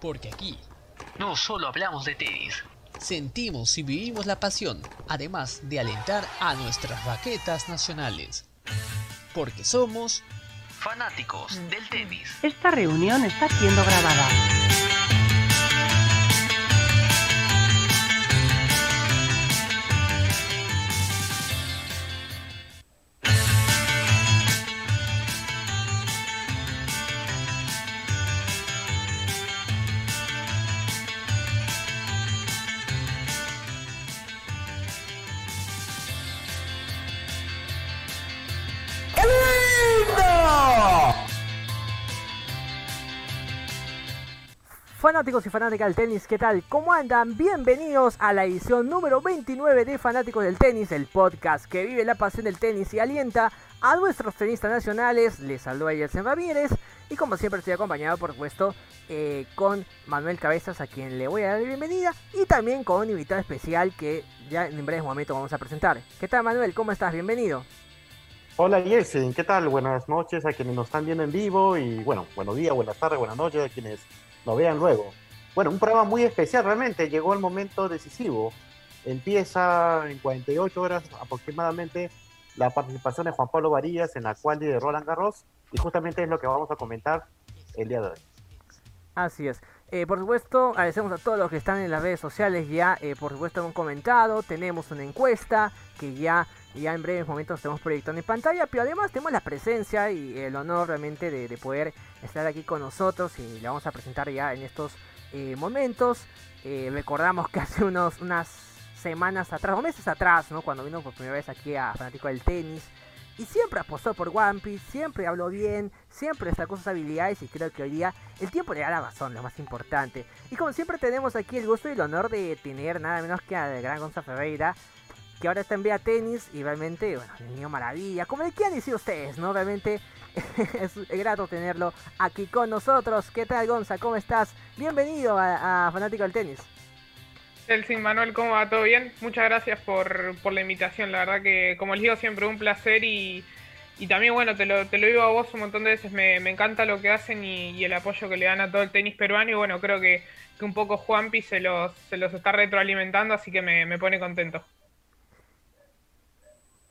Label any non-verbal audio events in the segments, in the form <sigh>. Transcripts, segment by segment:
Porque aquí no solo hablamos de tenis, sentimos y vivimos la pasión, además de alentar a nuestras raquetas nacionales. Porque somos fanáticos del tenis. Esta reunión está siendo grabada. Fanáticos y fanáticas del tenis, ¿qué tal? ¿Cómo andan? Bienvenidos a la edición número 29 de Fanáticos del Tenis, el podcast que vive la pasión del tenis y alienta a nuestros tenistas nacionales. Les saludo a Yersen Ramírez y como siempre estoy acompañado por supuesto eh, con Manuel Cabezas a quien le voy a dar la bienvenida y también con un invitado especial que ya en breve momento vamos a presentar. ¿Qué tal Manuel? ¿Cómo estás? Bienvenido. Hola Yersen, ¿qué tal? Buenas noches a quienes nos están viendo en vivo y bueno, buenos días, buenas tardes, buenas noches a quienes lo vean luego. Bueno, un programa muy especial realmente, llegó el momento decisivo. Empieza en 48 horas aproximadamente la participación de Juan Pablo Varillas en la cual de Roland Garros y justamente es lo que vamos a comentar el día de hoy. Así es. Eh, por supuesto, agradecemos a todos los que están en las redes sociales ya, eh, por supuesto, han comentado. Tenemos una encuesta que ya, ya en breves momentos estamos proyectando en pantalla, pero además tenemos la presencia y el honor realmente de, poder estar aquí con nosotros y le vamos a presentar ya en estos eh, momentos. recordamos que hace unos, unas semanas atrás, o meses atrás, ¿no? cuando vino por primera vez aquí a Fanático del Tenis, y siempre apostó por One Piece, siempre habló bien, siempre destacó sus habilidades y creo que hoy día el tiempo le da la razón, lo más importante. Y como siempre tenemos aquí el gusto y el honor de tener nada menos que al gran Gonzalo Ferreira, que ahora está en Vía Tenis y realmente, bueno, el niño maravilla, como le quieran decir ustedes, ¿no? Realmente <laughs> es grato tenerlo aquí con nosotros. ¿Qué tal Gonza? ¿Cómo estás? Bienvenido a, Fanático del Tenis. Sin Manuel, ¿cómo va? ¿Todo bien? Muchas gracias por, la invitación. La verdad que, como les digo, siempre un placer y, también, bueno, te lo, te lo digo a vos un montón de veces, me, encanta lo que hacen y, el apoyo que le dan a todo el tenis peruano y bueno, creo que, un poco Juanpi se los, se los está retroalimentando, así que me, pone contento.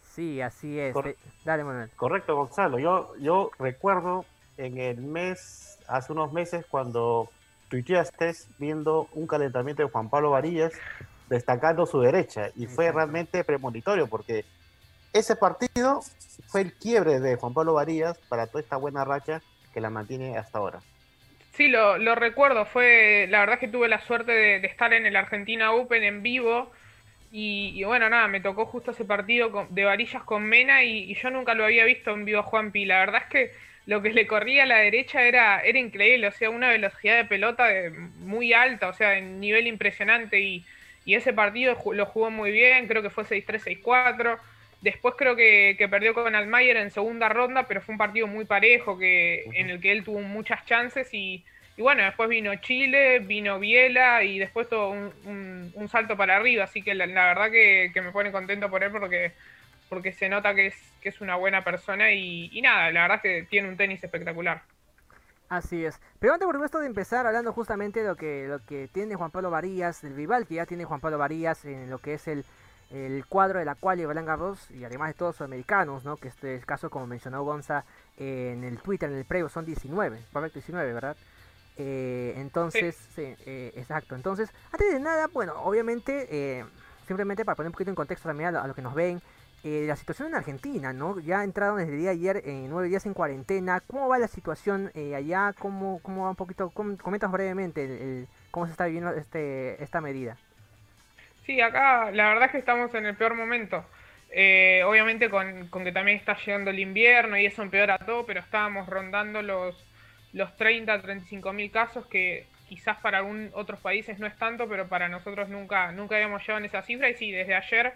Sí, así es. Eh, dale, Manuel. Correcto, Gonzalo. Yo, yo recuerdo en el mes, hace unos meses, cuando estés viendo un calentamiento de Juan Pablo Varillas destacando su derecha y fue realmente premonitorio porque ese partido fue el quiebre de Juan Pablo Varillas para toda esta buena racha que la mantiene hasta ahora. Sí, lo, recuerdo, fue la verdad que tuve la suerte de, estar en el Argentina Open en vivo y, bueno, nada, me tocó justo ese partido de Varillas con Mena y, y, yo nunca lo había visto en vivo a Juanpi, la verdad es que lo que le corría a la derecha era, era increíble, o sea, una velocidad de pelota muy alta, o sea, en nivel impresionante y, ese partido lo jugó muy bien, creo que fue 6-3, 6-4. Después creo que, perdió con Almayer en segunda ronda, pero fue un partido muy parejo que, en el que él tuvo muchas chances y, bueno, después vino Chile, vino Biela y después todo un, salto para arriba, así que la, verdad que, me pone contento por él porque porque se nota que es, que es una buena persona y, nada, la verdad que tiene un tenis espectacular. Así es. Pero antes, por supuesto, de empezar hablando justamente de lo que, lo que tiene Juan Pablo Varías, el rival que ya tiene Juan Pablo Varías en lo que es el, cuadro de la cual y Roland Garros, y además de todos los americanos, ¿no? Que este es el caso, como mencionó Gonza en el Twitter, en el previo, son 19, correcto, 19, ¿verdad? Eh, entonces, sí. Eh, exacto. Entonces, antes de nada, bueno, obviamente, eh, simplemente para poner un poquito en contexto también a, a lo que nos ven, eh, la situación en Argentina, ¿no? Ya entraron desde el día de ayer en eh, nueve días en cuarentena. ¿Cómo va la situación eh, allá? ¿Cómo, ¿Cómo va un poquito? comentas brevemente cómo se está viviendo este, esta medida. Sí, acá la verdad es que estamos en el peor momento. obviamente con, con, que también está llegando el invierno y eso empeora todo, pero estábamos rondando los, los 30, 35 mil casos que quizás para algún otros países no es tanto, pero para nosotros nunca, nunca habíamos llegado en esa cifra y sí, desde ayer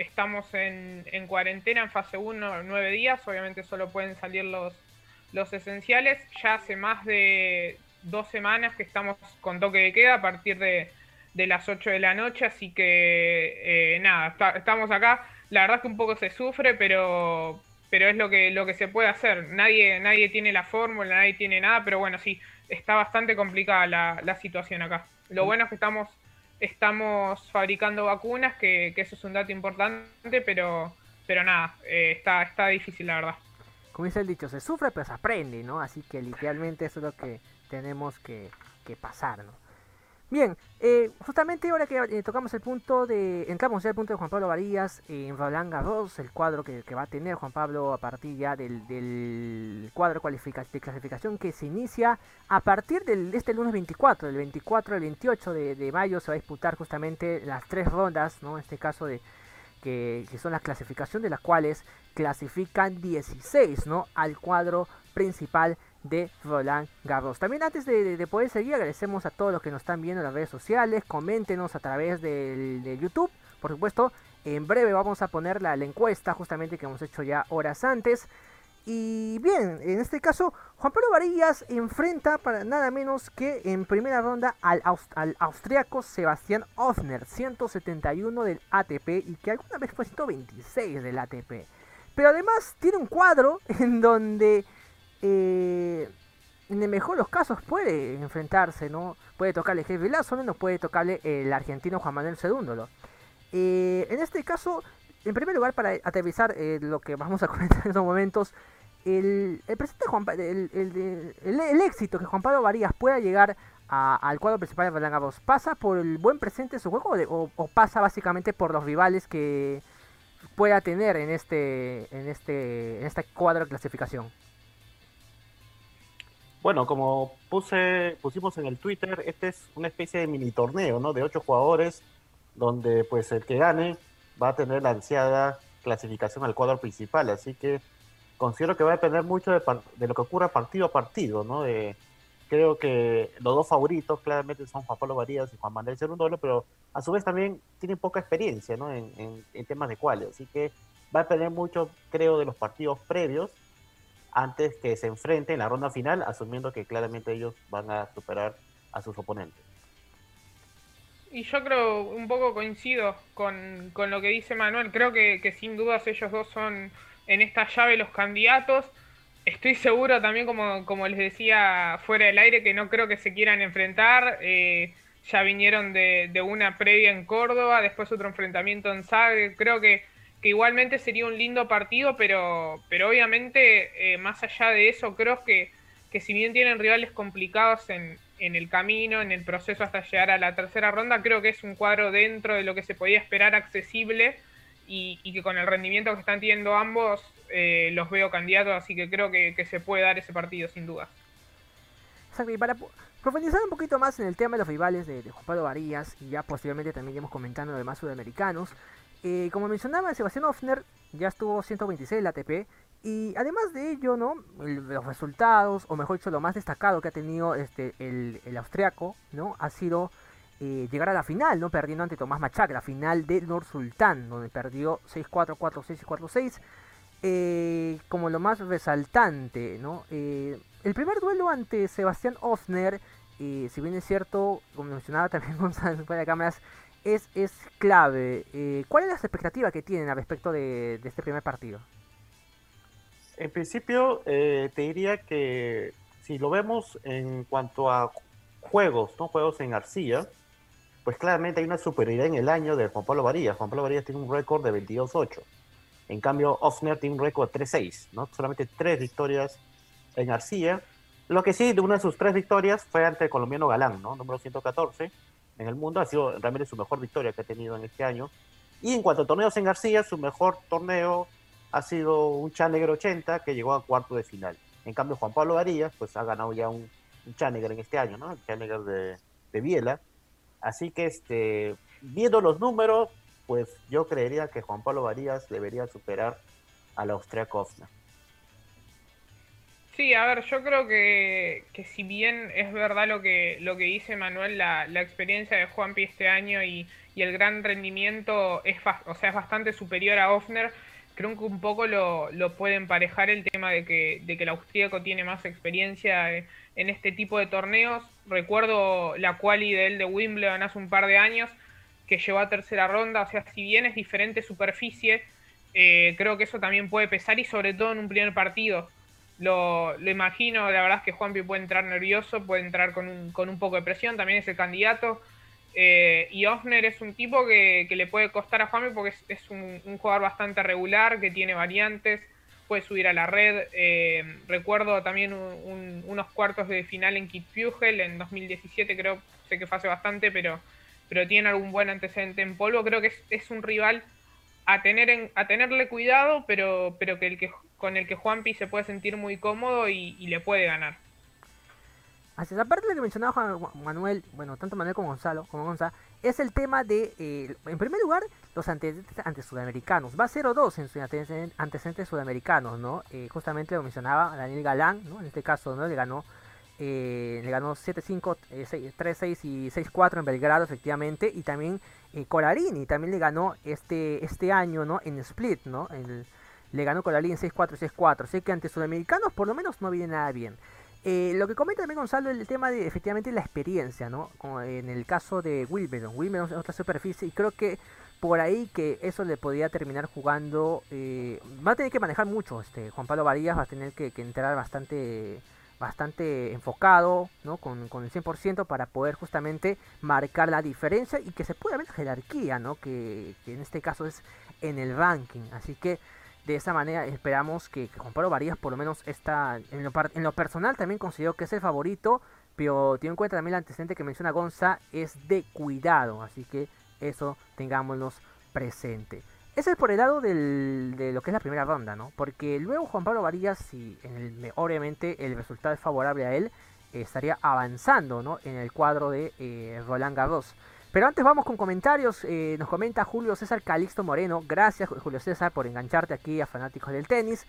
Estamos en, cuarentena en fase 1, nueve días. Obviamente solo pueden salir los, los esenciales. Ya hace más de dos semanas que estamos con toque de queda a partir de, las 8 de la noche. Así que eh, nada, estamos acá. La verdad es que un poco se sufre, pero, pero es lo que, lo que se puede hacer. Nadie, nadie tiene la fórmula, nadie tiene nada. Pero bueno, sí, está bastante complicada la, la situación acá. Lo bueno es que estamos, estamos fabricando vacunas, que, que eso es un dato importante, pero, pero nada, eh, está, está difícil la verdad. Como dice el dicho, se sufre pero se aprende, ¿no? Así que literalmente eso es lo que tenemos que, que pasar, ¿no? Bien, eh, justamente ahora que eh, tocamos el punto de. Entramos ya al punto de Juan Pablo Varías en Roland Garros, el cuadro que, va a tener Juan Pablo a partir ya del, del cuadro de clasificación que se inicia a partir de este lunes 24, del 24 al 28 de, mayo se va a disputar justamente las tres rondas, ¿no? En este caso de. Que, que son la clasificación de las cuales clasifican 16, ¿no? Al cuadro principal de Roland Garros. También antes de, de, poder seguir, agradecemos a todos los que nos están viendo en las redes sociales, coméntenos a través del, de YouTube, por supuesto, en breve vamos a poner la, encuesta justamente que hemos hecho ya horas antes. Y bien, en este caso, Juan Pablo Varillas enfrenta para nada menos que en primera ronda al, al austriaco Sebastián Hoffner, 171 del ATP y que alguna vez fue 126 del ATP. Pero además tiene un cuadro <laughs> en donde eh, en el mejor de los casos puede enfrentarse, ¿no? Puede tocarle Jeff Lazo, no puede tocarle el argentino Juan Manuel Sedúndolo. Eh, en este caso, en primer lugar, para aterrizar eh, lo que vamos a <laughs> comentar en estos momentos, el, el, Juan, el, el, éxito que Juan Pablo Varías pueda llegar a, al cuadro principal de Roland Garros, ¿pasa por el buen presente de su juego o, o, pasa básicamente por los rivales que pueda tener en este, en este, en este cuadro de clasificación? Bueno, como puse, pusimos en el Twitter, este es una especie de mini torneo, ¿no? De ocho jugadores, donde pues el que gane va a tener la ansiada clasificación al cuadro principal. Así que considero que va a depender mucho de, lo que ocurra partido a partido, ¿no? Creo que los dos favoritos claramente son Juan Pablo Varías y Juan Manuel Cerundolo, pero a su vez también tienen poca experiencia, ¿no? En, en, en temas de cuales. Así que va a depender mucho, creo, de los partidos previos antes que se enfrenten en la ronda final, asumiendo que claramente ellos van a superar a sus oponentes. Y yo creo, un poco coincido con, con lo que dice Manuel, creo que, sin dudas ellos dos son en esta llave los candidatos. Estoy seguro también, como, como les decía fuera del aire, que no creo que se quieran enfrentar. Eh, ya vinieron de, una previa en Córdoba, después otro enfrentamiento en Zagreb. Creo que que igualmente sería un lindo partido, pero, pero obviamente eh, más allá de eso creo que, que si bien tienen rivales complicados en, en, el camino, en el proceso hasta llegar a la tercera ronda, creo que es un cuadro dentro de lo que se podía esperar accesible y, y que con el rendimiento que están teniendo ambos eh, los veo candidatos, así que creo que, que, se puede dar ese partido sin duda. Exacto, y para profundizar un poquito más en el tema de los rivales de, de Pablo Varías y ya posteriormente también iremos comentando de demás sudamericanos, eh, como mencionaba, Sebastián Hoffner ya estuvo 126 en la ATP. Y además de ello, ¿no? los resultados, o mejor dicho, lo más destacado que ha tenido este, el, austriaco, ¿no? Ha sido eh, llegar a la final, ¿no? Perdiendo ante Tomás Machac, la final de Nord Sultán, donde perdió 6-4, 4-6 y 4-6. Eh, como lo más resaltante, ¿no? Eh, el primer duelo ante Sebastián Hoffner, si bien es cierto, como mencionaba también <laughs> Gonzalo de cámaras, es, es clave. Eh, ¿Cuál es la expectativa que tienen al respecto de, este primer partido? En principio, eh, te diría que si lo vemos en cuanto a juegos, ¿no? Juegos en arcilla, pues claramente hay una superioridad en el año de Juan Pablo Varías. Juan Pablo Varías tiene un récord de 22-8. En cambio, Offner tiene un récord de 3-6, ¿no? Solamente tres victorias en arcilla. Lo que sí, de una de sus tres victorias fue ante el colombiano Galán, ¿no? Número 114 en el mundo. Ha sido realmente su mejor victoria que ha tenido en este año. Y en cuanto a torneos en García, su mejor torneo ha sido un Challenger 80 que llegó a cuarto de final. En cambio, Juan Pablo Varillas, pues ha ganado ya un, un en este año, ¿no? El Challenger de, de Biela. Así que, este, viendo los números, pues yo creería que Juan Pablo Varillas debería superar al austriaco Offner. Sí, a ver, yo creo que, que, si bien es verdad lo que, lo que dice Manuel, la, la experiencia de Juanpi este año y, y, el gran rendimiento es, o sea, es bastante superior a Offner, creo que un poco lo, lo puede emparejar el tema de que, de que el austríaco tiene más experiencia en este tipo de torneos. Recuerdo la quali de él de Wimbledon hace un par de años, que llegó a tercera ronda, o sea, si bien es diferente superficie, eh, creo que eso también puede pesar y sobre todo en un primer partido lo, lo, imagino, la verdad es que Juanpi puede entrar nervioso, puede entrar con un, con un poco de presión, también es el candidato. Eh, y Osner es un tipo que, que, le puede costar a Juanpi porque es, es un, un, jugador bastante regular, que tiene variantes, puede subir a la red. Eh, recuerdo también un, unos cuartos de final en Kit Fugel en 2017, creo, sé que fue hace bastante, pero, pero tiene algún buen antecedente en polvo. Creo que es, es un rival a, tener en, a tenerle cuidado, pero, pero que el que con el que Juanpi se puede sentir muy cómodo y, y le puede ganar. Así es, aparte de lo que mencionaba Juan Manuel, bueno, tanto Manuel como Gonzalo, como Gonzalo, es el tema de, eh, en primer lugar, los antecedentes ante sudamericanos. Va 0-2 en sus antecedentes sudamericanos, ¿no? Eh, justamente lo mencionaba Daniel Galán, ¿no? En este caso, ¿no? Le ganó, eh, le ganó 7-5, 3-6 y 6-4 en Belgrado, efectivamente. Y también eh, Colarini también le ganó este, este año, ¿no? En Split, ¿no? El, le ganó Colarini 6-4 y 6-4. Así que ante sudamericanos, por lo menos, no viene nada bien. Eh, lo que comenta también Gonzalo el tema de efectivamente la experiencia, ¿no? En el caso de Wilberon. Wilberon es otra superficie y creo que por ahí que eso le podría terminar jugando. Eh, va a tener que manejar mucho. Este Juan Pablo Varillas va a tener que, que entrar bastante bastante enfocado, ¿no? Con, con el 100% para poder justamente marcar la diferencia y que se pueda ver jerarquía, ¿no? Que, que en este caso es en el ranking. Así que de esa manera esperamos que, Juan Pablo Varillas por lo menos está en lo, personal también considero que es el favorito pero tiene en cuenta también el antecedente que menciona Gonza es de cuidado así que eso tengámoslos presente. Ese es por el lado de lo que es la primera ronda no porque luego Juan Pablo Varillas si obviamente el resultado es favorable a él estaría avanzando no en el cuadro de eh, Roland Garros pero antes vamos con comentarios. Eh, nos comenta Julio César Calixto Moreno. Gracias, Julio César, por engancharte aquí a fanáticos del tenis.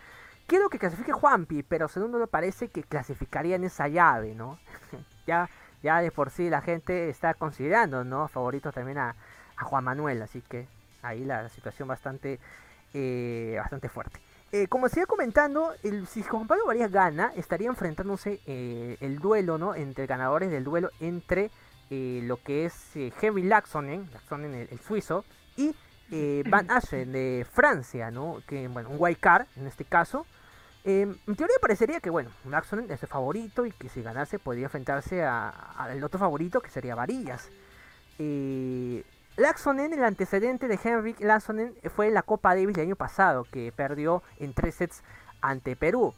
Quiero que clasifique Juanpi, pero según me parece que clasificaría en esa llave, ¿no? <laughs> ya, ya de por sí la gente está considerando, ¿no? Favoritos también a, a Juan Manuel, así que ahí la, situación bastante, eh, bastante fuerte. Eh, como sigue comentando, el, si Juan Pablo Varías gana, estaría enfrentándose eh, el duelo, ¿no? Entre ganadores del duelo entre eh, lo que es eh, Henry Laxonen, Laxonen el, el suizo, y eh, Van <laughs> Aschen de Francia, ¿no? Que, bueno, un wild card en este caso. en teoría parecería que, bueno, Laxonen es el favorito y que si ganase podría enfrentarse al otro favorito que sería Varillas. Laxonen, el antecedente de Henrik Laxonen fue en la Copa Davis del año pasado, que perdió en tres sets ante Perú.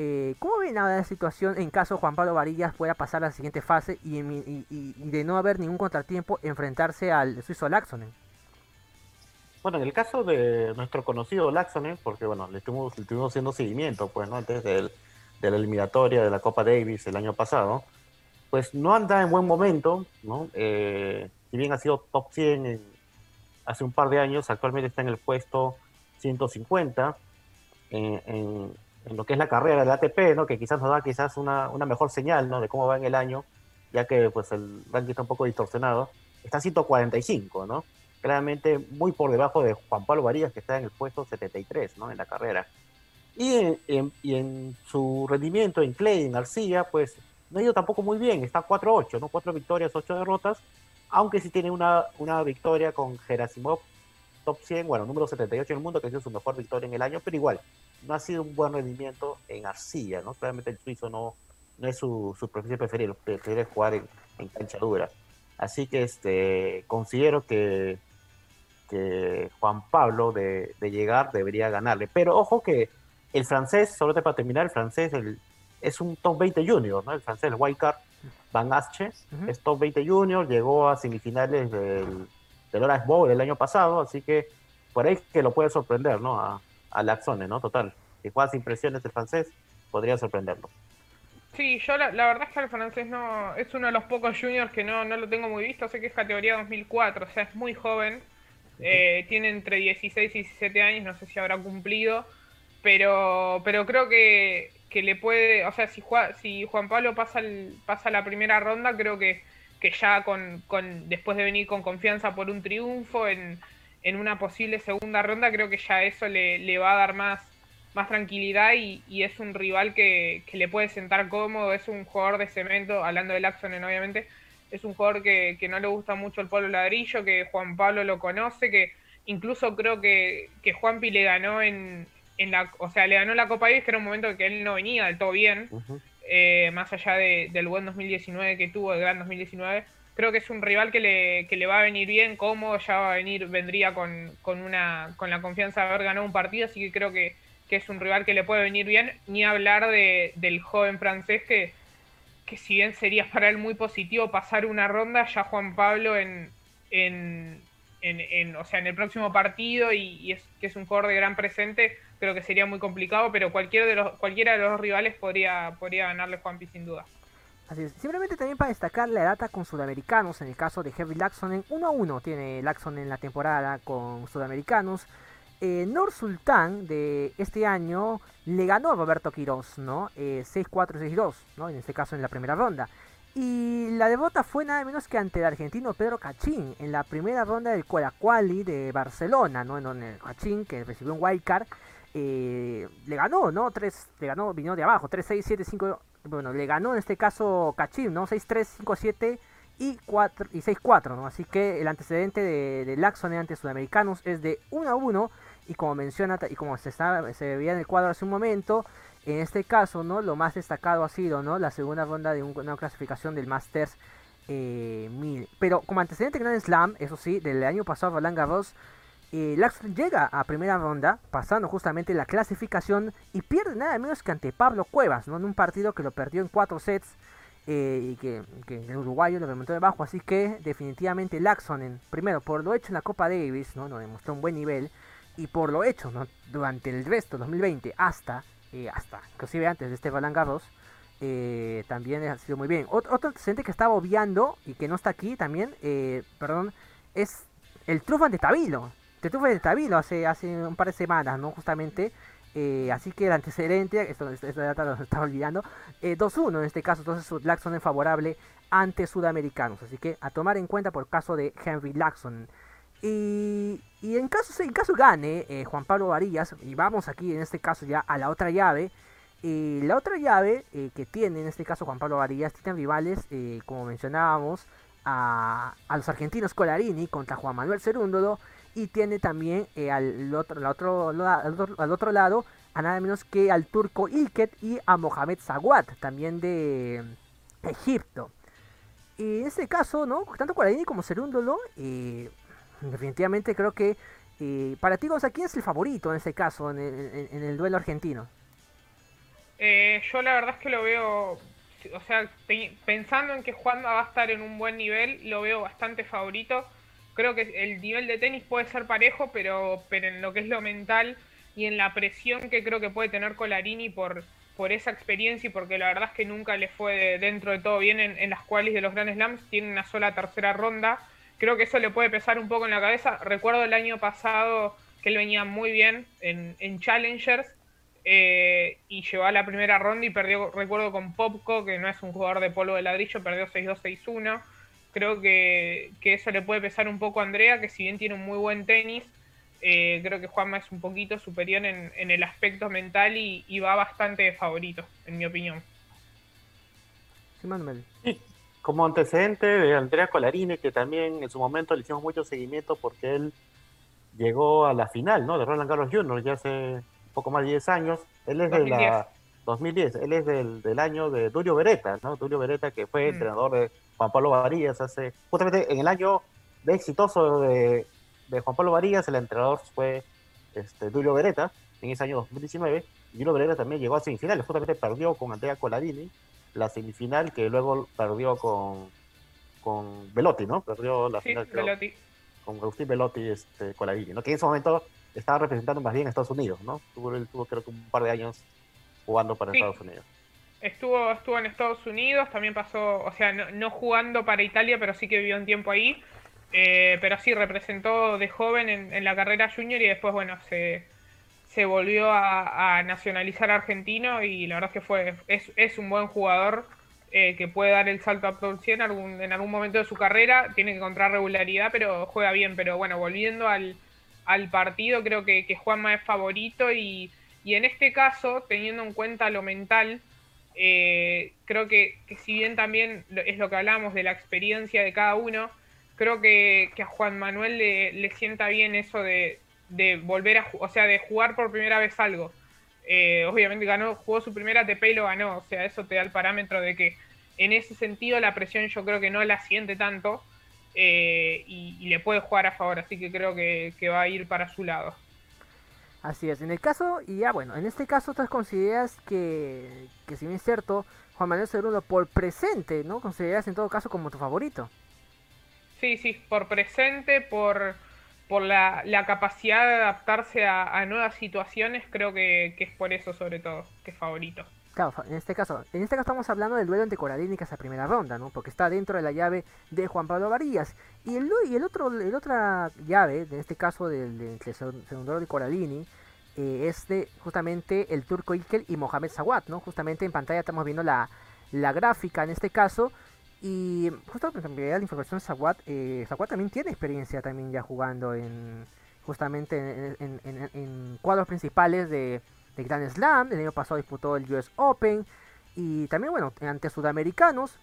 Eh, ¿Cómo ven ahora la situación en caso Juan Pablo Varillas pueda pasar a la siguiente fase y, de no haber ningún contratiempo enfrentarse al suizo Laxonen? Bueno, en el caso de nuestro conocido Laxonen, porque bueno, le estuvimos, haciendo seguimiento, pues, ¿no? Antes de la eliminatoria de la Copa Davis el año pasado, pues no anda en buen momento, ¿no? Eh, si bien ha sido top 100 en, hace un par de años, actualmente está en el puesto 150 en, en en lo que es la carrera del ATP, ¿no? que quizás nos da quizás una, una, mejor señal ¿no? de cómo va en el año, ya que pues el ranking está un poco distorsionado, está 145, ¿no? claramente muy por debajo de Juan Pablo Varías, que está en el puesto 73 ¿no? en la carrera. Y en, en, y en su rendimiento en Clay, en Arcilla, pues no ha ido tampoco muy bien, está 4-8, ¿no? 4 victorias, 8 derrotas, aunque sí tiene una, una victoria con Gerasimov, top 100, bueno, número 78 en el mundo, que ha sido su mejor victoria en el año, pero igual, no ha sido un buen rendimiento en arcilla, ¿no? Claramente el suizo no, no es su, su profesión preferida, prefiere jugar en, en, cancha dura. Así que este, considero que, que Juan Pablo de, de, llegar debería ganarle. Pero ojo que el francés, solo para terminar, el francés el, es un top 20 junior, ¿no? El francés, el wildcard, Van Asche, uh -huh. es top 20 junior, llegó a semifinales del, del Orange Bowl el año pasado, así que por ahí que lo puede sorprender, ¿no? A, a Laxone, ¿no? Total. Si juegas impresiones el francés, podría sorprenderlo. Sí, yo la, la, verdad es que el francés no es uno de los pocos juniors que no, no lo tengo muy visto, sé que es categoría 2004, o sea, es muy joven, eh, tiene entre 16 y 17 años, no sé si habrá cumplido, pero pero creo que, que le puede, o sea, si, Juan, si Juan Pablo pasa, el, pasa la primera ronda, creo que, que ya con, con después de venir con confianza por un triunfo en en una posible segunda ronda, creo que ya eso le, le va a dar más, más tranquilidad y, y es un rival que, que, le puede sentar cómodo, es un jugador de cemento, hablando de Laxonen obviamente, es un jugador que, que, no le gusta mucho el polo ladrillo, que Juan Pablo lo conoce, que incluso creo que, que Juanpi le ganó en, en la, o sea, le ganó la Copa Davis, que era un momento que él no venía del todo bien, eh, más allá del buen 2019 que tuvo, el gran 2019. Creo que es un rival que le, que le va a venir bien, cómodo, ya va a venir, vendría con, con, una, con la confianza de haber ganado un partido, así que creo que, que es un rival que le puede venir bien, ni hablar de, del joven francés que, que si bien sería para él muy positivo pasar una ronda, ya Juan Pablo en, en, en, o sea, en el próximo partido y, es que es un jugador de gran presente, creo que sería muy complicado, pero cualquiera de los, cualquiera de los rivales podría, podría ganarle Juanpi sin duda. Así es. Simplemente también para destacar la data con sudamericanos, en el caso de Heavy en 1 a 1 tiene Laxon en la temporada con sudamericanos. Eh, Nor Sultán de este año le ganó a Roberto Quiroz, ¿no? Eh, 6-4-6-2, ¿no? En este caso en la primera ronda. Y la derrota fue nada menos que ante el argentino Pedro Cachín en la primera ronda del Quali de Barcelona, ¿no? En donde Cachín, que recibió un wildcard, eh, le ganó, ¿no? Tres, le ganó, vino de abajo, 3-6, 7-5, bueno, le ganó en este caso Cachín, ¿no? 6-3, 5-7 y, 4, y 6-4, ¿no? Así que el antecedente de, de Laxon ante sudamericanos es de 1-1 y como menciona y como se, se veía en el cuadro hace un momento, en este caso, ¿no? Lo más destacado ha sido, ¿no? La segunda ronda de una clasificación del Masters 1000. Eh, Pero como antecedente Grand Slam, eso sí, del año pasado Roland Garros, eh, llega a primera ronda, pasando justamente la clasificación y pierde nada menos que ante Pablo Cuevas, ¿no? En un partido que lo perdió en cuatro sets eh, y que, el uruguayo lo remontó debajo. Así que definitivamente Laxon, en, primero por lo hecho en la Copa Davis, ¿no? Nos demostró un buen nivel y por lo hecho durante el resto 2020 hasta eh, hasta inclusive antes de este Roland Garros, eh, también ha sido muy bien. Otro, antecedente que estaba obviando y que no está aquí también, eh, perdón, es el trufan de Tabilo. De Tabilo hace, hace un par de semanas, ¿no? Justamente. así que el antecedente, esto, esta data lo estaba olvidando, 2-1 en este caso, entonces Laxon es favorable ante sudamericanos. Así que a tomar en cuenta por caso de Henry Laxon. Y, en caso, en caso gane eh, Juan Pablo Varillas, y vamos aquí en este caso ya a la otra llave, y la otra llave eh, que tiene en este caso Juan Pablo Varillas, tiene rivales, eh, como mencionábamos, a, los argentinos Colarini contra Juan Manuel Cerúndolo, y tiene también al, otro, otro, al, otro, lado a nada menos que al turco Ilket y a Mohamed Zawad, también de Egipto. Y en este caso, ¿no? Tanto Colarini como Cerúndolo definitivamente creo que eh, para ti, Gonzalo, ¿quién es el favorito en ese caso, en el, duelo argentino? Eh, yo la verdad es que lo veo, o sea, pensando en que Juan va a estar en un buen nivel, lo veo bastante favorito. Creo que el nivel de tenis puede ser parejo, pero, pero en lo que es lo mental y en la presión que creo que puede tener Colarini por, por esa experiencia y porque la verdad es que nunca le fue dentro de todo bien en, en las cuales de los Grand Slams, tiene una sola tercera ronda creo que eso le puede pesar un poco en la cabeza. Recuerdo el año pasado que él venía muy bien en, Challengers eh, y llegó a la primera ronda y perdió, recuerdo con Popco, que no es un jugador de polvo de ladrillo, perdió 6-2, 6-1. Creo que, eso le puede pesar un poco a Andrea, que si bien tiene un muy buen tenis, eh, creo que Juanma es un poquito superior en, el aspecto mental y, va bastante favorito, en mi opinión. Sí, Manuel como antecedente de Andrea Colarini, que también en su momento le hicimos mucho seguimiento porque él llegó a la final, ¿no? De Roland Garros Jr. ya hace un poco más de 10 años. Él es de la 2010, él es del, del, año de Durio Beretta, ¿no? Durio Beretta que fue mm. entrenador de Juan Pablo Varillas hace, justamente en el año de exitoso de, de Juan Pablo Varillas, el entrenador fue este, Durio Beretta en ese año 2019. Y Durio Beretta también llegó a semifinales, justamente perdió con Andrea Colarini la semifinal que luego perdió con, con Velotti, ¿no? Perdió la final con Agustín Velotti este, Colarini, ¿no? Que en ese momento estaba representando más bien a Estados Unidos, ¿no? Tuvo, él tuvo creo que un par de años jugando para Estados Unidos. Estuvo, estuvo en Estados Unidos, también pasó, o sea, no, jugando para Italia, pero sí que vivió un tiempo ahí. Eh, pero sí, representó de joven en, la carrera junior y después, bueno, se, se volvió a, nacionalizar argentino y la verdad es que fue es, es un buen jugador eh, que puede dar el salto a Pro 100 algún, en algún momento de su carrera, tiene que encontrar regularidad, pero juega bien. Pero bueno, volviendo al, al partido, creo que, que, Juanma es favorito y, y, en este caso, teniendo en cuenta lo mental, eh, creo que, si bien también es lo que hablamos de la experiencia de cada uno, creo que, a Juan Manuel le, le sienta bien eso de, volver a, o sea, de jugar por primera vez algo. Eh, obviamente ganó, jugó su primera ATP y lo ganó, o sea, eso te da el parámetro de que en ese sentido la presión yo creo que no la siente tanto eh, y, le puede jugar a favor, así que creo que, va a ir para su lado. Así es, en el caso, y ya bueno, en este caso tú consideras que, que si bien es cierto, Juan Manuel Segundo por presente, ¿no? Consideras en todo caso como tu favorito. Sí, sí, por presente, por, por la, capacidad de adaptarse a, nuevas situaciones, creo que, es por eso sobre todo, que es favorito. En este caso, en este caso estamos hablando del duelo entre Coralini que es la primera ronda, ¿no? Porque está dentro de la llave de Juan Pablo Varillas. Y el, y el otro, el otra llave, en este caso del, del segundo de Coralini, eh, es de justamente el turco Ikel y Mohamed Sawat, ¿no? Justamente en pantalla estamos viendo la, la gráfica en este caso y justo en realidad la información Zawad, eh, también tiene experiencia también ya jugando en justamente en, cuadros principales de, de, Grand Slam. El año pasado disputó el US Open. Y también, bueno, ante sudamericanos,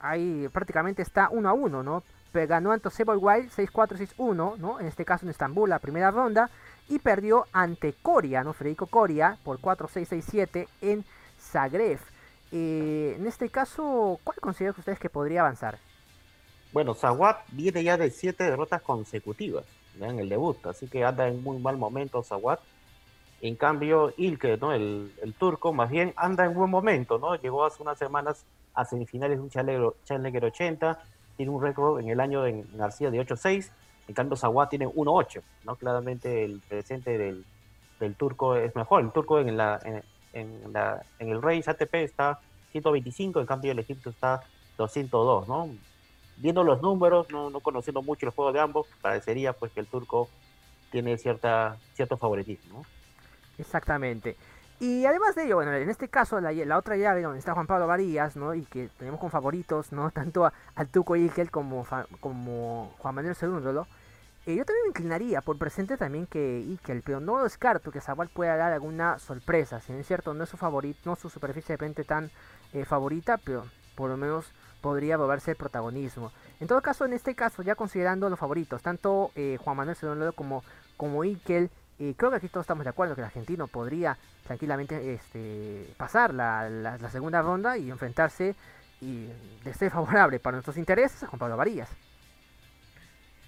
ahí prácticamente está uno a uno, ¿no? Ganó ante Wild 6-4-6-1, ¿no? En este caso en Estambul, la primera ronda. Y perdió ante Coria, ¿no? Federico Coria por 4-6-6-7 en Zagreb. Eh, en este caso, ¿cuál consideran ustedes que podría avanzar? Bueno, Zawad viene ya de siete derrotas consecutivas en el debut, así que anda en muy mal momento Zawad. En cambio, Ilke, ¿no? El, turco, más bien anda en buen momento, ¿no? Llegó hace unas semanas a semifinales de un Challenger, 80, tiene un récord en el año de García de 8-6, en cambio Zawad tiene 1-8, ¿no? Claramente el presente del, turco es mejor, el turco en la, en, la, en el Race ATP está 125, en cambio el Egipto está 202, ¿no? Viendo los números, no, no conociendo mucho el juego de ambos, parecería pues que el turco tiene cierta, cierto favoritismo, Exactamente. Y además de ello, bueno, en este caso, la, otra llave donde está Juan Pablo Varías, ¿no? Y que tenemos como favoritos, ¿no? <laughs> Tanto al Tuco Ikel como, como Juan Manuel Segundo, eh, yo también me inclinaría por presente también que Ikel, pero no descarto que Zaval pueda dar alguna sorpresa. Si es cierto, no es su favorito, no su superficie de frente tan eh, favorita, pero por lo menos podría volverse el protagonismo. En todo caso, en este caso, ya considerando los favoritos, tanto eh, Juan Manuel Sedonado como, como Ikel, creo que aquí todos estamos de acuerdo que el argentino podría tranquilamente este, pasar la, la, segunda ronda y enfrentarse y de ser favorable para nuestros intereses a Juan Pablo Varillas.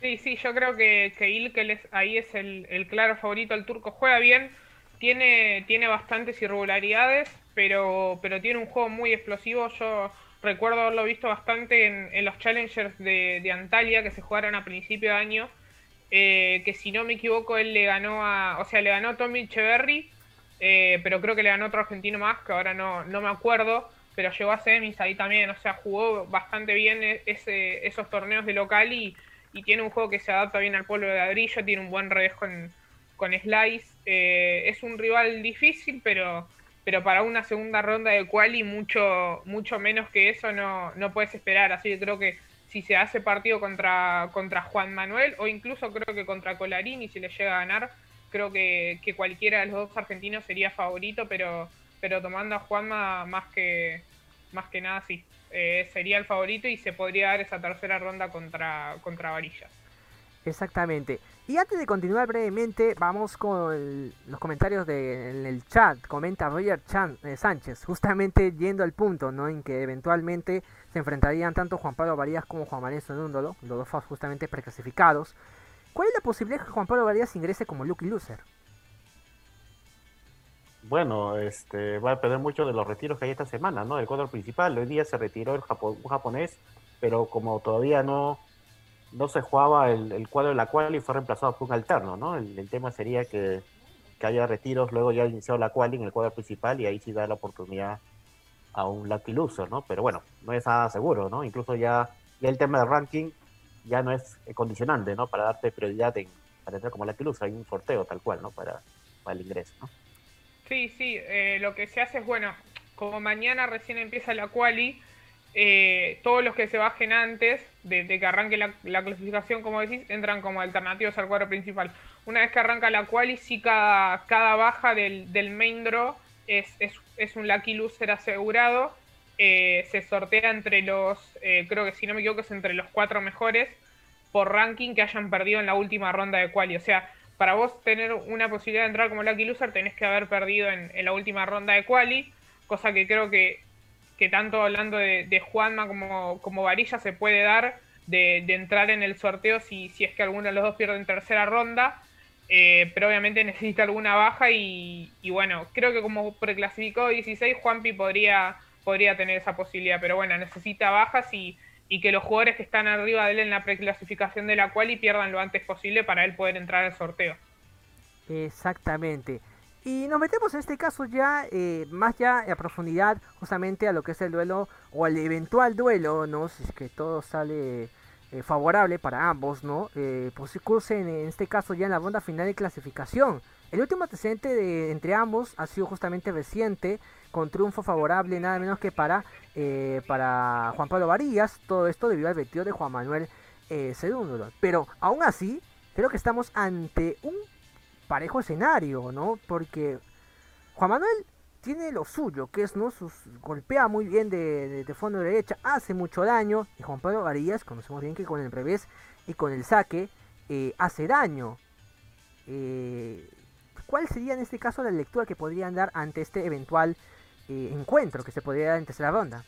Sí, sí, yo creo que, que Ilkel ahí es el, claro favorito. El turco juega bien, tiene, tiene bastantes irregularidades, pero, pero tiene un juego muy explosivo. Yo recuerdo haberlo visto bastante en, los Challengers de, Antalya que se jugaron a principio de año. Eh, que si no me equivoco, él le ganó a. O sea, le ganó a Tommy Echeverry, eh, pero creo que le ganó otro argentino más, que ahora no, no me acuerdo. Pero llegó a semis ahí también. O sea, jugó bastante bien e, ese, esos torneos de local y y tiene un juego que se adapta bien al polvo de ladrillo, tiene un buen revés con, con Slice. Eh, es un rival difícil, pero, pero para una segunda ronda de quali mucho, mucho menos que eso no, no puedes esperar. Así que creo que si se hace partido contra, contra Juan Manuel o incluso creo que contra Colarini, si le llega a ganar, creo que, que cualquiera de los dos argentinos sería favorito, pero, pero tomando a Juanma más que, más que nada sí. Eh, sería el favorito y se podría dar esa tercera ronda contra, contra Varillas. Exactamente. Y antes de continuar brevemente, vamos con los comentarios del el chat. Comenta Roger Chan, eh, Sánchez, justamente yendo al punto, ¿no? En que eventualmente se enfrentarían tanto Juan Pablo Varillas como Juan Manuel Sonúndolo, los dos justamente preclasificados. ¿Cuál es la posibilidad que Juan Pablo Varillas ingrese como lucky loser? Bueno, este, va a depender mucho de los retiros que hay esta semana, ¿no? El cuadro principal, hoy día se retiró el japonés, pero como todavía no, no se jugaba el, cuadro de la quali, fue reemplazado por un alterno, ¿no? El, tema sería que, haya retiros, luego ya iniciado la quali en el cuadro principal y ahí sí da la oportunidad a un lucky loser, ¿no? Pero bueno, no es nada seguro, ¿no? Incluso ya, ya el tema del ranking ya no es condicionante, ¿no? Para darte prioridad en, para entrar como lucky loser, hay un sorteo tal cual, ¿no? Para, para el ingreso, ¿no? Sí, sí, eh, lo que se hace es, bueno, como mañana recién empieza la quali, eh, todos los que se bajen antes de, que arranque la, clasificación, como decís, entran como alternativos al cuadro principal. Una vez que arranca la quali, sí cada, cada baja del, del main draw es, es, un lucky loser asegurado. Eh, se sortea entre los, creo que si no me equivoco, es entre los cuatro mejores por ranking que hayan perdido en la última ronda de quali. O sea, para vos tener una posibilidad de entrar como Lucky Loser tenés que haber perdido en, la última ronda de quali, cosa que creo que, que tanto hablando de, Juanma como, como Varilla se puede dar de, entrar en el sorteo si, si es que alguno de los dos pierde en tercera ronda. Eh, pero obviamente <laughs> necesita alguna baja y, bueno, creo que como preclasificó 16, Juanpi podría, podría tener esa posibilidad, pero bueno, necesita bajas y, y que los jugadores que están arriba de él en la preclasificación de la cual y pierdan lo antes posible para él poder entrar al sorteo. Exactamente. Y nos metemos en este caso ya eh, más ya a profundidad justamente a lo que es el duelo o al eventual duelo, ¿no? Si es que todo sale eh, favorable para ambos, ¿no? Eh, pues cursen en este caso ya en la ronda final de clasificación. El último antecedente de, entre ambos ha sido justamente reciente, con triunfo favorable nada menos que para, eh, para Juan Pablo Varillas. Todo esto debido al vestido de Juan Manuel eh, Pero aún así, creo que estamos ante un parejo escenario, ¿no? Porque Juan Manuel tiene lo suyo, que es, ¿no? Sus, golpea muy bien de, de, fondo derecha, hace mucho daño. Y Juan Pablo Varillas, conocemos bien que con el revés y con el saque, eh, hace daño. Eh, ¿Cuál sería en este caso la lectura que podrían dar ante este eventual eh, encuentro que se podría dar en tercera ronda?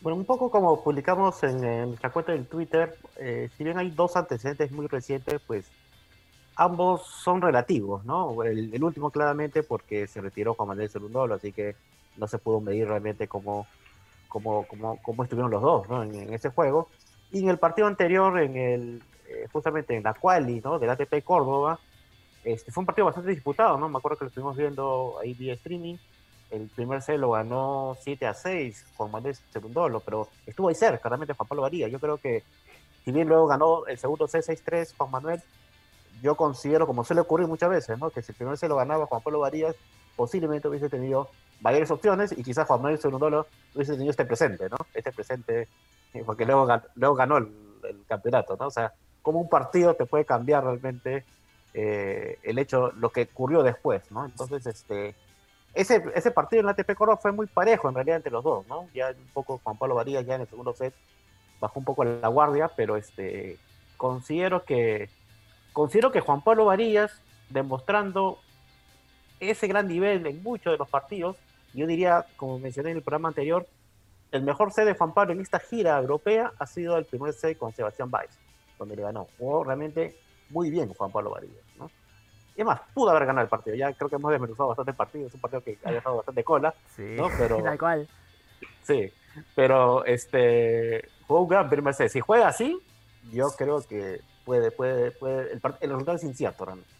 Bueno, un poco como publicamos en, en nuestra cuenta del Twitter, si bien hay dos antecedentes muy recientes, pues ambos son relativos, ¿no? El, último claramente porque se retiró Juan Manuel Cerundolo, así que no se pudo medir realmente cómo, cómo, cómo, cómo estuvieron los dos, ¿no? En, ese juego. Y en el partido anterior, en el, eh, justamente en la quali, ¿no? Del ATP Córdoba, este, fue un partido bastante disputado, ¿no? Me acuerdo que lo estuvimos viendo ahí vía streaming. El primer set lo ganó 7 a 6 Juan Manuel Cerundolo, pero estuvo ahí cerca, realmente Juan Pablo Varía. Yo creo que, si bien luego ganó el segundo set 6-3 Juan Manuel, yo considero, como suele ocurrir muchas veces, ¿no? que si el primer se lo ganaba Juan Pablo Varías, posiblemente hubiese tenido varias opciones y quizás Juan Manuel Segundo hubiese tenido este presente, ¿no? Este presente, eh, porque luego, luego ganó el, campeonato, ¿no? O sea, como un partido te puede cambiar realmente eh, el hecho, lo que ocurrió después, ¿no? Entonces, este, ese, ese partido en la ATP Coro fue muy parejo en realidad entre los dos, ¿no? Ya un poco Juan Pablo Varías ya en el segundo set bajó un poco la guardia, pero este, considero que Considero que Juan Pablo Varillas, demostrando ese gran nivel en muchos de los partidos, yo diría, como mencioné en el programa anterior, el mejor set de Juan Pablo en esta gira europea ha sido el primer set con Sebastián Baez, donde le ganó. Jugó realmente muy bien Juan Pablo Varillas. ¿no? Y además, pudo haber ganado el partido. Ya creo que hemos desmenuzado bastante el partido. Es un partido que ha dejado bastante cola. Sí, ¿no? pero, tal cual. Sí, pero este, jugó un gran primer set. Si juega así, yo creo que puede, puede, puede, el, el resultado es incierto realmente.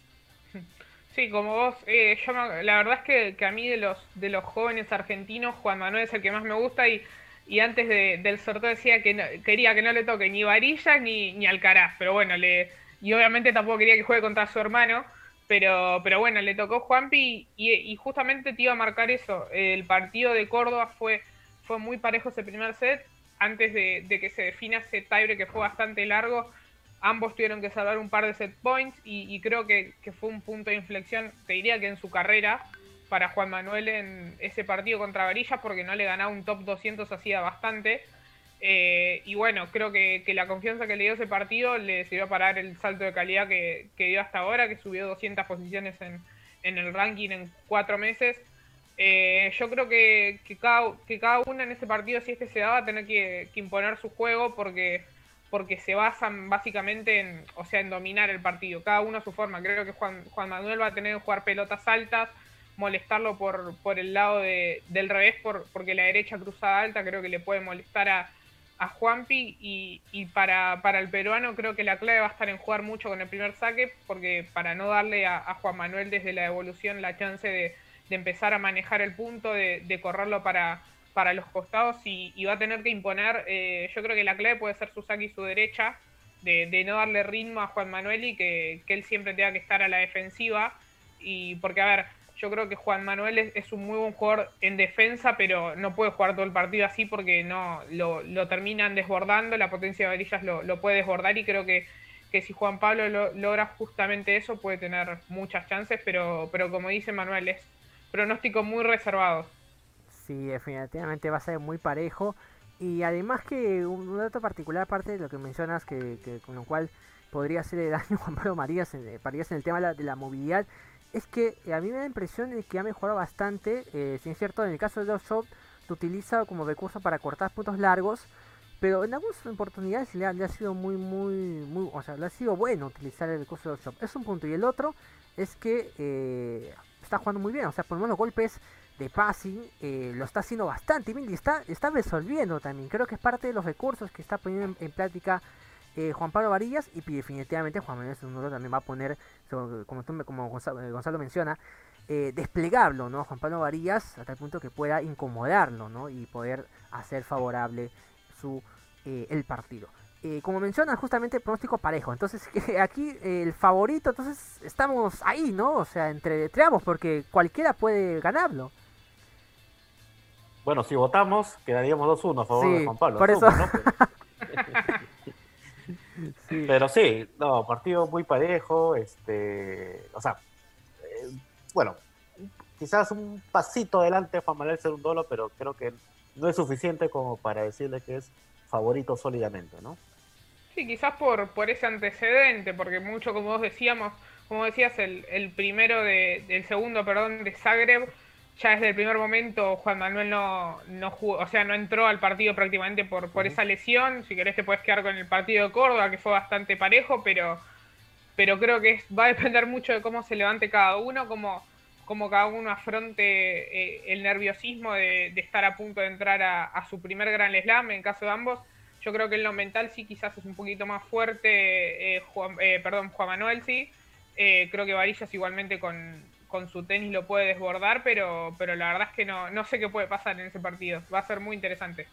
Sí, como vos, eh, yo la verdad es que, a mí de los de los jóvenes argentinos, Juan Manuel es el que más me gusta y, y antes del sorteo decía que quería que no le toque ni Varillas ni, ni Alcaraz, pero bueno, le y obviamente tampoco quería que juegue contra su hermano, pero, pero bueno, le tocó Juanpi y, y justamente te iba a marcar eso, el partido de Córdoba fue, fue muy parejo ese primer set, antes de, de que se defina ese tiebreak que fue bastante largo, ambos tuvieron que salvar un par de set points y, creo que, fue un punto de inflexión, te diría que en su carrera, para Juan Manuel en ese partido contra Varillas, porque no le ganaba un top 200 hacía bastante. Eh, y bueno, creo que, la confianza que le dio ese partido le sirvió para dar el salto de calidad que, dio hasta ahora, que subió 200 posiciones en, el ranking en cuatro meses. Eh, yo creo que, cada, que cada una en ese partido, si es que se daba, tener que, que imponer su juego, porque porque se basan básicamente en, o sea, en dominar el partido, cada uno a su forma. Creo que Juan, Juan Manuel va a tener que jugar pelotas altas, molestarlo por, por el lado de, del revés, por, porque la derecha cruzada alta creo que le puede molestar a, a Juanpi y, y para, para, el peruano creo que la clave va a estar en jugar mucho con el primer saque, porque para no darle a, Juan Manuel desde la evolución la chance de, de empezar a manejar el punto, de, de correrlo para para los costados y, va a tener que imponer, eh, yo creo que la clave puede ser su saque y su derecha, de, no darle ritmo a Juan Manuel y que, él siempre tenga que estar a la defensiva. Y porque, a ver, yo creo que Juan Manuel es, un muy buen jugador en defensa, pero no puede jugar todo el partido así porque no lo, terminan desbordando, la potencia de varillas lo, puede desbordar y creo que, que si Juan Pablo logra justamente eso puede tener muchas chances, pero, pero como dice Manuel, es pronóstico muy reservado. Sí, definitivamente va a ser muy parejo. Y además que un, dato particular, aparte de lo que mencionas, que, con lo cual podría hacer el <laughs> daño Juan Pablo Marías en, eh, Marías en el tema de la, movilidad es que a mí me da la impresión de que ha mejorado bastante. Eh, si es cierto, en el caso de Love Shop, lo utiliza como recurso para cortar puntos largos. Pero en algunas oportunidades le ha, le ha sido muy, muy, muy, o sea, le ha sido bueno utilizar el recurso de Love Shop. Es un punto. Y el otro es que eh, está jugando muy bien. O sea, por lo menos los golpes de passing eh, lo está haciendo bastante bien y está, está resolviendo también. Creo que es parte de los recursos que está poniendo en, en práctica eh, Juan Pablo Varillas y definitivamente Juan Manuel Zunuro también va a poner, como, como Gonzalo, eh, Gonzalo menciona, eh, desplegarlo, ¿no? Juan Pablo Varillas hasta el punto que pueda incomodarlo, ¿no? Y poder hacer favorable su eh, el partido. Eh, como menciona justamente pronóstico parejo, entonces que <laughs> aquí eh, el favorito, entonces estamos ahí, ¿no? O sea, entre, entre ambos, porque cualquiera puede ganarlo. Bueno, si votamos, quedaríamos 2-1 a favor Sí, de Juan Pablo. por asumo, eso. ¿no? Pero, <laughs> pero sí, no, partido muy parejo, este, o sea, eh, bueno, quizás un pasito adelante Juan Manuel Cerundolo, pero creo que no es suficiente como para decirle que es favorito sólidamente, ¿no? Sí, quizás por, por ese antecedente, porque mucho, como vos decíamos, como decías, el, el primero de, el segundo, perdón, de Zagreb, ya desde el primer momento Juan Manuel no, no jugó, o sea, no entró al partido prácticamente por, por esa lesión. Si querés te puedes quedar con el partido de Córdoba, que fue bastante parejo, pero, pero creo que es- va a depender mucho de cómo se levante cada uno, cómo, cómo cada uno afronte eh, el nerviosismo de, de estar a punto de entrar a, a su primer Gran Slam, en caso de ambos. Yo creo que en lo mental sí quizás es un poquito más fuerte, eh, Juan, eh, perdón, Juan Manuel sí. Eh, creo que Varillas igualmente con, con su tenis lo puede desbordar, pero, pero la verdad es que no, no sé qué puede pasar en ese partido. Va a ser muy interesante.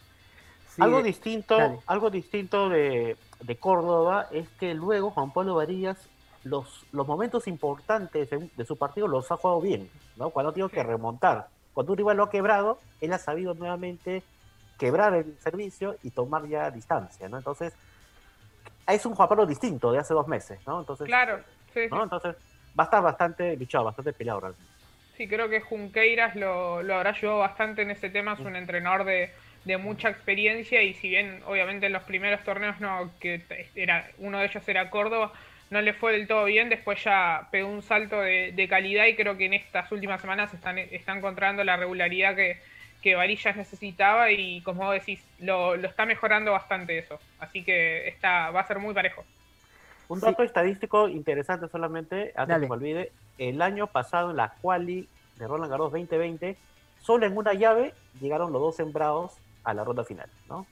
Sí, algo eh, distinto, dale. algo distinto de, de Córdoba es que luego Juan Pablo Varillas los, los momentos importantes de, de su partido los ha jugado bien, ¿no? Cuando ha tenido que remontar, cuando un rival lo ha quebrado, él ha sabido nuevamente quebrar el servicio y tomar ya distancia, ¿no? Entonces, es un Juan Pablo distinto de hace dos meses, ¿no? Entonces, Claro, sí, sí. ¿no? Entonces, va a estar bastante luchado, bastante peleado realmente. Sí, creo que Junqueiras lo, lo habrá ayudado bastante en ese tema. Es un entrenador de, de mucha experiencia y si bien obviamente en los primeros torneos no, que era uno de ellos era Córdoba, no le fue del todo bien, después ya pegó un salto de, calidad y creo que en estas últimas semanas están, está encontrando la regularidad que, que Varillas necesitaba y como decís, lo, lo está mejorando bastante eso. Así que está, va a ser muy parejo. Un Sí. dato estadístico interesante solamente, antes Dale. que me olvide, el año pasado en la quali de Roland Garros 2020, solo en una llave llegaron los dos sembrados a la ronda final, ¿no?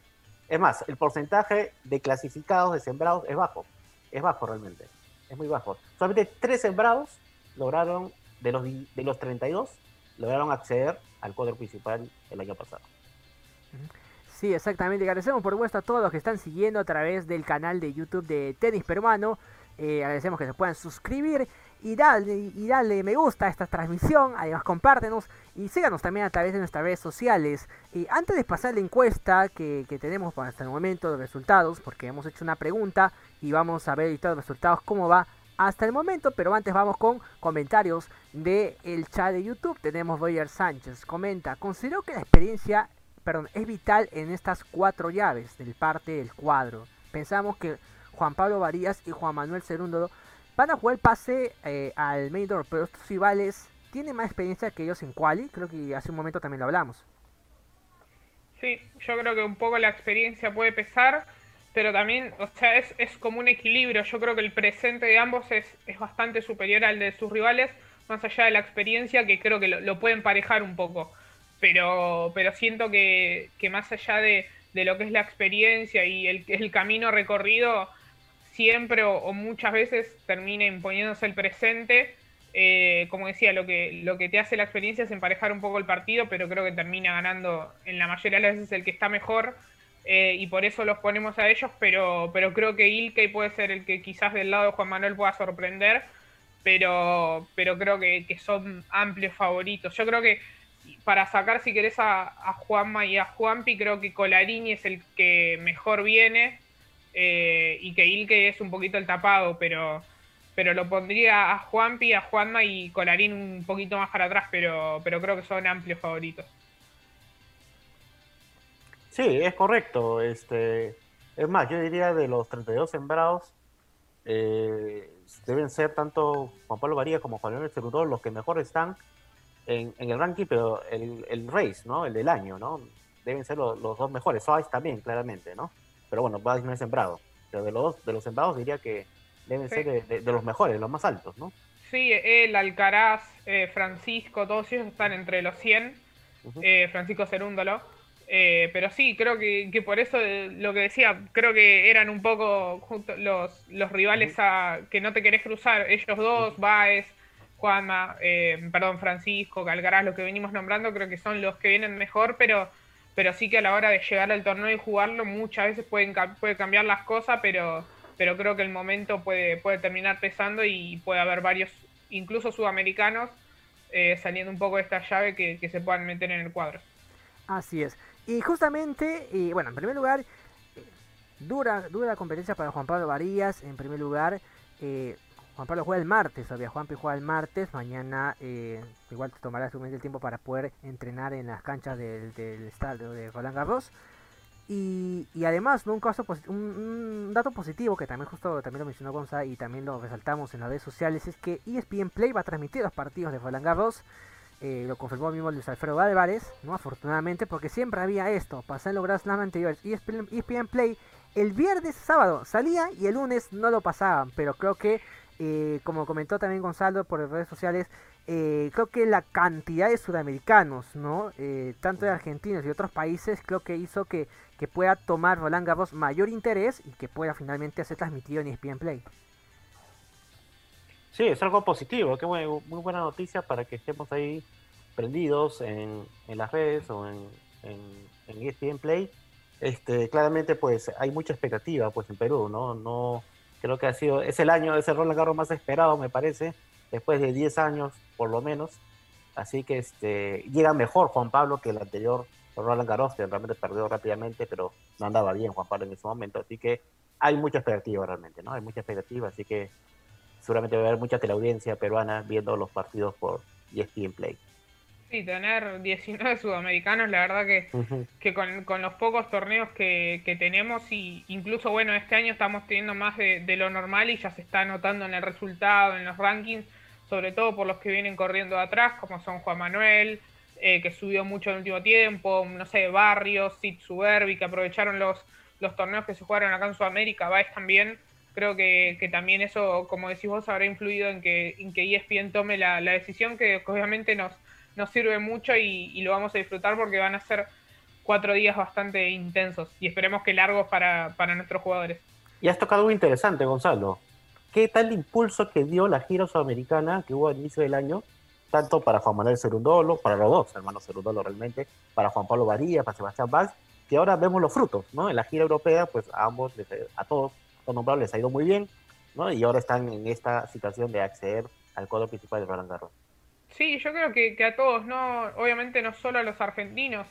Es más, el porcentaje de clasificados de sembrados es bajo, es bajo realmente, es muy bajo. Solamente tres sembrados lograron, de los, de los 32, lograron acceder al cuadro principal el año pasado. Sí, exactamente. Agradecemos por supuesto a todos los que están siguiendo a través del canal de YouTube de Tenis Peruano. Eh, agradecemos que se puedan suscribir y darle, me gusta a esta transmisión. Además, compártenos y síganos también a través de nuestras redes sociales. Y antes de pasar la encuesta que, tenemos hasta el momento de resultados, porque hemos hecho una pregunta y vamos a ver todos los resultados, cómo va hasta el momento. Pero antes vamos con comentarios del el chat de YouTube. Tenemos Roger Sánchez. Comenta, considero que la experiencia perdón, es vital en estas cuatro llaves del parte del cuadro. Pensamos que Juan Pablo Varías y Juan Manuel Cerúndolo van a jugar el pase eh, al main door, pero estos rivales tienen más experiencia que ellos en quali. Creo que hace un momento también lo hablamos. Sí, yo creo que un poco la experiencia puede pesar, pero también, o sea, es, como un equilibrio. Yo creo que el presente de ambos es, es bastante superior al de sus rivales, más allá de la experiencia, que creo que lo, lo pueden parejar un poco. Pero, pero siento que, que más allá de, de lo que es la experiencia y el, el camino recorrido, siempre o, muchas veces termina imponiéndose el presente. Eh, como decía, lo que, lo que te hace la experiencia es emparejar un poco el partido, pero creo que termina ganando en la mayoría de las veces el que está mejor. eh, y por eso los ponemos a ellos, pero, pero creo que Ilkay puede ser el que quizás del lado de Juan Manuel pueda sorprender, pero, pero creo que, que son amplios favoritos. Yo creo que para sacar, si querés, a, Juanma y a Juanpi, creo que Colarini es el que mejor viene eh, y que Ilke es un poquito el tapado, pero, pero lo pondría a Juanpi, a Juanma y Colarín un poquito más para atrás, pero, pero creo que son amplios favoritos. Sí, es correcto. Este, es más, yo diría de los 32 sembrados, eh, deben ser tanto Juan Pablo Varía como Juan Cerudó los que mejor están en, el ranking, pero el, el race, ¿no? El del año, ¿no? Deben ser los, dos mejores. Suárez también, claramente, ¿no? Pero bueno, Baez no es sembrado. Pero de los, de los sembrados diría que deben ser de, los mejores, los más altos, ¿no? Sí, él, Alcaraz, eh, Francisco, todos ellos están entre los 100. Eh, Francisco Cerúndolo. Eh, pero sí, creo que, por eso lo que decía, creo que eran un poco los, los rivales a, que no te querés cruzar. Ellos dos, Baez, Juanma, perdón, Francisco, Alcaraz, los que venimos nombrando, creo que son los que vienen mejor, pero, pero sí que a la hora de llegar al torneo y jugarlo muchas veces pueden puede cambiar las cosas, pero pero creo que el momento puede, puede terminar pesando y puede haber varios, incluso sudamericanos, eh, saliendo un poco de esta llave que, se puedan meter en el cuadro. Así es. Y justamente, y bueno, en primer lugar, eh, dura, dura competencia para Juan Pablo Varías. En primer lugar, eh, Juan Pablo juega el martes, todavía Juanpi juega el martes. Mañana igual te tomará su el tiempo para poder entrenar en las canchas del, estadio de Roland Garros. Y, además, ¿no? un, caso un, dato positivo que también justo también lo mencionó Gonza y también lo resaltamos en las redes sociales es que ESPN Play va a transmitir los partidos de Roland Garros. Eh, lo confirmó mismo Luis Alfredo Álvarez, ¿no? afortunadamente, porque siempre había esto, pasar en los Grand Slam anteriores. ESPN, ESPN Play el viernes, sábado salía y el lunes no lo pasaban, pero creo que, eh, como comentó también Gonzalo por redes sociales, eh, creo que la cantidad de sudamericanos, ¿no? tanto de argentinos y otros países, creo que hizo que, que pueda tomar Roland Garros mayor interés y que pueda finalmente ser transmitido en ESPN Play. Sí, es algo positivo, que muy, muy buena noticia para que estemos ahí prendidos en, las redes o en, en, ESPN Play. Este, claramente, pues hay mucha expectativa pues en Perú, ¿no? No creo que ha sido, es el año, es el Roland Garros más esperado, me parece, después de 10 años por lo menos. Así que este, llega mejor Juan Pablo que el anterior Roland Garros, que realmente perdió rápidamente, pero no andaba bien Juan Pablo en ese momento. Así que hay mucha expectativa realmente, ¿no? Hay mucha expectativa, así que seguramente va a haber mucha teleaudiencia peruana viendo los partidos por ESPN Play. Sí, tener 19 <laughs> sudamericanos, la verdad que, que con, los pocos torneos que, tenemos, y incluso bueno, este año estamos teniendo más de, de, lo normal y ya se está notando en el resultado, en los rankings, sobre todo por los que vienen corriendo atrás, como son Juan Manuel, eh, que subió mucho en el último tiempo, no sé, Barrios, Sid Suberbi, que aprovecharon los, los torneos que se jugaron acá en Sudamérica, Baez también, creo que, también eso, como decís vos, habrá influido en que, en que ESPN tome la, decisión que obviamente nos, nos sirve mucho y, lo vamos a disfrutar porque van a ser cuatro días bastante intensos y esperemos que largos para, para nuestros jugadores. Y has tocado algo interesante, Gonzalo. ¿Qué tal impulso que dio la gira sudamericana que hubo al inicio del año tanto para Juan Manuel Cerundolo, para los dos hermanos Cerundolo realmente, para Juan Pablo Varía, para Sebastián Valls, que ahora vemos los frutos, ¿no? En la gira europea, pues a ambos, a todos los nombrados les ha ido muy bien, ¿no? Y ahora están en esta situación de acceder al cuadro principal de Roland Garros. Sí, yo creo que, a todos, ¿no? Obviamente no solo a los argentinos,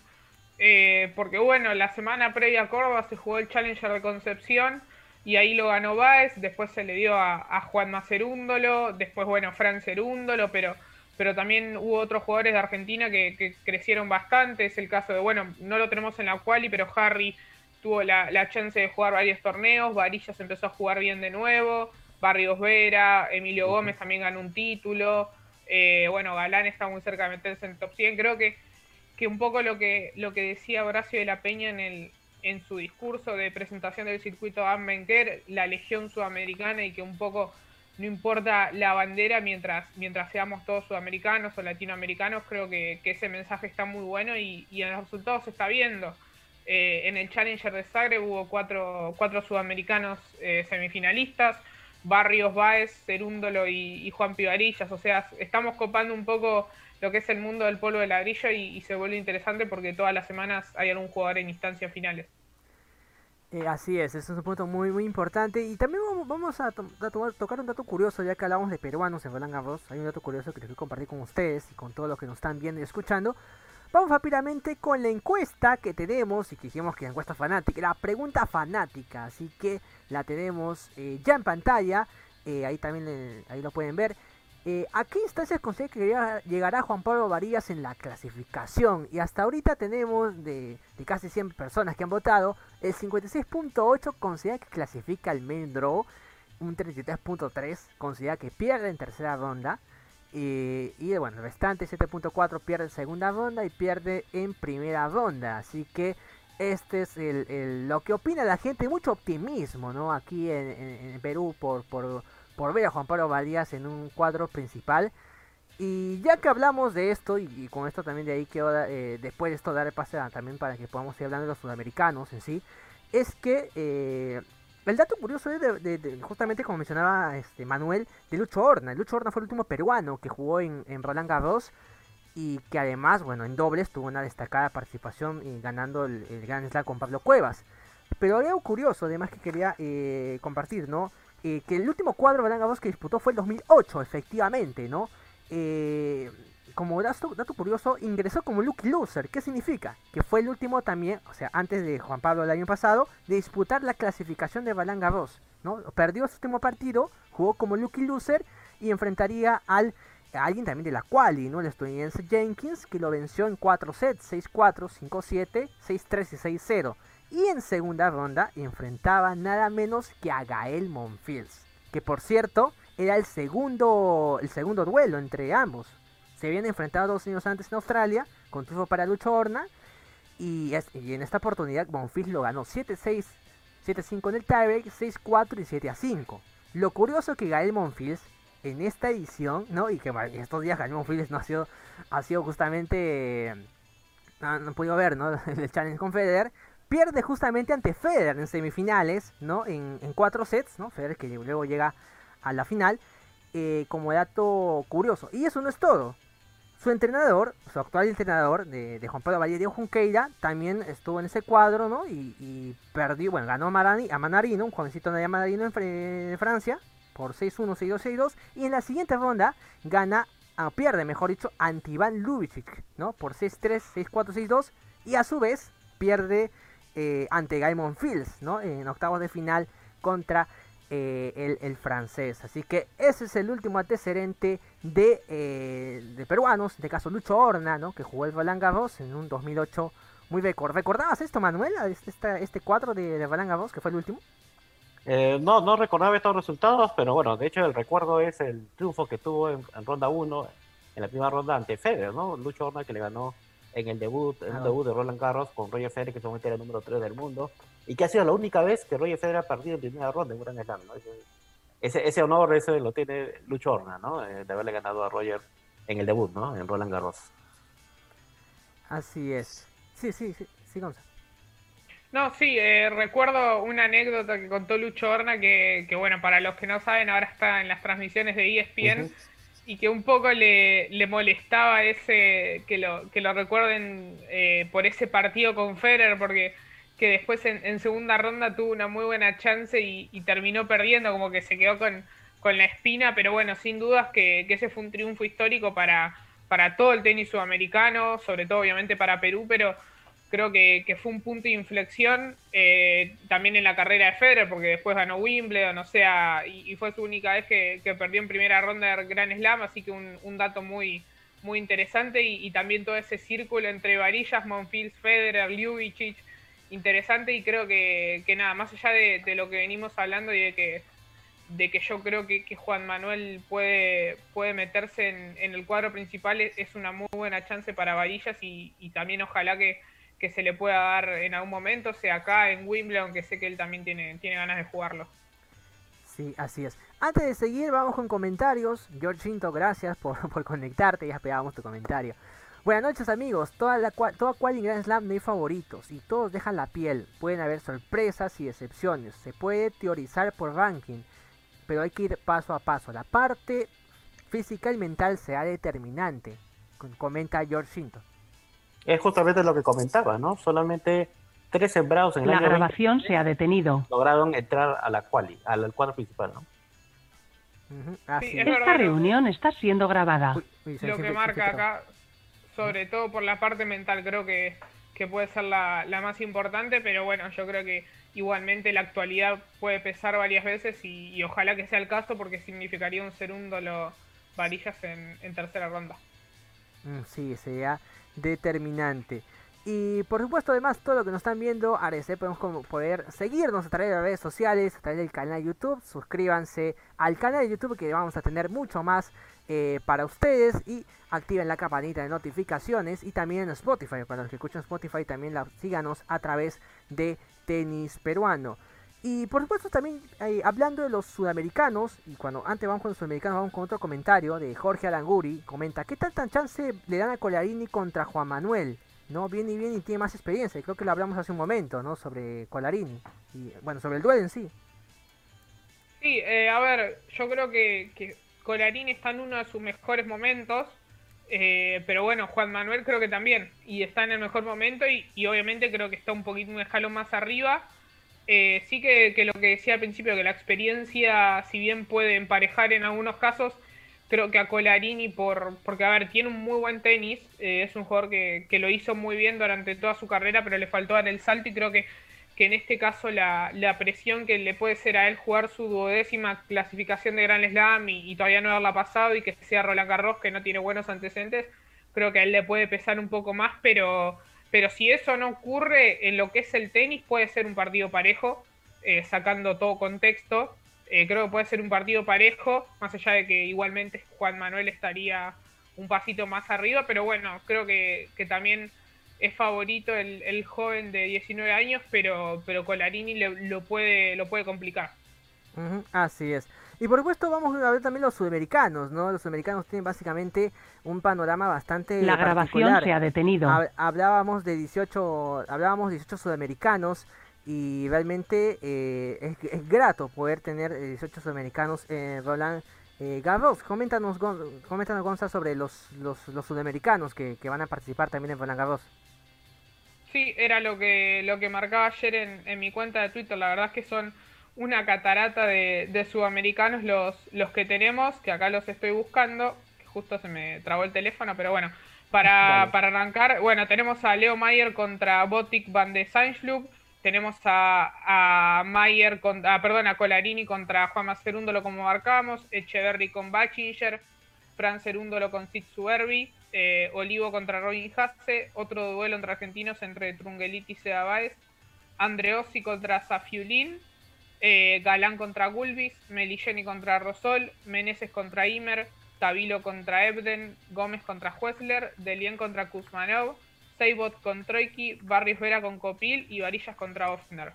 eh, porque bueno, la semana previa a Córdoba se jugó el Challenger de Concepción y ahí lo ganó Baez, después se le dio a, a Juan Macerúndolo, después bueno, Fran Cerúndolo, pero pero también hubo otros jugadores de Argentina que, crecieron bastante. Es el caso de, bueno, no lo tenemos en la quali, pero Harry tuvo la, chance de jugar varios torneos, Varillas empezó a jugar bien de nuevo, Barrios Vera, Emilio Gómez también ganó un título, eh, bueno, Galán está muy cerca de meterse en top 100. Creo que, que un poco lo que, lo que decía Horacio de la Peña en, el, en su discurso de presentación del circuito Ambenker, la Legión Sudamericana y que un poco no importa la bandera mientras, mientras seamos todos sudamericanos o latinoamericanos, creo que, ese mensaje está muy bueno y, en los resultados se está viendo. Eh, en el Challenger de Zagreb hubo cuatro, cuatro sudamericanos eh, semifinalistas, Barrios Báez, Cerúndolo y, Juan Pivarillas, o sea, estamos copando un poco lo que es el mundo del polvo de ladrillo y, y se vuelve interesante porque todas las semanas hay algún jugador en instancias finales. Eh, así es, es un punto muy muy importante. Y también vamos a, tocar un dato curioso, ya que hablamos de peruanos en Roland Garros. Hay un dato curioso que les voy a compartir con ustedes y con todos los que nos están viendo y escuchando. Vamos rápidamente con la encuesta que tenemos y que dijimos que la encuesta fanática, la pregunta fanática. Así que la tenemos eh, ya en pantalla. Eh, ahí también ahí lo pueden ver. Eh, ¿A qué instancias considera que llegará Juan Pablo Varías en la clasificación? Y hasta ahorita tenemos de, casi 100 personas que han votado, el 56.8 considera que clasifica el main un 33.3, considera que pierde en tercera ronda. Y, y, bueno, el restante 7.4 pierde en segunda ronda y pierde en primera ronda. Así que este es el, lo que opina la gente, mucho optimismo, ¿no? Aquí en, Perú por, por, ver a Juan Pablo Badías en un cuadro principal. Y ya que hablamos de esto, y, con esto también de ahí quiero eh, después de esto dar pase también para que podamos ir hablando de los sudamericanos en sí, es que eh, el dato curioso es de, justamente como mencionaba este Manuel, de Lucho Horna. Lucho Horna fue el último peruano que jugó en, en Roland Garros y que además, bueno, en dobles tuvo una destacada participación ganando el, el Slam con Pablo Cuevas. Pero algo curioso, además que quería eh, compartir, ¿no? Eh, que el último cuadro de Garros que disputó fue el 2008, efectivamente, ¿no? Eh, como dato, curioso, ingresó como Lucky Loser. ¿Qué significa? Que fue el último también, o sea, antes de Juan Pablo el año pasado, de disputar la clasificación de Roland Garros, ¿no? Perdió su último partido, jugó como Lucky Loser y enfrentaría al alguien también de la quali, ¿no? El estadounidense Jenkins, que lo venció en 4 sets, 6-4, 5-7, 6-3 y 6-0. Y en segunda ronda enfrentaba nada menos que a Gael Monfils, que por cierto era el segundo, el segundo duelo entre ambos. Se habían enfrentado dos años antes en Australia, con triunfo para Lucho Horna, y, en esta oportunidad Monfils lo ganó 7-6, 7-5 en el tiebreak, 6-4 y 7-5. Lo curioso es que Gael Monfils en esta edición, ¿no? Y que estos días Gael Monfils no ha sido, ha sido justamente, no, no podido ver, ¿no? <laughs> El challenge con Federer, pierde justamente ante Federer en semifinales, ¿no? En, cuatro sets, ¿no? Federer que luego llega a la final, eh, como dato curioso. Y eso no es todo. Su entrenador, su actual entrenador de, Juan Pablo Valle, Diego Junqueira, también estuvo en ese cuadro, ¿no? Y, perdió, bueno, ganó a, Marani, a Manarino, un jovencito de Manarino en Francia, por 6-1, 6-2, 6-2. Y en la siguiente ronda gana, ah, pierde, mejor dicho, ante Iván Lubicic, ¿no? Por 6-3, 6-4, 6-2. Y a su vez pierde eh, ante Gaimon Fields, ¿no? En octavos de final contra eh, el, francés. Así que ese es el último antecedente de, eh, de peruanos, de caso Lucho Horna, ¿no? Que jugó el Roland Garros en un 2008 muy récord. ¿Recordabas esto, Manuel? Este, este, este cuadro de, de Roland Garros, que fue el último. Eh, no, no recordaba estos resultados, pero bueno, de hecho el recuerdo es el triunfo que tuvo en, ronda 1, en la primera ronda ante Federer, ¿no? Lucho Horna que le ganó en el debut, en el debut de Roland Garros con Roger Federer, que solamente era el número 3 del mundo, y que ha sido la única vez que Roger Federer ha perdido en primera ronda en Grand Slam, ¿no? Ese, ese, honor ese lo tiene Lucho Horna, ¿no? Eh, de haberle ganado a Roger en el debut, ¿no? En Roland Garros. Así es. Sí, sí, sí, sí, Gonzalo. No, sí, eh, recuerdo una anécdota que contó Lucho Horna que, que, bueno, para los que no saben, ahora está en las transmisiones de ESPN y que un poco le, le, molestaba ese que lo, que lo recuerden eh, por ese partido con Federer, porque que después en, segunda ronda tuvo una muy buena chance y, terminó perdiendo, como que se quedó con, con la espina, pero bueno, sin dudas que, que ese fue un triunfo histórico para, para todo el tenis sudamericano, sobre todo obviamente para Perú, pero creo que, fue un punto de inflexión eh, también en la carrera de Federer, porque después ganó Wimbledon, o sea, y, fue su única vez que, perdió en primera ronda de Grand Slam, así que un, dato muy, muy interesante, y, también todo ese círculo entre Varillas, Monfils, Federer, Ljubicic, interesante, y creo que, nada, más allá de, lo que venimos hablando y de que de que yo creo que, Juan Manuel puede, puede meterse en, el cuadro principal, es, una muy buena chance para Varillas y también ojalá que, que se le pueda dar en algún momento, sea acá en Wimbledon, que sé que él también tiene, tiene ganas de jugarlo. Sí, así es. Antes de seguir, vamos con comentarios. Georginto, gracias por, <laughs> por conectarte, ya esperábamos tu comentario. Buenas noches amigos, toda, la, toda cual en Grand Slam no hay favoritos y todos dejan la piel. Pueden haber sorpresas y excepciones. Se puede teorizar por ranking, pero hay que ir paso a paso. La parte física y mental será determinante, comenta George Shinto es justamente lo que comentaba, ¿no? Solamente tres sembrados en el La grabación se ha detenido. Lograron entrar a la quali, al cuadro principal, ¿no? Esta reunión está siendo grabada. lo que marca acá, sobre todo por la parte mental, creo que, que puede ser la, más importante, pero bueno, yo creo que igualmente la actualidad puede pesar varias veces y, ojalá que sea el caso porque significaría un segundo lo varillas en, en tercera ronda. Mm, sí, sería determinante. Y por supuesto, además, todo lo que nos están viendo, agradecer, podemos poder seguirnos a través de las redes sociales, a través del canal de YouTube. Suscríbanse al canal de YouTube que vamos a tener mucho más eh, para ustedes y activen la campanita de notificaciones y también en Spotify. Para los que escuchan Spotify, también síganos a través de Tenis Peruano. Y por supuesto también eh, hablando de los sudamericanos, y cuando antes vamos con los sudamericanos, vamos con otro comentario de Jorge Alanguri, comenta, ¿qué tal tan chance le dan a Colarini contra Juan Manuel? No, viene y bien y tiene más experiencia, creo que lo hablamos hace un momento, ¿no? Sobre Colarini, y bueno, sobre el duelo en sí. Sí, eh, a ver, yo creo que, que Colarini está en uno de sus mejores momentos, eh, pero bueno, Juan Manuel creo que también, y está en el mejor momento, y, y obviamente creo que está un poquito un escalón más arriba, eh, sí que, lo que decía al principio, que la experiencia, si bien puede emparejar en algunos casos, creo que a Colarini, por, porque a ver, tiene un muy buen tenis, eh, es un jugador que, lo hizo muy bien durante toda su carrera, pero le faltó dar el salto y creo que, que en este caso la, presión que le puede ser a él jugar su duodécima clasificación de Grand Slam y, y todavía no haberla pasado y que sea Roland Garros, que no tiene buenos antecedentes, creo que a él le puede pesar un poco más, pero pero si eso no ocurre en lo que es el tenis, puede ser un partido parejo, eh, sacando todo contexto. Eh, creo que puede ser un partido parejo, más allá de que igualmente Juan Manuel estaría un pasito más arriba, pero bueno, creo que, también es favorito el, joven de 19 años, pero, pero Colarini lo, puede, lo puede complicar. así es. Y por supuesto vamos a ver también los sudamericanos, ¿no? Los sudamericanos tienen básicamente un panorama bastante La grabación se ha detenido. hablábamos de 18, hablábamos de 18 sudamericanos y realmente eh, es, grato poder tener 18 sudamericanos en Roland eh, Garros. Coméntanos, coméntanos Gonza sobre los, los, sudamericanos que, van a participar también en Roland Garros. Sí, era lo que, lo que marcaba ayer en, en mi cuenta de Twitter. La verdad es que son una catarata de, sudamericanos los, los que tenemos, que acá los estoy buscando, que justo se me trabó el teléfono, pero bueno, para, arrancar, bueno, tenemos a Leo Mayer contra Botic Van de Sainzlub, tenemos a, a Mayer, contra, perdón, a Colarini contra Juan Macerúndolo como marcamos, Echeverry con Bachinger, Fran Cerúndolo con Sitsu eh, Olivo contra Robin Hasse, otro duelo entre argentinos entre Trungeliti y Sedabaez, Andreossi contra Safiulin, eh, Galán contra Gulbis, Meligeni contra Rosol, Meneses contra Imer, Tabilo contra Ebden, Gómez contra Huesler, Delien contra Kuzmanov, Seibot con Troiki, Barrios Vera con Copil y Varillas contra Offner.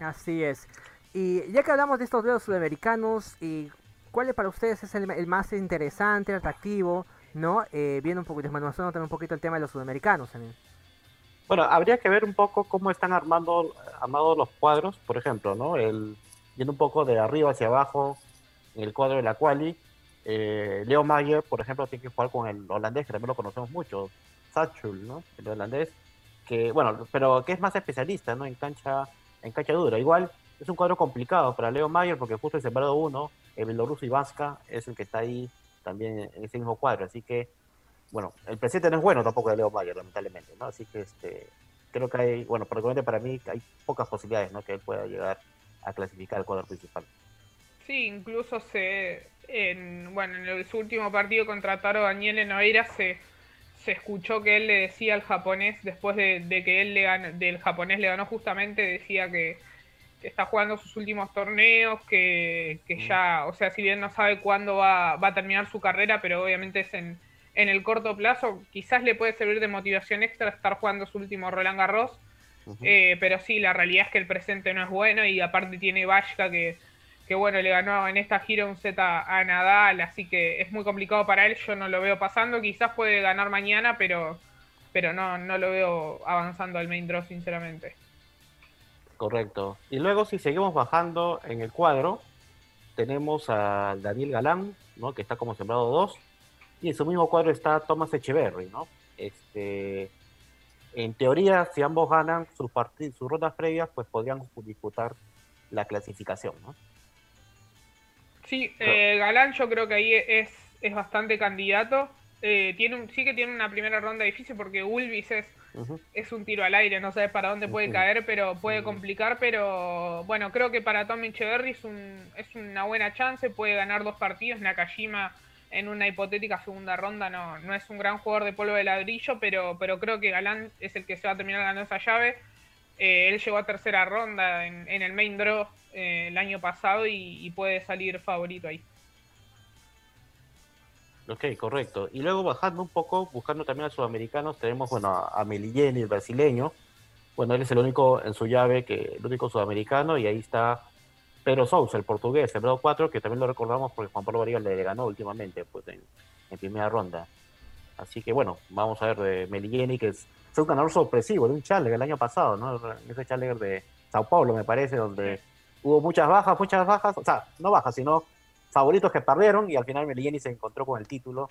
Así es. Y ya que hablamos de estos dedos sudamericanos, ¿y ¿cuál para ustedes es el, más interesante, atractivo? ¿No? Eh, viendo un poquito, desmenuzando también un poquito el tema de los sudamericanos también. Bueno, habría que ver un poco cómo están armando armados los cuadros, por ejemplo, ¿no? El, yendo un poco de arriba hacia abajo en el cuadro de la quali. Eh, Leo Mayer, por ejemplo, tiene que jugar con el holandés, que también lo conocemos mucho, Sachul, ¿no? El holandés, que, bueno, pero que es más especialista, ¿no? En cancha, en cancha dura. Igual es un cuadro complicado para Leo Mayer, porque justo el sembrado uno, el bielorruso Vasca, es el que está ahí también en ese mismo cuadro. Así que bueno, el presente no es bueno tampoco de Leo Mayer, lamentablemente, ¿no? Así que este, creo que hay, bueno, particularmente para mí hay pocas posibilidades, ¿no? Que él pueda llegar a clasificar el cuadro principal. Sí, incluso se, en, bueno, en su último partido contra Taro Daniel en Oeira se, se escuchó que él le decía al japonés, después de, que él le ganó, del japonés le ganó justamente, decía que, está jugando sus últimos torneos, que, que mm. ya, o sea, si bien no sabe cuándo va, va a terminar su carrera, pero obviamente es en en el corto plazo quizás le puede servir de motivación extra estar jugando su último Roland Garros. Eh, pero sí, la realidad es que el presente no es bueno y aparte tiene Vashka que, que bueno, le ganó en esta gira un Z a Nadal, así que es muy complicado para él, yo no lo veo pasando, quizás puede ganar mañana, pero, pero no, no lo veo avanzando al main draw, sinceramente. Correcto. Y luego si seguimos bajando en el cuadro, tenemos a Daniel Galán, ¿no? que está como sembrado 2, y en su mismo cuadro está Thomas Echeverry, ¿no? Este, en teoría, si ambos ganan sus, sus rondas previas, pues podrían disputar la clasificación, ¿no? Sí, eh, Galán yo creo que ahí es, es bastante candidato. Eh, tiene sí que tiene una primera ronda difícil porque Ulvis es, es un tiro al aire, no sabes para dónde puede caer, pero puede complicar, pero bueno, creo que para Tommy Echeverry es, un, es una buena chance, puede ganar dos partidos, Nakajima en una hipotética segunda ronda. No, no es un gran jugador de polvo de ladrillo, pero, pero creo que Galán es el que se va a terminar ganando esa llave. Eh, él llegó a tercera ronda en, el main draw eh, el año pasado y, puede salir favorito ahí. Ok, correcto. Y luego bajando un poco, buscando también a sudamericanos, tenemos bueno a Melilleni, el brasileño. Bueno, él es el único en su llave, que el único sudamericano, y ahí está Pedro Sousa, el portugués, sembrado 4, que también lo recordamos porque Juan Pablo Vargas le ganó últimamente pues, en, primera ronda. Así que bueno, vamos a ver de Melilleni, que es, un ganador sorpresivo de un Challenger el año pasado, ¿no? Ese Challenger de Sao Paulo, me parece, donde hubo muchas bajas, muchas bajas, o sea, no bajas, sino favoritos que perdieron y al final Melilleni se encontró con el título.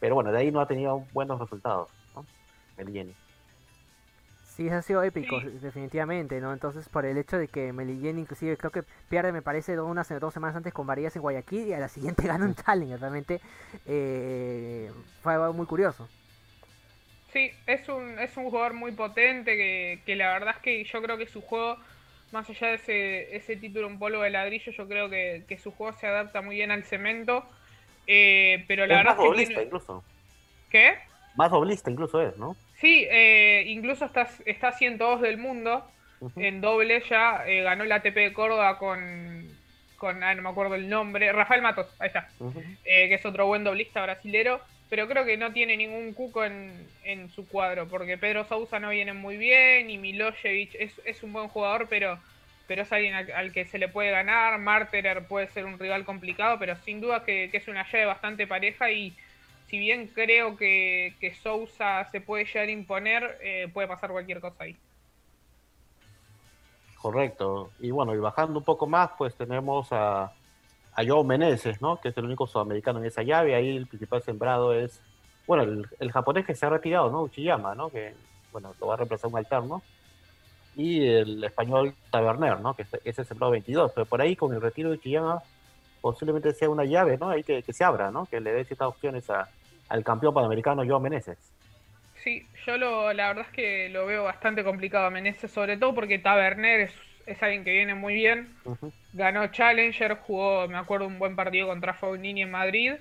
Pero bueno, de ahí no ha tenido buenos resultados, ¿no? Melilleni. Sí, ha sido épico, definitivamente, ¿no? Entonces, por el hecho de que Melillén, inclusive, creo que pierde, me parece, unas dos semanas antes con Varillas en Guayaquil y a la siguiente <laughs> gana un Challenger, realmente eh, fue algo muy curioso. Sí, es un, es un jugador muy potente que, que, la verdad es que yo creo que su juego, más allá de ese, ese título un polvo de ladrillo, yo creo que, que su juego se adapta muy bien al cemento. Eh, pero la verdad es que incluso. ¿Qué? Más doblista incluso es, ¿no? Sí, eh, incluso está, está 102 del mundo en doble ya. Eh, ganó el ATP de Córdoba con, con ah, no me acuerdo el nombre, Rafael Matos, ahí está, eh, que es otro buen doblista brasilero. Pero creo que no tiene ningún cuco en, en su cuadro, porque Pedro Sousa no viene muy bien y Milosevic es, es un buen jugador, pero, pero es alguien al, que se le puede ganar. Marterer puede ser un rival complicado, pero sin duda que, que es una llave bastante pareja y si bien creo que, que Sousa se puede llegar a imponer, eh, puede pasar cualquier cosa ahí. Correcto. Y bueno, y bajando un poco más, pues tenemos a, a Joe Meneses, ¿no? Que es el único sudamericano en esa llave. Ahí el principal sembrado es, bueno, el, japonés que se ha retirado, ¿no? Uchiyama, ¿no? Que, bueno, lo va a reemplazar un alterno. Y el español Taberner, ¿no? Que es el sembrado 22. Pero por ahí, con el retiro de Uchiyama, posiblemente sea una llave, ¿no? Ahí que, que se abra, ¿no? Que le dé ciertas opciones a, al campeón panamericano Joao Meneses. Sí, yo lo, la verdad es que lo veo bastante complicado a Meneses, sobre todo porque Taberner es, es alguien que viene muy bien. Ganó Challenger, jugó, me acuerdo, un buen partido contra Fognini en Madrid.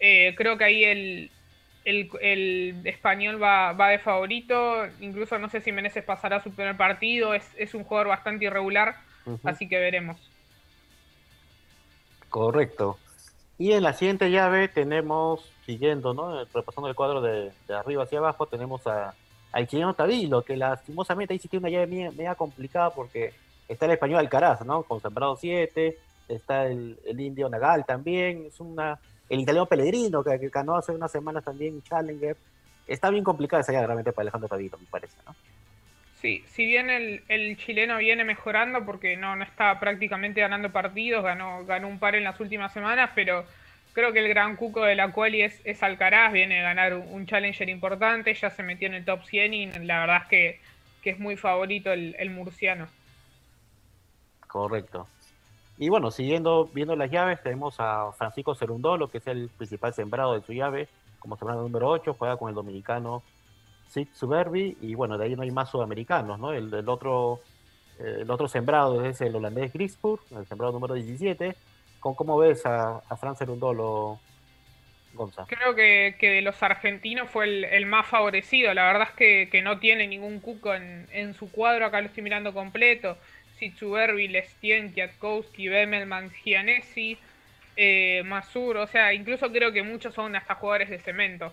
Eh, creo que ahí el, el, español va, va, de favorito. Incluso no sé si Meneses pasará su primer partido. Es, es un jugador bastante irregular, así que veremos. Correcto. Y en la siguiente llave tenemos, siguiendo, ¿no? Repasando el cuadro de, arriba hacia abajo, tenemos a, al chileno Tavilo, que lastimosamente ahí sí tiene una llave media, complicada porque está el español Alcaraz, ¿no? Con sembrado 7, está el, indio Nagal también, es una, el italiano Pellegrino, que, ganó hace unas semanas también Challenger. Está bien complicada esa llave realmente para Alejandro Tavilo, me parece, ¿no? Sí, si bien el, el, chileno viene mejorando porque no, no está prácticamente ganando partidos, ganó, ganó un par en las últimas semanas, pero creo que el gran cuco de la quali es, es Alcaraz, viene a ganar un, challenger importante, ya se metió en el top 100 y la verdad es que, que es muy favorito el, murciano. Correcto. Y bueno, siguiendo viendo las llaves, tenemos a Francisco Cerundolo, que es el principal sembrado de su llave, como sembrado número 8, juega con el dominicano Sid Suberbi, y bueno, de ahí no hay más sudamericanos, ¿no? El, otro, eh, el otro sembrado es el holandés Grisburg, el sembrado número 17. ¿Cómo, ves a, a Fran Cerundolo, Gonzalo? Creo que, que, de los argentinos fue el, más favorecido. La verdad es que, que no tiene ningún cuco en, su cuadro. Acá lo estoy mirando completo. Sid Suberbi, Lestien, Kiatkowski, Bemelman, Gianesi, eh, Masur. O sea, incluso creo que muchos son hasta jugadores de cemento.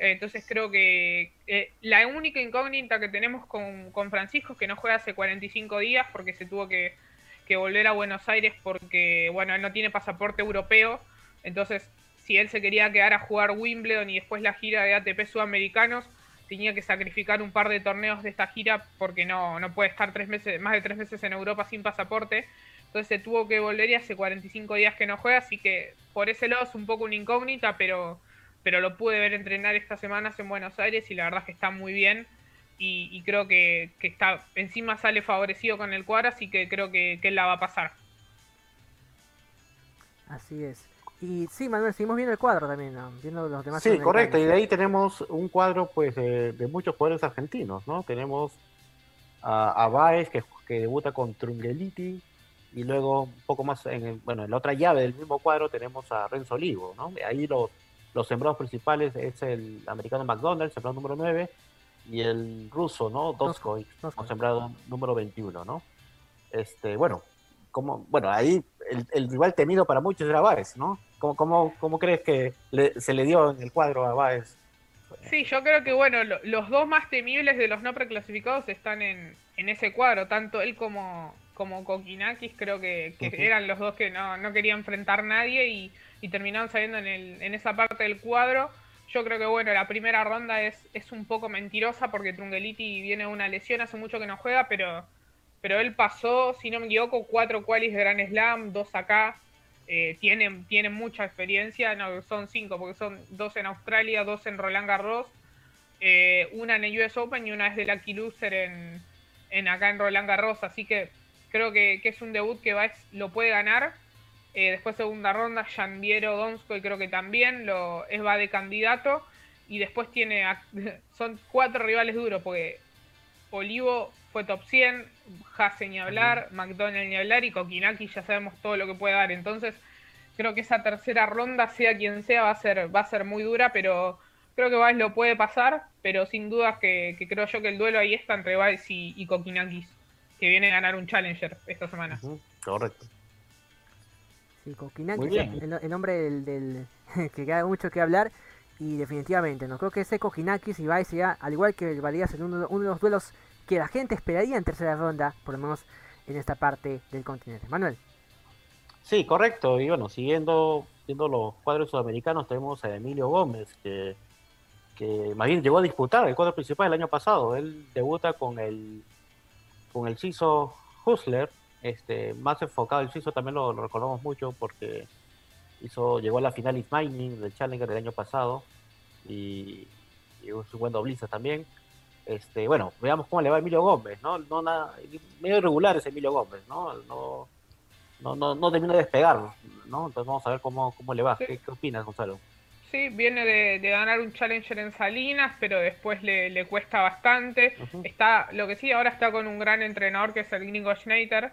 Entonces creo que eh, la única incógnita que tenemos con, Francisco es que no juega hace 45 días porque se tuvo que, volver a Buenos Aires porque, bueno, él no tiene pasaporte europeo. Entonces, si él se quería quedar a jugar Wimbledon y después la gira de ATP Sudamericanos, tenía que sacrificar un par de torneos de esta gira porque no, no puede estar tres meses, más de tres meses en Europa sin pasaporte. Entonces tuvo que volver y hace 45 días que no juega, así que por ese lado es un poco una incógnita, pero pero lo pude ver entrenar estas semanas en Buenos Aires y la verdad es que está muy bien. Y, creo que, está encima sale favorecido con el cuadro, así que creo que, él la va a pasar. Así es. Y sí, Manuel, seguimos viendo el cuadro también, viendo los demás. Sí, correcto, y de ahí tenemos un cuadro pues de, muchos jugadores argentinos, ¿no? Tenemos a, a Baez, que, que, debuta con Trungeliti, y luego un poco más, en bueno, en la otra llave del mismo cuadro tenemos a Renzo Olivo, ¿no? Ahí los los sembrados principales es el americano McDonald's, sembrado número 9, y el ruso, ¿no? Doskoy, Doskoy. sembrado número 21, ¿no? Este, bueno, como, bueno, ahí el, el rival temido para muchos era Báez, ¿no? ¿Cómo, cómo, cómo crees que le- se le dio en el cuadro a Báez? Sí, yo creo que bueno, lo- los dos más temibles de los no preclasificados están en, en ese cuadro, tanto él como, como Kokinakis, creo que, que eran los dos que no, no querían enfrentar a nadie y, y terminaron saliendo en, el, en esa parte del cuadro. Yo creo que bueno, la primera ronda es, es un poco mentirosa porque Trungeliti viene una lesión, hace mucho que no juega, pero, pero él pasó, si no me equivoco, cuatro qualis de Gran Slam, dos acá. Eh, tienen, tienen mucha experiencia, no, son cinco, porque son dos en Australia, dos en Roland Garros, eh, una en el US Open y una es de Lucky Loser en, en acá en Roland Garros, así que creo que, que es un debut que Baez lo puede ganar. Eh, después segunda ronda, Janviero Donskoy creo que también lo, es va de candidato. Y después tiene, <laughs> son cuatro rivales duros, porque Olivo fue top 100, Hase ni hablar, McDonald ni hablar y Kokinaki ya sabemos todo lo que puede dar. Entonces creo que esa tercera ronda, sea quien sea, va a ser, va a ser muy dura, pero creo que Baez lo puede pasar, pero sin dudas que, que creo yo que el duelo ahí está entre Baez y, y Kokinakis, que viene a ganar un Challenger esta semana. Correcto. Muy bien. el, el nombre del, del- <laughs> que queda mucho que hablar. Y definitivamente, no creo que ese Kokinakis y Baez sea, al igual que el Varías, en uno, uno de los duelos que la gente esperaría en tercera ronda, por lo menos en esta parte del continente. Manuel. Sí, correcto. Y bueno, siguiendo viendo los cuadros sudamericanos, tenemos a Emilio Gómez, que, que más bien llegó a disputar el cuadro principal el año pasado. Él debuta con el con el suizo Hustler, este, más enfocado. El suizo también lo, lo recordamos mucho porque hizo, llegó a la final East Mining del Challenger del año pasado y, y un buen doblista también. Este, bueno, veamos cómo le va a Emilio Gómez, ¿no? no nada, medio irregular es Emilio Gómez, ¿no? no no, no, no termina de despegar, ¿no? Entonces vamos a ver cómo, cómo le va. Sí. ¿Qué, qué opinas, Gonzalo? Sí, viene de, de ganar un Challenger en Salinas, pero después le, le cuesta bastante. Está, lo que sí, ahora está con un gran entrenador que es el gringo Schneider,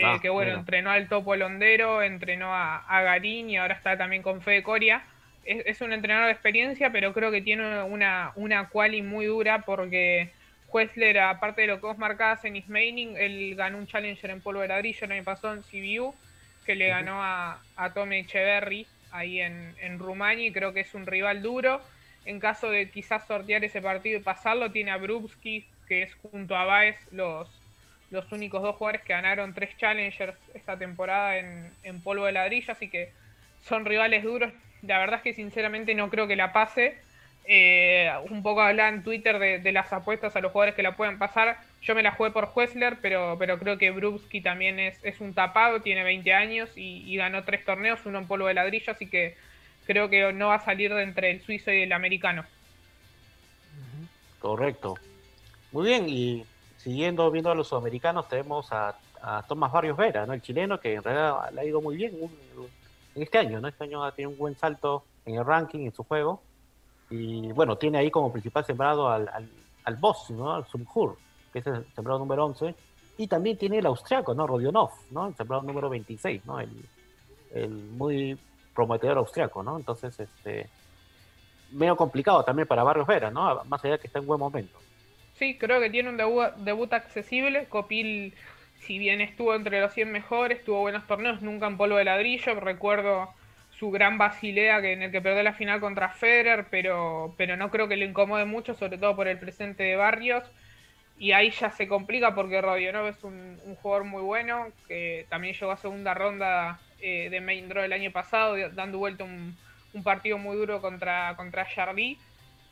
eh, Ah, que bueno, mira. entrenó al Topo Londero, entrenó a, a Garín y ahora está también con Fede Coria. Es, es un entrenador de experiencia, pero creo que tiene una, una quali muy dura porque Huesler, aparte de lo que vos marcabas en Ismaining, él ganó un Challenger en polvo de ladrillo el año pasado en CBU, que le ganó a, a Tommy Echeverry ahí en, en Rumania y creo que es un rival duro. En caso de quizás sortear ese partido y pasarlo, tiene a Brubski, que es junto a Baez los, los únicos dos jugadores que ganaron tres Challengers esta temporada en, en polvo de ladrillo, así que son rivales duros. La verdad es que sinceramente no creo que la pase. Eh, un poco hablaba en Twitter de, de las apuestas a los jugadores que la pueden pasar. Yo me la jugué por Huesler, pero, pero creo que Brubski también es, es un tapado, tiene 20 años y, y ganó tres torneos, uno en polvo de ladrillo, así que creo que no va a salir de entre el suizo y el americano. Correcto. Muy bien, y siguiendo viendo a los sudamericanos, tenemos a, a Tomás Barrios Vera, ¿no? El chileno, que en realidad le ha ido muy bien en este año, ¿no? Este año ha tenido un buen salto en el ranking, en su juego. Y bueno, tiene ahí como principal sembrado al, al, al boss, ¿no? Al Sumhur, que es el sembrado número 11. Y también tiene el austriaco, ¿no? Rodionov, ¿no? El sembrado número 26, ¿no? El, el muy prometedor austriaco, ¿no? Entonces, este medio complicado también para Barrios Vera, ¿no? Más allá de que está en buen momento. Sí, creo que tiene un debut, accesible. Copil, si bien estuvo entre los 100 mejores, tuvo buenos torneos, nunca en polvo de ladrillo. Recuerdo su gran Basilea que en el que perdió la final contra Federer, pero, pero no creo que le incomode mucho, sobre todo por el presente de Barrios. Y ahí ya se complica porque Rodionov es un, jugador muy bueno, que también llegó a segunda ronda eh, de main draw el año pasado, dando vuelta un, un partido muy duro contra, contra Charlie.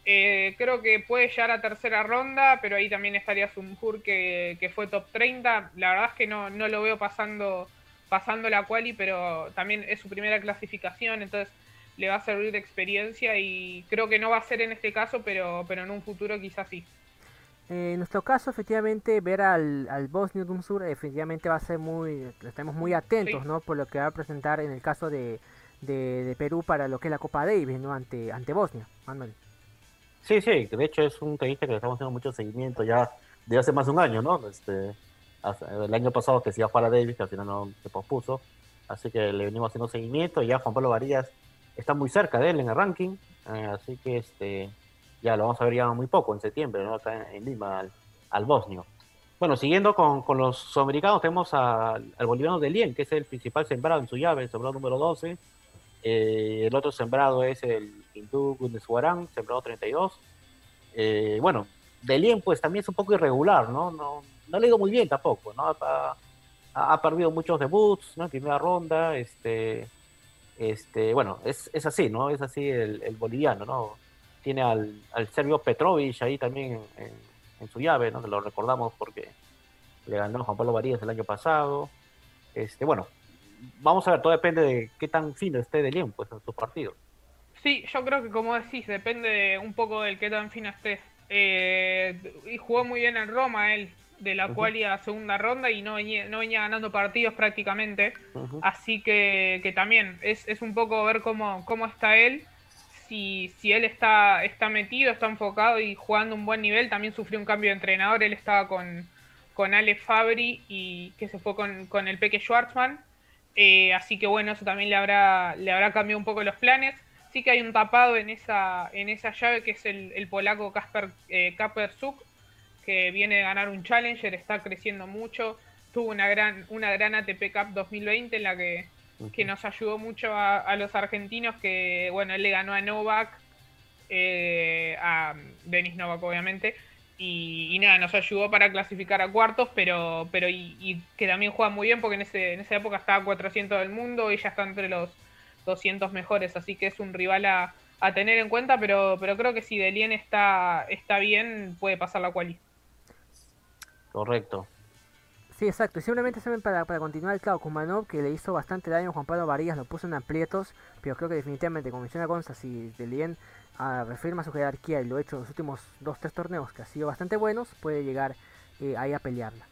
Eh, creo que puede llegar a tercera ronda, pero ahí también estaría Sumhur que, que fue top 30. La verdad es que no, no lo veo pasando, pasando la quali, pero también es su primera clasificación, entonces le va a servir de experiencia y creo que no va a ser en este caso, pero, pero en un futuro quizás sí. Eh, en nuestro caso, efectivamente, ver al, al Bosnio Sur efectivamente va a ser muy, estamos muy atentos, Sí. ¿no? Por lo que va a presentar en el caso de, de, de Perú para lo que es la Copa Davis, ¿no? Ante, ante Bosnia, Manuel. Sí, sí, de hecho es un tenista que le estamos haciendo mucho seguimiento ya de hace más de un año, ¿no? Este, el año pasado que se iba a jugar a Davis, que al final no se pospuso, así que le venimos haciendo seguimiento y ya Juan Pablo Varías está muy cerca de él en el ranking, eh, así que este ya lo vamos a ver ya muy poco, en septiembre, ¿no? Acá en Lima, al, bosnio. Bueno, siguiendo con, con los sudamericanos, tenemos al boliviano de Lien, que es el principal sembrado en su llave, el sembrado número 12. Eh, el otro sembrado es el hindú Gundeswaran, sembrado 32. Eh, bueno, de Lien pues también es un poco irregular, ¿no? No, no le digo muy bien tampoco, ¿no? Ha, perdido muchos debuts, ¿no? Primera ronda, este, este, bueno, es, es así, ¿no? Es así el, boliviano, ¿no? tiene al, al serbio Petrovic ahí también en, su llave, ¿no? lo recordamos porque le ganó Juan Pablo Varías el año pasado. Este, bueno, vamos a ver, todo depende de qué tan fino esté de Lien pues, en su partido. Sí, yo creo que como decís, depende un poco del qué tan fino esté. Eh, y jugó muy bien en Roma él, de la cual iba a segunda ronda y no venía, no venía ganando partidos prácticamente. Así que, que también es, es, un poco ver cómo, cómo está él si, si él está, está metido, está enfocado y jugando un buen nivel, también sufrió un cambio de entrenador, él estaba con, con Ale Fabri y que se fue con, con el Peque Schwartzman, eh, así que bueno, eso también le habrá, le habrá cambiado un poco los planes. Sí que hay un tapado en esa, en esa llave que es el, el polaco Kasper eh, Kapersuk, que viene de ganar un Challenger, está creciendo mucho, tuvo una gran, una gran ATP Cup 2020 en la que que nos ayudó mucho a, los argentinos, que bueno, él le ganó a Novak, eh, a Denis Novak obviamente, y, nada, nos ayudó para clasificar a cuartos, pero, pero y, que también juega muy bien porque en, ese, en esa época estaba 400 del mundo y ya está entre los 200 mejores, así que es un rival a, tener en cuenta, pero, pero creo que si Delien está, está bien, puede pasar la quali. Correcto. Sí, exacto. Y simplemente para, para continuar, claro, Kumanov, que le hizo bastante daño a Juan Pablo Varillas, lo puso en aprietos, pero creo que definitivamente, como menciona Gonza, si Delien uh, refirma su jerarquía y lo ha hecho en los últimos 2-3 torneos, que ha sido bastante buenos, puede llegar eh, ahí a pelearla.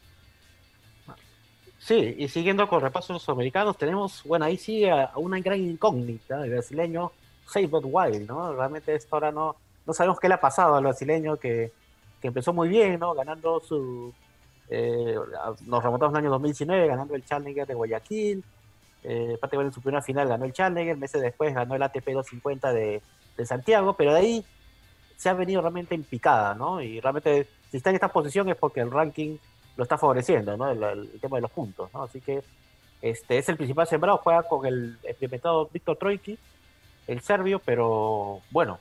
Sí, y siguiendo con repasos los americanos, tenemos, bueno, ahí sí a, una gran incógnita, el brasileño Sabot Wild, ¿no? Realmente esto ahora no, no sabemos qué le ha pasado al brasileño que, que empezó muy bien, ¿no? Ganando su eh, nos remontamos al año 2019 ganando el Challenger de Guayaquil. Eh, en su primera final ganó el Challenger, meses después ganó el ATP 250 de, Santiago, pero de ahí se ha venido realmente en picada, ¿no? Y realmente, si está en esta posición es porque el ranking lo está favoreciendo, ¿no? El, tema de los puntos, ¿no? Así que este es el principal sembrado, juega con el experimentado Víctor Troiki, el serbio, pero bueno,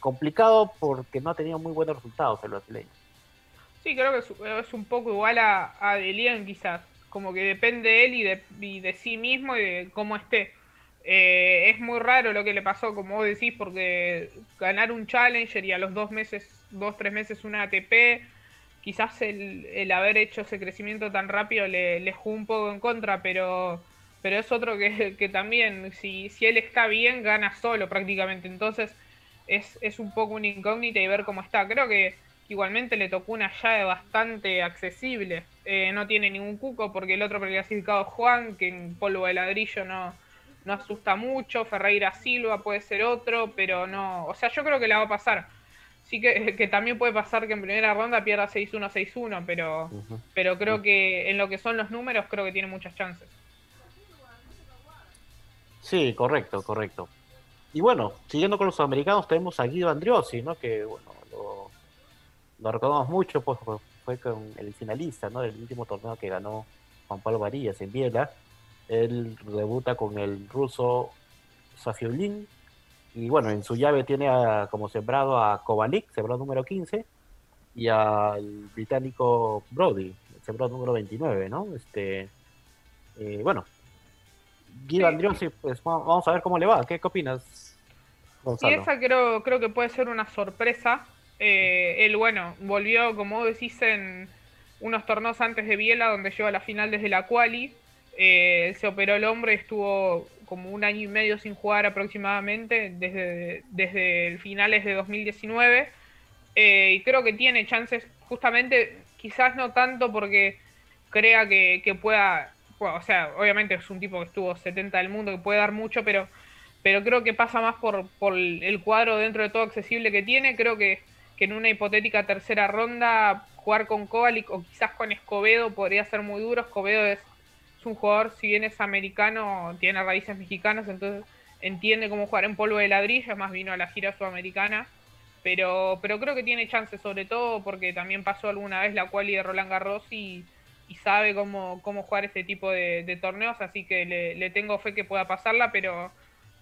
complicado porque no ha tenido muy buenos resultados el brasileño. Sí, creo que es, un poco igual a, a Delian quizás. Como que depende de él y de, y de sí mismo y de cómo esté. Eh, es muy raro lo que le pasó, como vos decís, porque ganar un Challenger y a los dos meses, dos, tres meses una ATP, quizás el, haber hecho ese crecimiento tan rápido le, jugó un poco en contra, pero, pero es otro que, <laughs> que también, si, si él está bien, gana solo prácticamente. Entonces es, es un poco una incógnita y ver cómo está. Creo que igualmente le tocó una llave bastante accesible. Eh, no tiene ningún cuco porque el otro clasificado Juan, que en polvo de ladrillo no, no asusta mucho. Ferreira Silva puede ser otro, pero no. O sea, yo creo que la va a pasar. Sí que, <laughs> que también puede pasar que en primera ronda pierda 6-1, 6-1, pero, pero creo que en lo que son los números, creo que tiene muchas chances. Sí, correcto, correcto. Y bueno, siguiendo con los americanos, tenemos a Guido Andriosi, ¿no? Que bueno, lo, recordamos mucho, pues fue con el finalista, ¿no? Del último torneo que ganó Juan Pablo Varillas en Biela. Él debuta con el ruso Safiulin. Y bueno, en su llave tiene como sembrado a Kovalik, sembrado número 15, y al británico Brody, sembrado número 29, ¿no? Este, eh, bueno, Guido Andriosi, pues vamos a ver cómo le va. ¿Qué, opinas? Gonzalo? Sí, esa creo, creo que puede ser una sorpresa eh, él, bueno, volvió, como decís, en unos torneos antes de Biela, donde llegó a la final desde la quali. Eh, se operó el hombro y estuvo como un año y medio sin jugar aproximadamente, desde, desde finales de 2019. Eh, y creo que tiene chances, justamente, quizás no tanto porque crea que, pueda, o sea, obviamente es un tipo que estuvo 70 del mundo, que puede dar mucho, pero, pero creo que pasa más por, por el cuadro dentro de todo accesible que tiene. Creo que que en una hipotética tercera ronda jugar con Kovalik o quizás con Escobedo podría ser muy duro. Escobedo es, un jugador, si bien es americano, tiene raíces mexicanas, entonces entiende cómo jugar en polvo de ladrillo, más vino a la gira sudamericana. Pero, pero creo que tiene chance, sobre todo porque también pasó alguna vez la quali de Roland Garros y, sabe cómo, cómo jugar este tipo de, torneos, así que le, tengo fe que pueda pasarla, pero,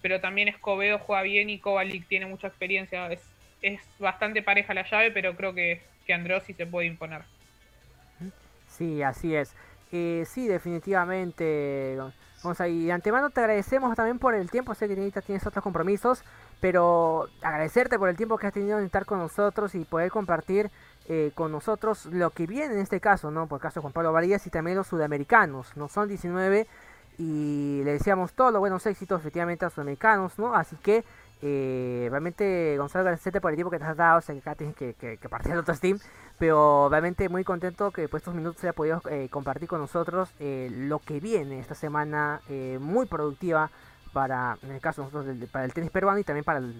pero también Escobedo juega bien y Kovalik tiene mucha experiencia. Es, es bastante pareja la llave, pero creo que, que Androssi se puede imponer. Sí, así es. Eh, sí, definitivamente. Vamos ahí. De antemano te agradecemos también por el tiempo. Sé que tienes otros compromisos, pero agradecerte por el tiempo que has tenido en estar con nosotros y poder compartir eh, con nosotros lo que viene en este caso, ¿no? Por caso de Juan Pablo Varillas y también los sudamericanos, ¿no? Son 19 y le deseamos todos los buenos éxitos efectivamente a sudamericanos, ¿no? Así que eh, realmente, Gonzalo, agradecerte por el tiempo que te has dado. Sé que acá tienes que, que, partir el otro Steam. Pero realmente muy contento que por estos minutos haya podido eh, compartir con nosotros eh, lo que viene esta semana muy productiva para, en el caso nosotros, para el tenis peruano y también para el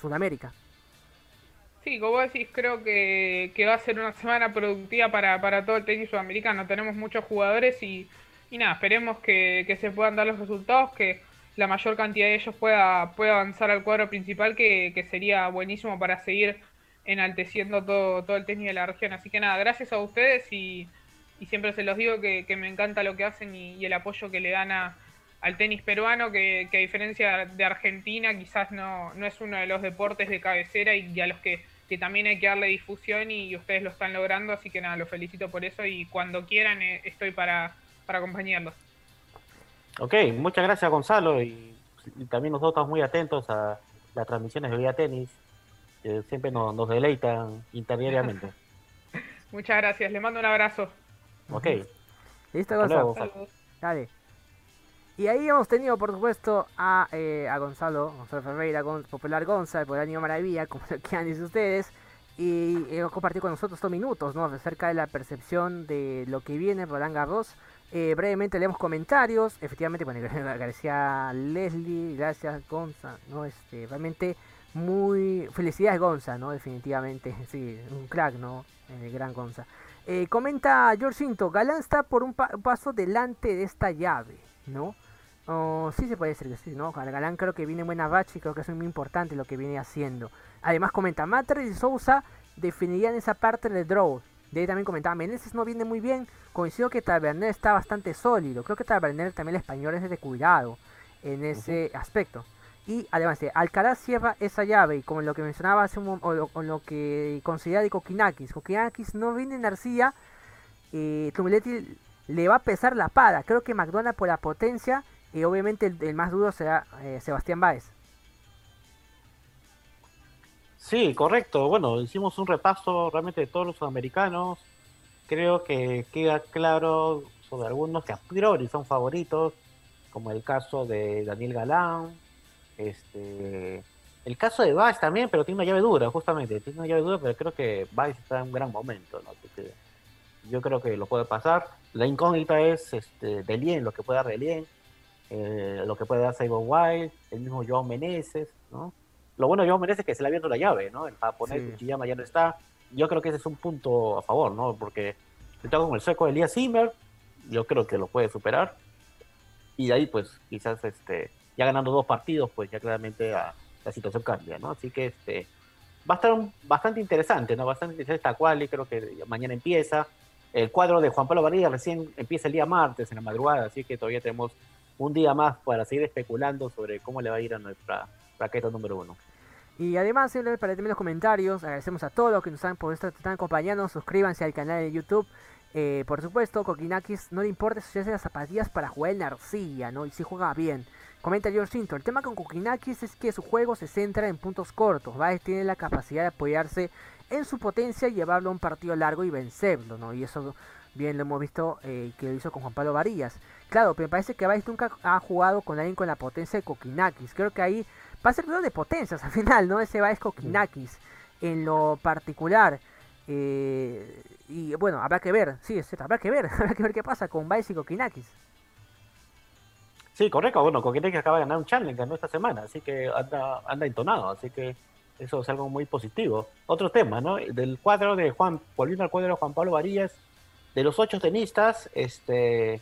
Sudamérica. Sí, como decís, creo que, que, va a ser una semana productiva para, para todo el tenis sudamericano. Tenemos muchos jugadores y, y nada, esperemos que, que se puedan dar los resultados, que la mayor cantidad de ellos pueda, pueda avanzar al cuadro principal, que, sería buenísimo para seguir enalteciendo todo, todo el tenis de la región. Así que nada, gracias a ustedes y, siempre se los digo que, me encanta lo que hacen y, el apoyo que le dan a, al tenis peruano, que, a diferencia de Argentina quizás no, no es uno de los deportes de cabecera y, a los que, también hay que darle difusión y, ustedes lo están logrando. Así que nada, los felicito por eso y cuando quieran eh, estoy para, para acompañarlos. Ok, muchas gracias Gonzalo y, también nosotros estamos muy atentos a las transmisiones de Vía Tenis, que siempre nos, nos deleitan interdiariamente. <laughs> muchas gracias, le mando un abrazo. Ok. Listo, Gonzalo. Dale. Y ahí hemos tenido, por supuesto, a, eh, a Gonzalo, Gonzalo Ferreira, Popular Gonzalo, por el año Maravilla, <laughs> como lo quieran decir ustedes. Y hemos compartido con nosotros estos minutos, ¿no? Acerca de la percepción de lo que viene Roland Garros eh, brevemente leemos comentarios. Efectivamente, bueno, <laughs> agradecía a Leslie, gracias Gonza, ¿no? Este, realmente muy felicidades Gonza, ¿no? Definitivamente, <laughs> sí, un crack, ¿no? El gran Gonza. Eh, comenta George Cinto, Galán está por un, paso delante de esta llave, ¿no? Oh, sí se puede decir que sí, ¿no? Galán creo que viene en buena bache y creo que es muy importante lo que viene haciendo. Además comenta, Matter y Sousa definirían esa parte del draw. De ahí también comentaba, Meneses no viene muy bien. Coincido que Taberner está bastante sólido. Creo que Taberner también el español es de cuidado en ese aspecto. Y además, Alcaraz cierra esa llave. Y como lo que mencionaba hace un o lo, que considera de Kokinakis. Kokinakis no viene en arcilla. Eh, le va a pesar la pada. Creo que McDonald por la potencia. Y obviamente el, más duro será eh, Sebastián Báez. Sí, correcto. Bueno, hicimos un repaso realmente de todos los sudamericanos. Creo que queda claro sobre algunos que a priori son favoritos, como el caso de Daniel Galán, este, el caso de Baez también, pero tiene una llave dura, justamente, tiene una llave dura, pero creo que Baez está en un gran momento, ¿no? yo creo que lo puede pasar. La incógnita es este, Delien, lo que puede dar Delien, eh, lo que puede dar Saigon Wild, el mismo Joao Meneses, ¿no? Lo bueno de Joao Meneses es que se le ha abierto la llave, ¿no? El japonés sí. Uchiyama ya no está. Yo creo que ese es un punto a favor, ¿no? Porque está con el seco de Elías Zimmer, yo creo que lo puede superar. Y de ahí, pues, quizás este, ya ganando dos partidos, pues ya claramente la, situación cambia, ¿no? Así que este, va a estar bastante interesante, ¿no? Bastante interesante esta cual y creo que mañana empieza. El cuadro de Juan Pablo Varilla recién empieza el día martes en la madrugada, así que todavía tenemos un día más para seguir especulando sobre cómo le va a ir a nuestra raqueta número uno. Y además, para tener los comentarios, agradecemos a todos los que nos están, por esto, están acompañando. Suscríbanse al canal de YouTube. Eh, por supuesto, Kokinakis no le importa si hace las zapatillas para jugar en arcilla, ¿no? Y si juega bien. Comenta George Cinto, el tema con Kokinakis es que su juego se centra en puntos cortos. Baez tiene la capacidad de apoyarse en su potencia y llevarlo a un partido largo y vencerlo, ¿no? Y eso bien lo hemos visto eh, que lo hizo con Juan Pablo Varillas. Claro, pero me parece que Baez nunca ha jugado con alguien con la potencia de Kokinakis. Creo que ahí va a ser duelo de potencias al final, ¿no? Ese va es Kokinakis en lo particular. Eh, y bueno, habrá que ver, sí, es habrá que ver, <laughs> habrá que ver qué pasa con Baez y. Sí, correcto, bueno, Kokinakis acaba de ganar un challenge ¿no? esta semana, así que anda, anda entonado, así que eso es algo muy positivo. Otro tema, ¿no? Del cuadro de Juan, volviendo al cuadro de Juan Pablo Varillas, de los ocho tenistas, este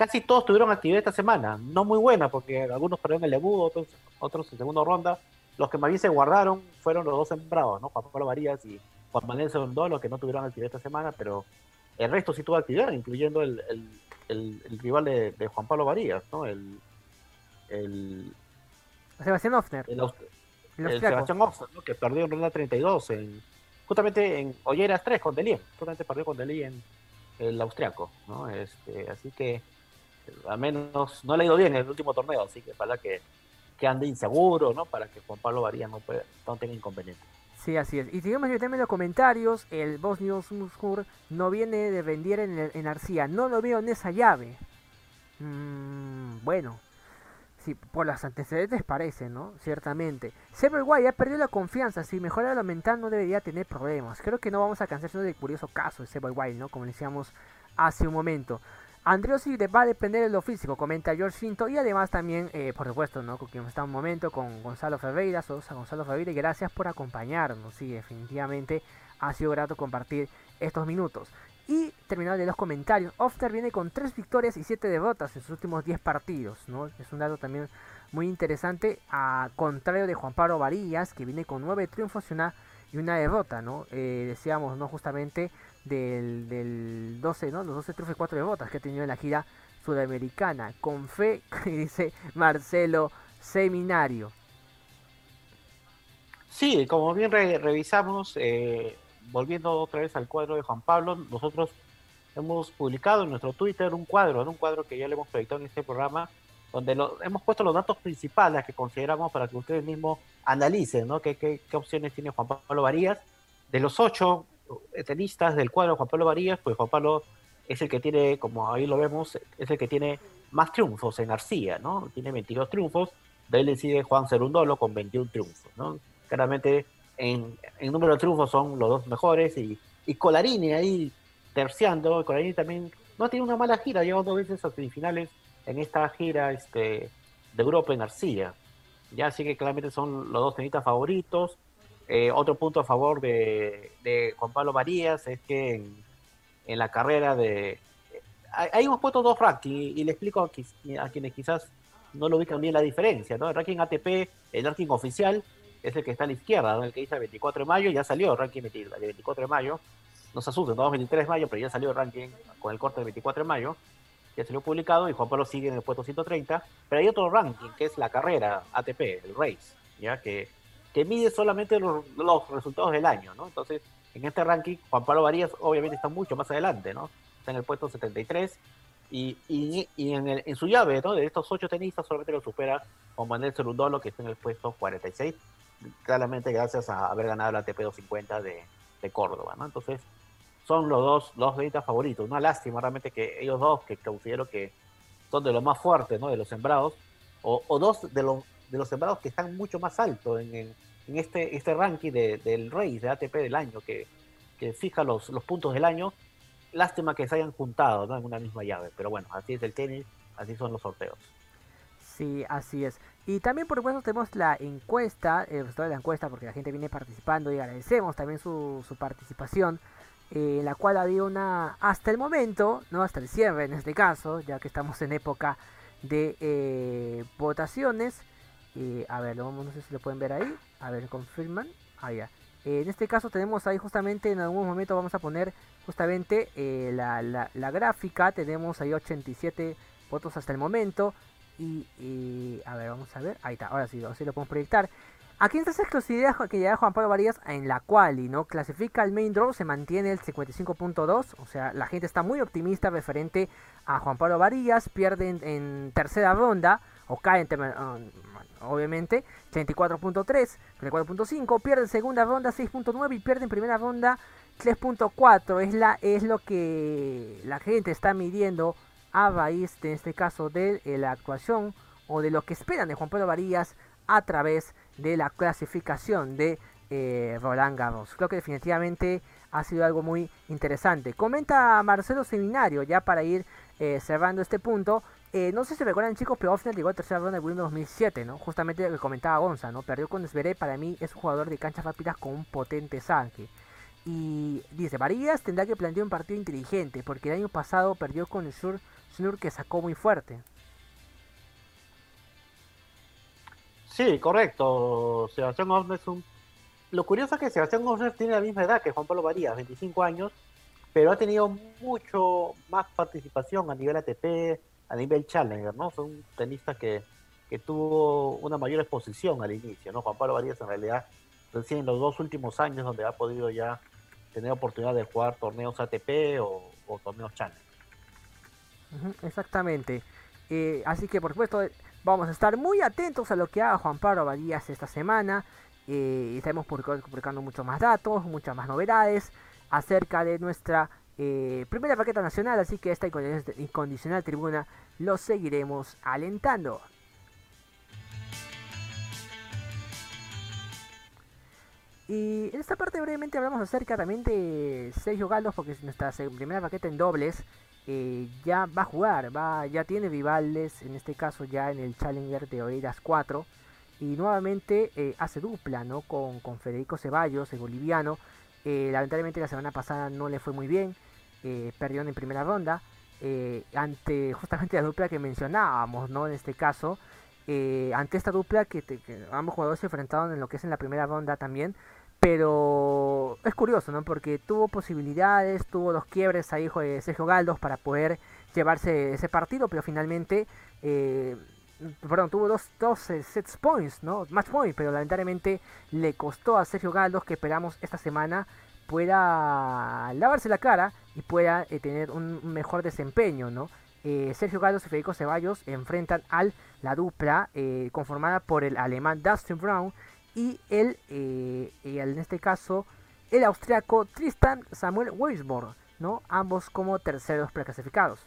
casi todos tuvieron actividad esta semana, no muy buena, porque algunos perdieron el debut, otros, otros en segunda ronda. Los que más bien se guardaron fueron los dos sembrados, ¿no? Juan Pablo Varías y Juan Manuel Segundo, los que no tuvieron actividad esta semana, pero el resto sí tuvo actividad, incluyendo el, el, el, rival de, de, Juan Pablo Varías, ¿no? El, el Sebastián Ofner. El, Sebastián Ofner, ¿no? que perdió en ronda 32, en, justamente en Olleras 3 con Delien, justamente perdió con Delien el austriaco, ¿no? Este, así que al menos no le ha ido bien en el último torneo, así que para que, que ande inseguro, ¿no? Para que Juan Pablo Varías no, no tenga inconveniente. Sí, así es. Y sigamos también los comentarios. El Bosnios Muskur no viene de vender en, en Arcía. No lo veo en esa llave. Mm, bueno. Sí, por los antecedentes parece, ¿no? Ciertamente. Guay ha perdido la confianza. Si mejora lo mental no debería tener problemas. Creo que no vamos a cansarnos del curioso caso de Guay, ¿no? Como decíamos hace un momento. Andriosi va a depender de lo físico, comenta George Cinto. Y además también, eh, por supuesto, ¿no? Con quien está un momento, con Gonzalo Ferreira, Sosa Gonzalo Ferreira. Gracias por acompañarnos. Sí, definitivamente ha sido grato compartir estos minutos. Y terminado de los comentarios, Ofter viene con 3 victorias y 7 derrotas en sus últimos 10 partidos. ¿no? Es un dato también muy interesante, a contrario de Juan Pablo Varillas, que viene con 9 triunfos y una, y una derrota. ¿no? Eh, decíamos, ¿no? justamente del, del 12, ¿no? Los 12 triunfos y 4 derrotas que ha tenido en la gira sudamericana. Con fe, <laughs> dice Marcelo Seminario. Sí, como bien revisamos, eh, volviendo otra vez al cuadro de Juan Pablo, nosotros hemos publicado en nuestro Twitter un cuadro, un cuadro que ya le hemos proyectado en este programa, donde hemos puesto los datos principales que consideramos para que ustedes mismos analicen, ¿no? ¿Qué, qué, qué opciones tiene Juan Pablo Varías? De los ocho tenistas del cuadro Juan Pablo Varías, pues Juan Pablo es el que tiene, como ahí lo vemos, es el que tiene más triunfos en Arcía, ¿no? Tiene 22 triunfos, de él le sigue Juan Cerundolo con 21 triunfos, ¿no? Claramente en, en, número de triunfos son los dos mejores y, y Colarini ahí terciando, Colarini también no tiene una mala gira, llegó dos veces a semifinales en esta gira este, de Europa en Arcilla, ya así que claramente son los dos tenistas favoritos, eh, otro punto a favor de, Juan Pablo Marías es que en, la carrera de... Ahí hemos puesto dos rankings y, le explico a, a, quienes quizás no lo ubican bien la diferencia, ¿no? El ranking ATP, el ranking oficial, es el que está a la izquierda, el que dice el 24 de mayo, ya salió el ranking de 24 de mayo, no se asusten, todos 23 de mayo, pero ya salió el ranking con el corte del 24 de mayo, ya salió publicado y Juan Pablo sigue en el puesto 130, pero hay otro ranking que es la carrera ATP, el race, ya que que mide solamente los, resultados del año, ¿no? Entonces, en este ranking, Juan Pablo Varías obviamente está mucho más adelante, ¿no? Está en el puesto 73 y, y, y en, el, en, su llave, ¿no? De estos ocho tenistas solamente lo supera Juan Manuel Cerundolo, que está en el puesto 46, claramente gracias a haber ganado la ATP 250 de, de Córdoba, ¿no? Entonces, son los dos, los tenistas favoritos. Una lástima realmente que ellos dos, que considero que son de los más fuertes, ¿no? De los sembrados, o, o dos de los de los sembrados que están mucho más altos en, este, este ranking de, del Race, de ATP del año, que, fija los, puntos del año. Lástima que se hayan juntado en una misma llave, pero bueno, así es el tenis, así son los sorteos. Sí, así es. Y también por supuesto tenemos la encuesta, el resultado de la encuesta, porque la gente viene participando y agradecemos también su, su participación, eh, en la cual había una, hasta el momento, no hasta el cierre en este caso, ya que estamos en época de eh, votaciones, eh, a ver, no sé si lo pueden ver ahí. A ver, confirman. Ah, ya. En este caso tenemos ahí justamente, en algún momento vamos a poner justamente eh, la, la, la, gráfica. Tenemos ahí 87 votos hasta el momento. Y, a ver, vamos a ver. Ahí está, ahora sí, así lo podemos proyectar. Aquí está esa exclusividad que llega Juan Pablo Varías en la cual no clasifica el main draw, se mantiene el 55.2, o sea, la gente está muy optimista referente a Juan Pablo Varías, pierde en, en tercera ronda, o cae en, obviamente, 34.3, 34.5, pierde en segunda ronda 6.9 y pierde en primera ronda 3.4. Es, la, es lo que la gente está midiendo a raíz de este caso de eh, la actuación o de lo que esperan de Juan Pablo Varías a través de la clasificación de eh, Roland Garros. Creo que definitivamente ha sido algo muy interesante. Comenta Marcelo Seminario, ya para ir eh, cerrando este punto, eh, no sé si recuerdan chicos, pero Offner llegó a tercera ronda de Wimbledon 2007, ¿no? Justamente lo que comentaba Gonza, ¿no? Perdió con Zverev, para mí es un jugador de canchas rápidas con un potente saque. Y dice, Varías tendrá que plantear un partido inteligente, porque el año pasado perdió con el Sur Snur que sacó muy fuerte. Sí, correcto. Sebastián Osner es un... Lo curioso es que Sebastián Osner tiene la misma edad que Juan Pablo Varías, 25 años, pero ha tenido mucho más participación a nivel ATP, a nivel Challenger, ¿no? Fue un tenista que, que tuvo una mayor exposición al inicio, ¿no? Juan Pablo Varías en realidad recién en los dos últimos años donde ha podido ya tener oportunidad de jugar torneos ATP o, torneos Challenger. exactamente. Eh, así que por supuesto vamos a estar muy atentos a lo que haga Juan Pablo Varías esta semana. Eh, estaremos publicando muchos más datos, muchas más novedades acerca de nuestra eh, primera paqueta nacional, así que esta incondicional tribuna lo seguiremos alentando. Y en esta parte brevemente hablamos acerca también de Sergio Galdos, porque nuestra primera paqueta en dobles eh, ya va a jugar, va, ya tiene rivales, en este caso ya en el Challenger de Oeiras 4. Y nuevamente eh, hace dupla ¿no? con, con Federico Ceballos, el boliviano, lamentablemente la semana pasada no le fue muy bien, eh, en primera ronda eh, ante justamente la dupla que mencionábamos, ¿no? En este caso, ante esta dupla que, ambos jugadores se enfrentaron en lo que es en la primera ronda también, pero es curioso, ¿no? Porque tuvo posibilidades, tuvo dos quiebres ahí de Sergio Galdos para poder llevarse ese partido, pero finalmente perdón, tuvo dos, dos eh, sets points, ¿no? Match point, pero lamentablemente le costó a Sergio Galdos que esperamos esta semana pueda lavarse la cara pueda eh, tener un mejor desempeño, ¿no? Eh, Sergio Galdos y Federico Ceballos enfrentan al la dupla conformada por el alemán Dustin Brown y el, en este caso, el austriaco Tristan Samuel Weisborg, ¿no? Ambos como terceros preclasificados.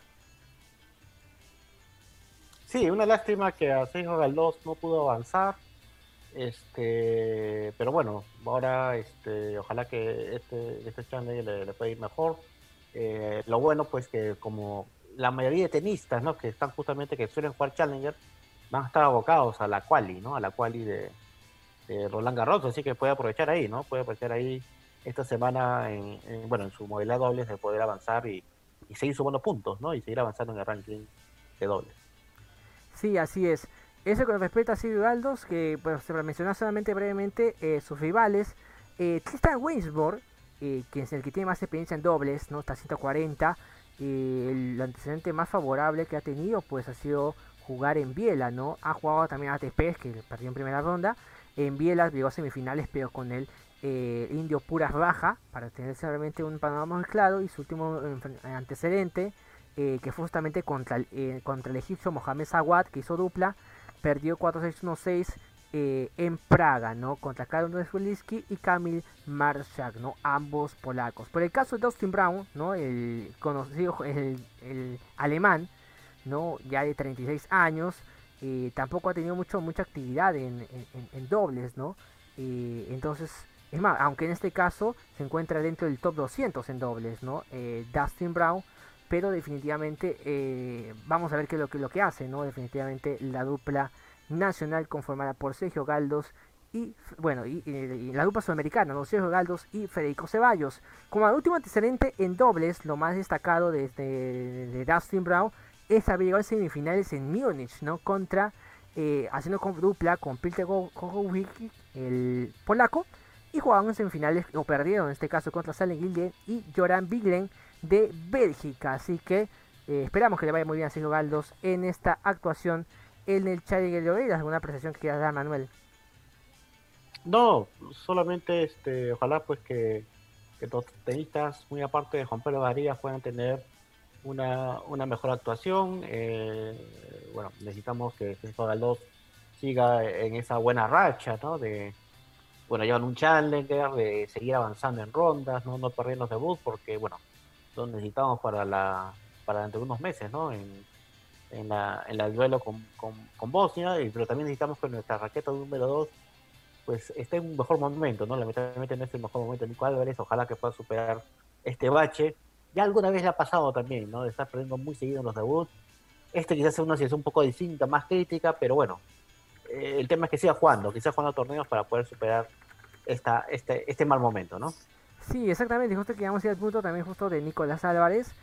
Sí, una lástima que a Sergio Galdós no pudo avanzar. Este, pero bueno, ahora este, ojalá que este, este channel le, pueda ir mejor. Eh, lo bueno, pues que como la mayoría de tenistas, ¿no? Que están justamente, que suelen jugar Challenger, van a estar abocados a la quali, ¿no? A la quali de, Roland Garros, así que puede aprovechar ahí, ¿no? Puede aprovechar ahí esta semana en, bueno, en su modalidad dobles de poder avanzar y, y seguir sumando puntos, ¿no? Y seguir avanzando en el ranking de dobles. Sí, así es. Eso con respecto a Silvio Galdos, que pues, se mencionó solamente brevemente eh, sus rivales. Eh, Tristan Wainsborg, eh, quien es el que tiene más experiencia en dobles, ¿no? Está 140. el antecedente más favorable que ha tenido pues ha sido jugar en Biela, ¿no? Ha jugado también a ATP, que perdió en primera ronda. En Biela llegó a semifinales, pero con el indio Puras Baja, para tener solamente un panorama más claro. Y su último antecedente eh, que fue justamente contra el, eh, contra el egipcio Mohamed Sawad, que hizo dupla, perdió 4-6-1-6 eh, en Praga, ¿no? Contra Karol Zwilinski y Kamil Marszak, ¿no? Ambos polacos. Por el caso de Dustin Brown, ¿no? El conocido, <laughs> el, alemán, ¿no? Ya de 36 años, tampoco ha tenido mucho, mucha actividad en, dobles, ¿no? entonces, es más, aunque en este caso se encuentra dentro del top 200 en dobles, ¿no? Dustin Brown pero definitivamente eh, vamos a ver qué es lo que, lo que hace, ¿no? Definitivamente la dupla nacional conformada por Sergio Galdos y, bueno, y, la dupla sudamericana. Sergio Galdos y Federico Ceballos. Como último antecedente en dobles, lo más destacado de, de, Dustin Brown es haber llegado a semifinales en Múnich, ¿no? Contra, eh, haciendo con dupla con Peter Kowicki, el polaco, y jugaban en semifinales, o perdieron en este caso contra Salen Gilden y Joran Biglen de Bélgica. Así que eh, esperamos que le vaya muy bien a Sergio Galdos en esta actuación en el Challenger de Oeiras. ¿Alguna apreciación que quieras dar, Manuel? No, solamente este, ojalá pues que, que los tenistas, muy aparte de Juan Pedro Varías, puedan tener una, una mejor actuación. Eh, bueno, necesitamos que Sergio Galdos siga en esa buena racha, ¿no? De, bueno, llevan un challenger, de seguir avanzando en rondas, no, no perder los debuts, porque, bueno, lo necesitamos para la para dentro de unos meses, ¿no? En, en, la, en el duelo con, con, Bosnia, y, pero también necesitamos que nuestra raqueta número 2 pues esté en un mejor momento, ¿no? Lamentablemente no es el mejor momento de Nico Álvarez, ojalá que pueda superar este bache. Ya alguna vez le ha pasado también, ¿no? De estar perdiendo muy seguido en los debuts. Este quizás sea una situación un poco distinta, más crítica, pero bueno, eh, el tema es que siga jugando, siga jugando torneos para poder superar esta, este, este mal momento, ¿no? Sí, exactamente. Justo que vamos a ir al punto también justo de Nicolás Álvarez.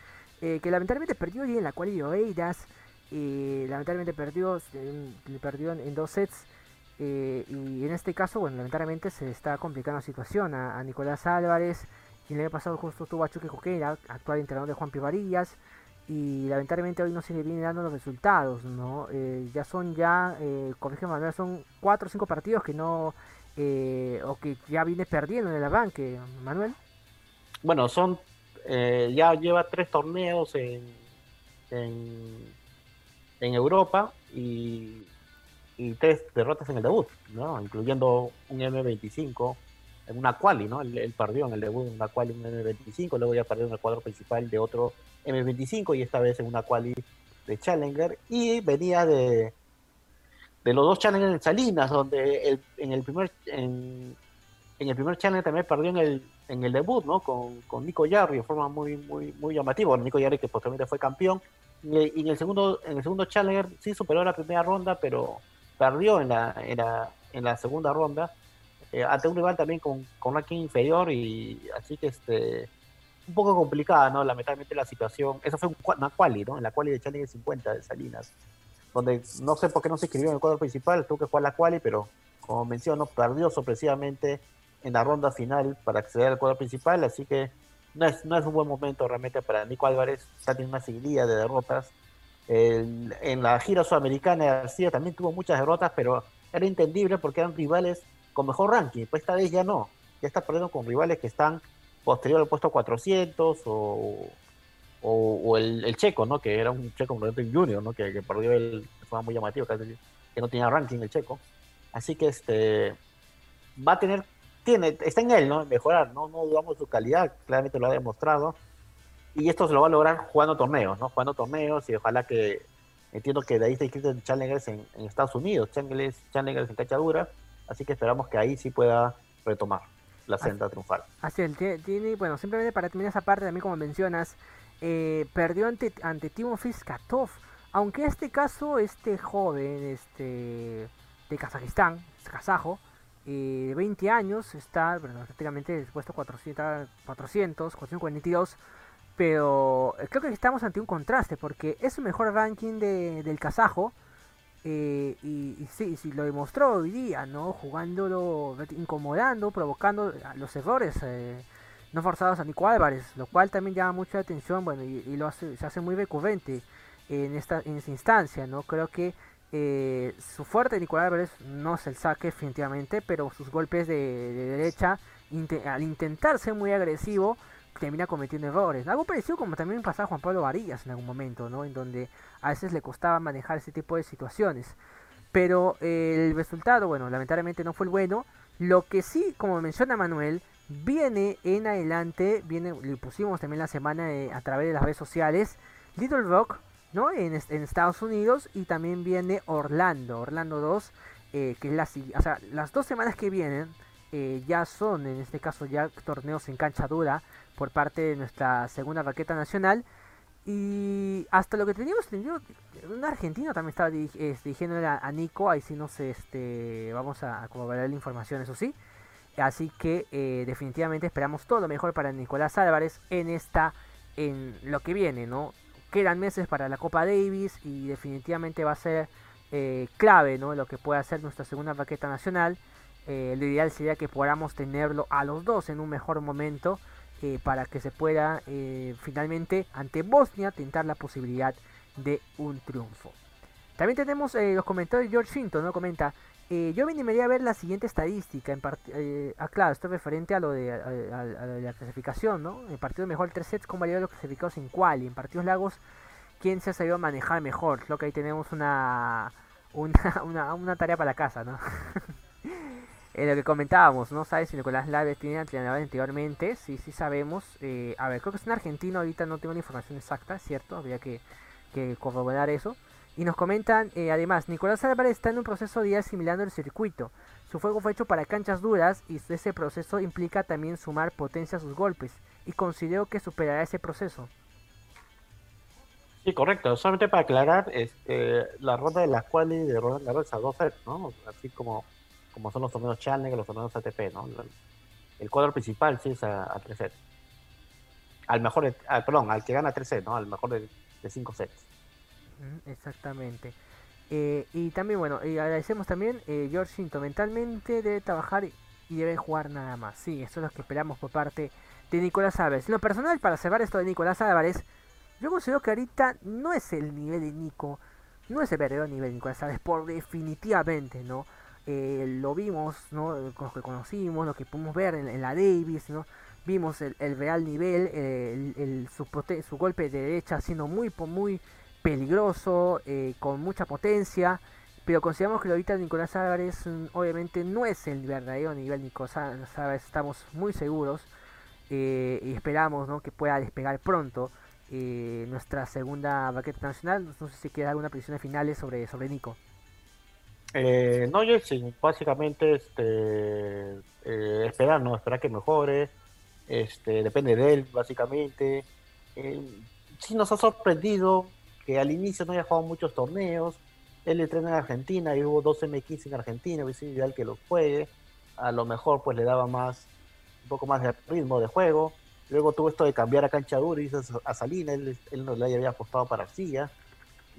que lamentablemente perdió y en la cual Oeiras, lamentablemente perdió, perdió en, dos sets. y en este caso, bueno, lamentablemente se está complicando la situación a, Nicolás Álvarez. Y el año pasado justo tuvo a Chuque Coquera, actual entrenador de Juan Pivarillas y lamentablemente hoy no se le viene dando los resultados, ¿no? Eh, ya son ya, eh, Manuel, son cuatro o cinco partidos que no, eh, o que ya viene perdiendo en el arranque, Manuel. Bueno, son, eh, ya lleva tres torneos en, Europa y, tres derrotas en el debut, ¿no? Incluyendo un M25 en una quali, ¿no? Él, perdió en el debut en una quali un M25, luego ya perdió en el cuadro principal de otro M25 y esta vez en una quali de Challenger y venía de de los dos Challenger en Salinas, donde en el primer en, el primer Challenger también perdió en el en el debut, ¿no? Con, con Nico Yarri de forma muy muy muy llamativa, Nico Yarri que posteriormente fue campeón y, en el segundo en el segundo Challenger sí superó la primera ronda, pero perdió en la en la, en la segunda ronda eh, ante un rival también con, con ranking inferior y así que este un poco complicada, ¿no? Lamentablemente la situación, eso fue una quali, ¿no? En la quali de Challenger 50 de Salinas, donde no sé por qué no se inscribió en el cuadro principal, tuvo que jugar la quali, pero como menciono, perdió sorpresivamente en la ronda final para acceder al cuadro principal, así que no es, no es un buen momento realmente para Nico Álvarez, está teniendo una seguidilla de derrotas. en la gira sudamericana García también tuvo muchas derrotas, pero era entendible porque eran rivales con mejor ranking. Pues esta vez ya no. Ya está perdiendo con rivales que están posterior al puesto 400 o, o, el, checo, ¿no? Que era un checo junior, ¿no? Que, perdió el, fue muy llamativo, que no tenía ranking el checo. Así que este va a tener, tiene, está en él, ¿no? Mejorar, ¿no? No dudamos su calidad, claramente lo ha demostrado. Y esto se lo va a lograr jugando torneos, ¿no? Jugando torneos y ojalá que, entiendo que de ahí está inscrito en Challengers en, Estados Unidos, Challengers, Challengers en cachadura Así que esperamos que ahí sí pueda retomar la senda triunfal. Así es, tiene, bueno, simplemente para terminar esa parte, también como mencionas, eh, perdió ante, ante Timofey Skatov. Aunque en este caso, este joven este, de Kazajistán, es kazajo, eh, 20 años, está bueno, prácticamente dispuesto 400, 400, 442, pero eh, creo que estamos ante un contraste porque es el mejor ranking de, del kazajo eh, y, sí, sí, lo demostró hoy día, ¿no? Jugándolo, incomodando, provocando los errores eh, no forzados a Nico Álvarez, lo cual también llama mucha atención, bueno, y, lo hace, se hace muy recurrente en esta, en esta instancia, ¿no? Creo que eh, su fuerte de Nico Álvarez no es el saque definitivamente, pero sus golpes de, derecha, al intentar ser muy agresivo, termina cometiendo errores. Algo parecido como también pasaba Juan Pablo Varillas en algún momento, ¿no? En donde a veces le costaba manejar ese tipo de situaciones. Pero eh, el resultado, bueno, lamentablemente no fue el bueno. Lo que sí, como menciona Manuel, viene en adelante, viene, le pusimos también la semana a través de las redes sociales, Little Rock, ¿no? En, Estados Unidos y también viene Orlando, Orlando 2, eh, que es la o sea, las dos semanas que vienen eh, ya son, en este caso, ya torneos en cancha dura por parte de nuestra segunda raqueta nacional. Y hasta lo que teníamos entendido, un argentino también estaba dirigiendo a, Nico, ahí sí no sé, este, vamos a, corroborar la información, eso sí. Así que eh, definitivamente esperamos todo lo mejor para Nicolás Álvarez en esta, en lo que viene, ¿no? Quedan meses para la Copa Davis y definitivamente va a ser eh, clave, ¿no? Lo que pueda hacer nuestra segunda raqueta nacional. Eh, lo ideal sería que podamos tenerlo a los dos en un mejor momento eh, para que se pueda finalmente ante Bosnia tentar la posibilidad de un triunfo. También tenemos los comentarios de George Finton, ¿no? Comenta, yo me a ver la siguiente estadística, en ah claro, esto es referente a lo de, la clasificación, ¿no? En partidos mejor 3 sets con varios los clasificados en quali, en partidos lagos, ¿quién se ha sabido manejar mejor? Creo que ahí tenemos una, una, <laughs> una, una tarea para la casa, ¿no? <laughs> Eh, lo que comentábamos, ¿no? ¿Sabes si Nicolás Laves tiene entrenador anteriormente? Sí, sí sabemos. Eh, a ver, creo que es un argentino, ahorita no tengo la información exacta, ¿cierto? Habría que, corroborar eso. Y nos comentan, eh, además, Nicolás Álvarez está en un proceso de asimilando el circuito. Su fuego fue hecho para canchas duras y ese proceso implica también sumar potencia a sus golpes. Y considero que superará ese proceso. Sí, correcto. Solamente para aclarar, este, la ronda de la cual de Roland Garros a dos sets, ¿no? Así como como son los torneos Challenger, los torneos ATP, ¿no? El cuadro principal sí es a, 3 sets. al mejor, al, perdón, al que gana 3 sets, ¿no? Al mejor de, 5 sets. Exactamente. Eh, y también, bueno, y agradecemos también, eh, George mentalmente debe trabajar y debe jugar nada más. Sí, eso es lo que esperamos por parte de Nicolás Álvarez. Lo personal, para cerrar esto de Nicolás Álvarez, yo considero que ahorita no es el nivel de Nico, no es el verdadero nivel de Nicolás Álvarez, por definitivamente, ¿no? Eh, lo vimos, ¿no? Lo que conocimos, lo que pudimos ver en, la Davis, ¿no? Vimos el, real nivel, el, su, su, golpe de derecha siendo muy, muy peligroso, eh, con mucha potencia. Pero consideramos que ahorita Nicolás Álvarez mm, obviamente no es el verdadero nivel Nicolás Álvarez, estamos muy seguros eh, y esperamos ¿no? que pueda despegar pronto eh, nuestra segunda baqueta nacional. No sé si queda alguna predicción de finales sobre, sobre Nico. Eh, no, yo sí, básicamente este, esperar, ¿no? Esperar que mejore. Este, depende de él, básicamente. Sí nos ha sorprendido que al inicio no haya jugado muchos torneos. Él entrena en Argentina y hubo dos M15 en Argentina, es ideal que lo juegue. A lo mejor pues le daba más, un poco más de ritmo de juego. Luego tuvo esto de cambiar a cancha dura y a Salina, él, él no le había apostado para Arcilla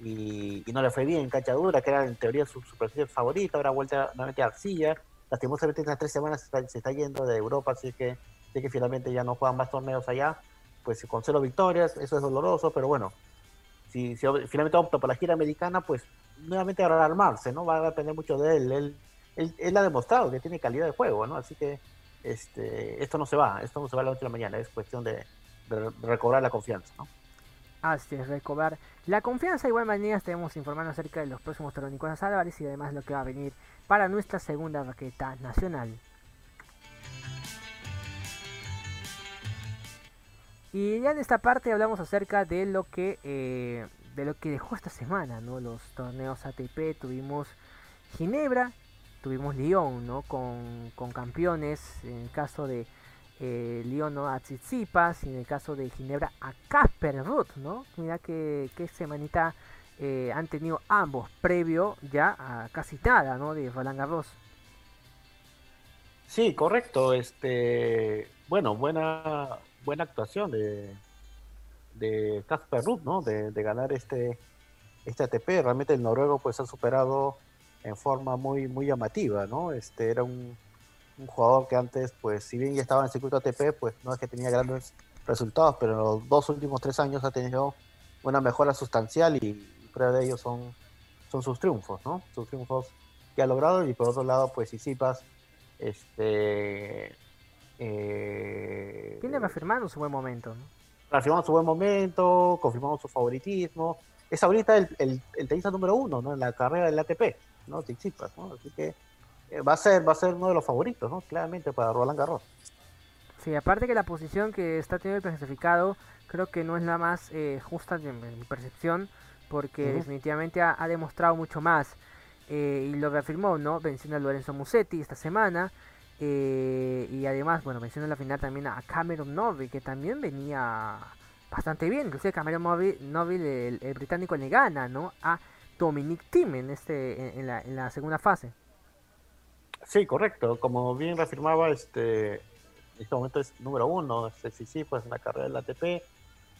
y, no le fue bien en cancha dura, que era en teoría su superficie favorita, ahora vuelta nuevamente a Arcilla. Lastimosamente en estas tres semanas se está, yendo de Europa, así que, así que finalmente ya no juegan más torneos allá. Pues con cero victorias, eso es doloroso, pero bueno, si, finalmente opta por la gira americana, pues nuevamente va armarse, ¿no? Va a depender mucho de él. Él, él, ha demostrado que tiene calidad de juego, ¿no? Así que este, esto no se va, esto no se va a la noche de la mañana, es cuestión de, recobrar la confianza, ¿no? Así es, recobrar la confianza. De igual manera, estaremos informando acerca de los próximos torneos Álvarez y además lo que va a venir para nuestra segunda raqueta nacional. Y ya en esta parte hablamos acerca de lo que eh, de lo que dejó esta semana, ¿no? Los torneos ATP, tuvimos Ginebra, tuvimos Lyon, ¿no? Con, campeones, en el caso de eh, Lyon ¿no? a Tsitsipas y en el caso de Ginebra a Casper Ruth, ¿no? Mira que, que semanita eh, han tenido ambos previo ya a casi nada, ¿no? De Roland Garros. Sí, correcto. Este, bueno, buena, buena actuación de de Casper Ruth, ¿no? De, ganar este este ATP. Realmente el noruego pues ha superado en forma muy, muy llamativa, ¿no? Este era un, jugador que antes, pues, si bien ya estaba en el circuito ATP, pues no es que tenía grandes resultados, pero en los dos últimos tres años ha tenido una mejora sustancial y prueba de ello son, son sus triunfos, ¿no? Sus triunfos que ha logrado y por otro lado, pues, Isipas, este... Eh, Viene reafirmando su buen momento, ¿no? Reafirmando su buen momento, confirmando su favoritismo. Es ahorita el, el, el tenista número uno, ¿no? En la carrera del ATP. ¿no? Así que eh, va a ser va a ser uno de los favoritos, ¿no? Claramente para Roland Garros. Sí, aparte que la posición que está teniendo el clasificado creo que no es la más eh, justa en, mi percepción, porque definitivamente ha, demostrado mucho más. Eh, y lo reafirmó, ¿no? Venciendo a Lorenzo Musetti esta semana. Y además, bueno, venciendo en la final también a Cameron Novi, que también venía bastante bien. Inclusive Cameron Novi, el, británico, le gana, ¿no? A Dominic Thiem en, este, en, la, en la segunda fase. Sí, correcto. Como bien reafirmaba, este, en este momento es número uno, sí, sí, pues en la carrera del ATP.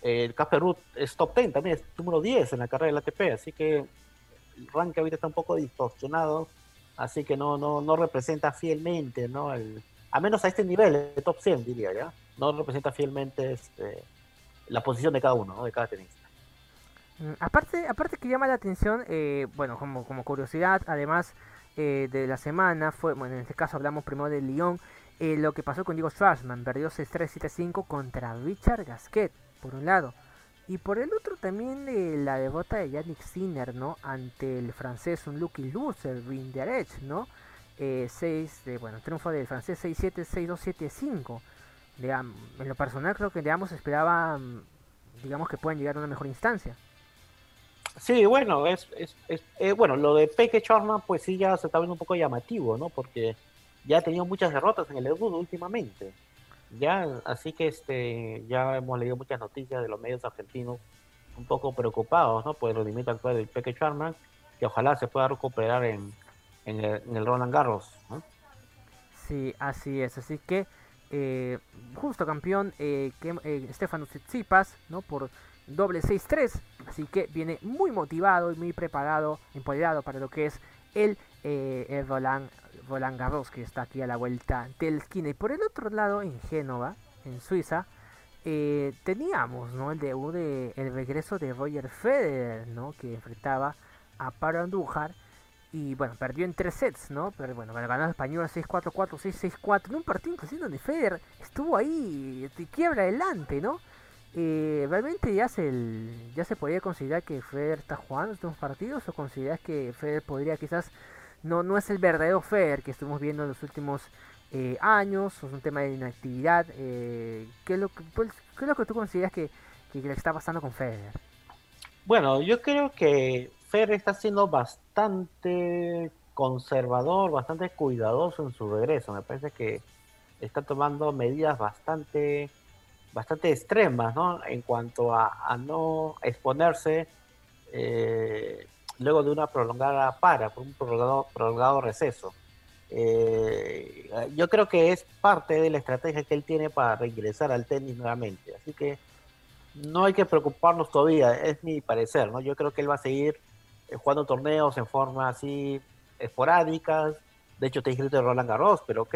El Casper Ruth es top 10 también, es número 10 en la carrera del ATP, así que el ranking ahorita está un poco distorsionado, así que no, no, no representa fielmente, ¿no? El, a menos a este nivel, de top 100 diría, ¿ya? No representa fielmente este, la posición de cada uno, ¿no? De cada tenista. Mm, aparte, aparte que llama la atención, eh, bueno, como, como curiosidad, además eh, de la semana, fue, bueno, en este caso hablamos primero de Lyon, eh, lo que pasó con Diego Schwarzman, perdió 6-3-7-5 contra Richard Gasquet, por un lado. Y por el otro también la devota de Yannick Sinner, ¿no? Ante el francés, un lucky loser, Rinderech, ¿no? 6, de, bueno, triunfo del francés 6-7, 6-2, 7-5. En lo personal creo que digamos esperaba, mm, digamos que puedan llegar a una mejor instancia. Sí, bueno, es, es, eh, bueno, lo de Peque Chorma, pues sí ya se está viendo un poco llamativo, ¿no? Porque ya ha tenido muchas derrotas en el debut últimamente. Ya, así que este, ya hemos leído muchas noticias de los medios argentinos un poco preocupados, ¿no? Por el rendimiento actual del Peque Charman, que ojalá se pueda recuperar en, en, el, Roland Garros, Sí, así es. Así que eh, justo campeón eh, que, eh, Stefano Tsitsipas, ¿no? Por doble 6-3, así que viene muy motivado y muy preparado, empoderado para lo que es el, el Roland, Roland Garros que está aquí a la vuelta del esquina. Y por el otro lado, en Génova, en Suiza, teníamos ¿no? el debut de el regreso de Roger Federer, ¿no? que enfrentaba a Pablo Andújar y bueno, perdió en tres sets, ¿no? Pero bueno, ganó el español 6-4-4, 6-6-4. En un partido inclusive donde Federer estuvo ahí de quiebra adelante, ¿no? Eh, ¿Realmente ya se, ya se podría considerar que Federer está jugando estos partidos? ¿O consideras que Federer podría quizás... No, no es el verdadero Federer que estuvimos viendo en los últimos eh, años? ¿O es un tema de inactividad? Eh, ¿qué, es lo que, pues, ¿Qué es lo que tú consideras que, que le está pasando con Federer? Bueno, yo creo que Fer está siendo bastante conservador, bastante cuidadoso en su regreso. Me parece que está tomando medidas bastante, bastante extremas, ¿no? En cuanto a, no exponerse eh, luego de una prolongada para, por un prolongado, prolongado receso. Eh, yo creo que es parte de la estrategia que él tiene para reingresar al tenis nuevamente. Así que no hay que preocuparnos todavía, es mi parecer, ¿no? Yo creo que él va a seguir eh, jugando torneos en forma así esporádicas. De hecho, está inscrito en Roland Garros, pero ok,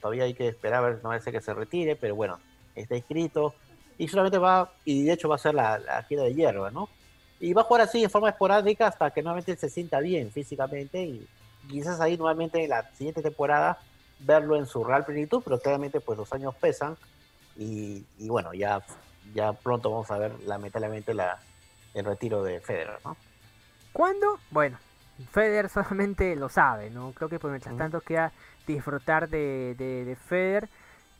todavía hay que esperar a ver, no parece que se retire, pero bueno, está inscrito. Y solamente va, y de hecho va a ser la, la gira de hierba, ¿no? Y va a jugar así en forma esporádica hasta que nuevamente se sienta bien físicamente y quizás ahí nuevamente en la siguiente temporada verlo en su real plenitud, pero claramente pues los años pesan y, y bueno, ya, ya pronto vamos a ver lamentablemente la, el retiro de Federer, ¿no? ¿Cuándo? Bueno, Federer solamente lo sabe, ¿no? Creo que por mientras tanto queda disfrutar de, de, Federer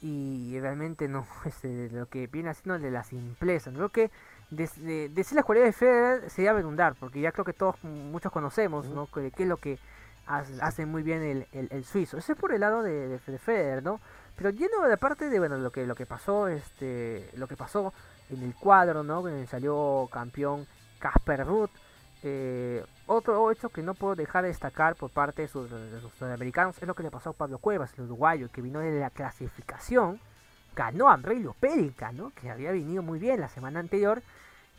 y realmente no <laughs> este, lo que viene haciendo de la simpleza. Creo que decir las cualidades de Federer sería redundar, porque ya creo que todos, muchos conocemos, ¿no? qué es lo que hace muy bien el, el, suizo. Ese es por el lado de, de, Federer, ¿no? Pero lleno de parte de bueno lo que lo que pasó, este, lo que pasó en el cuadro, ¿no? Salió campeón Casper Ruth eh, otro hecho que no puedo dejar de destacar por parte de sus, sudamericanos es lo que le pasó a Pablo Cuevas, el uruguayo, que vino de la clasificación, ganó a Périca, ¿no? que había venido muy bien la semana anterior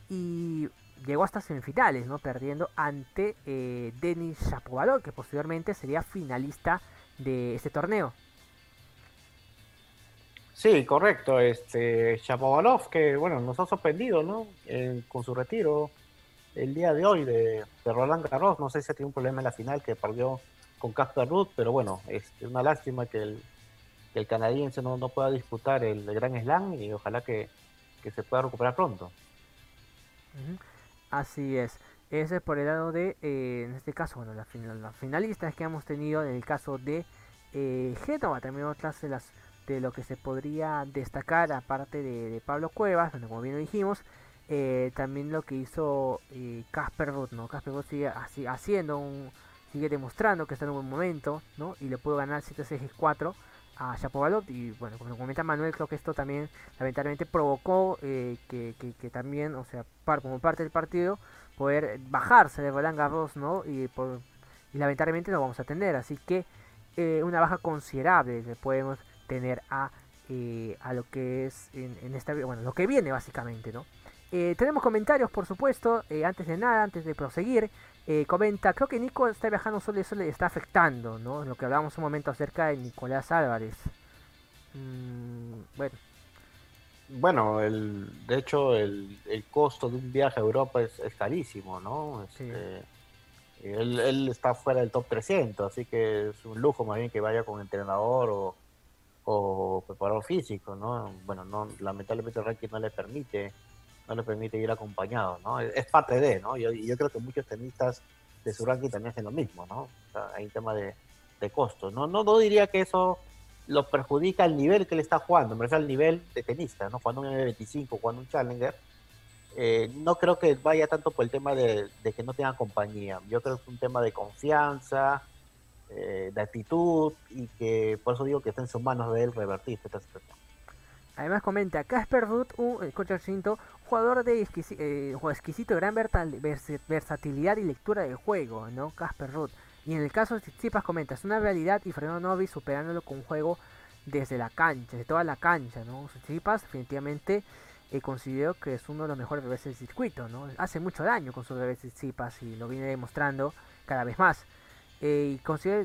y llegó hasta semifinales, ¿no? perdiendo ante eh, Denis Shapovalov, que posteriormente sería finalista de este torneo. Sí, correcto. Este Shapovalov, que bueno, nos ha sorprendido, ¿no? con su retiro el día de hoy de, Roland Garros. No sé si ha tenido un problema en la final que perdió con Casper Ruth, pero bueno, es una lástima que el, el canadiense no, no, pueda disputar el, Gran Slam y ojalá que, se pueda recuperar pronto. Así es. Ese es por el lado de, eh, en este caso, bueno, las finalistas que hemos tenido en el caso de eh, también otras de las de lo que se podría destacar aparte de, Pablo Cuevas, donde como bien lo dijimos, eh, también lo que hizo eh, Casper Ruth, ¿no? Casper Ruth sigue así, haciendo un, sigue demostrando que está en un buen momento, ¿no? Y le pudo ganar 7-6-4 a Chapovalov y bueno, como comenta Manuel, creo que esto también lamentablemente provocó eh, que, que, también, o sea, como parte del partido, poder bajarse de Roland Garros, ¿no? Y, por, y lamentablemente no vamos a tener, así que una baja considerable le podemos tener a, a lo que es en, en esta, bueno, lo que viene básicamente, ¿no? Eh, tenemos comentarios, por supuesto. Eh, antes de nada, antes de proseguir, eh, comenta: Creo que Nico está viajando solo y eso le está afectando, ¿no? Lo que hablábamos un momento acerca de Nicolás Álvarez. Mm, bueno. Bueno, el, de hecho, el, costo de un viaje a Europa es, carísimo, ¿no? Este, él, está fuera del top 300, así que es un lujo más bien que vaya con entrenador o, o preparador físico, ¿no? Bueno, no, lamentablemente el ranking no le permite no le permite ir acompañado, ¿no? Es parte de, ¿no? Yo, yo creo que muchos tenistas de su ranking también hacen lo mismo, ¿no? O sea, hay un tema de, de costos. ¿no? No, no diría que eso lo perjudica al nivel que le está jugando, me refiero al nivel de tenista, ¿no? Cuando un M25, cuando un Challenger, eh, no creo que vaya tanto por el tema de, que no tenga compañía. Yo creo que es un tema de confianza, eh, de actitud, y que por eso digo que está en sus manos de él revertir esta situación. Además comenta Casper Ruth, un eh, coche jugador de exquisito, eh, exquisito gran versatilidad y lectura del juego, ¿no? Casper Ruth. Y en el caso de Tsitsipas comenta, es una realidad y Fernando Novi superándolo con un juego desde la cancha, de toda la cancha, ¿no? Tsitsipas definitivamente eh, considero que es uno de los mejores bebés del circuito, ¿no? Hace mucho daño con sus bebés Tsitsipas y lo viene demostrando cada vez más. Eh, y considero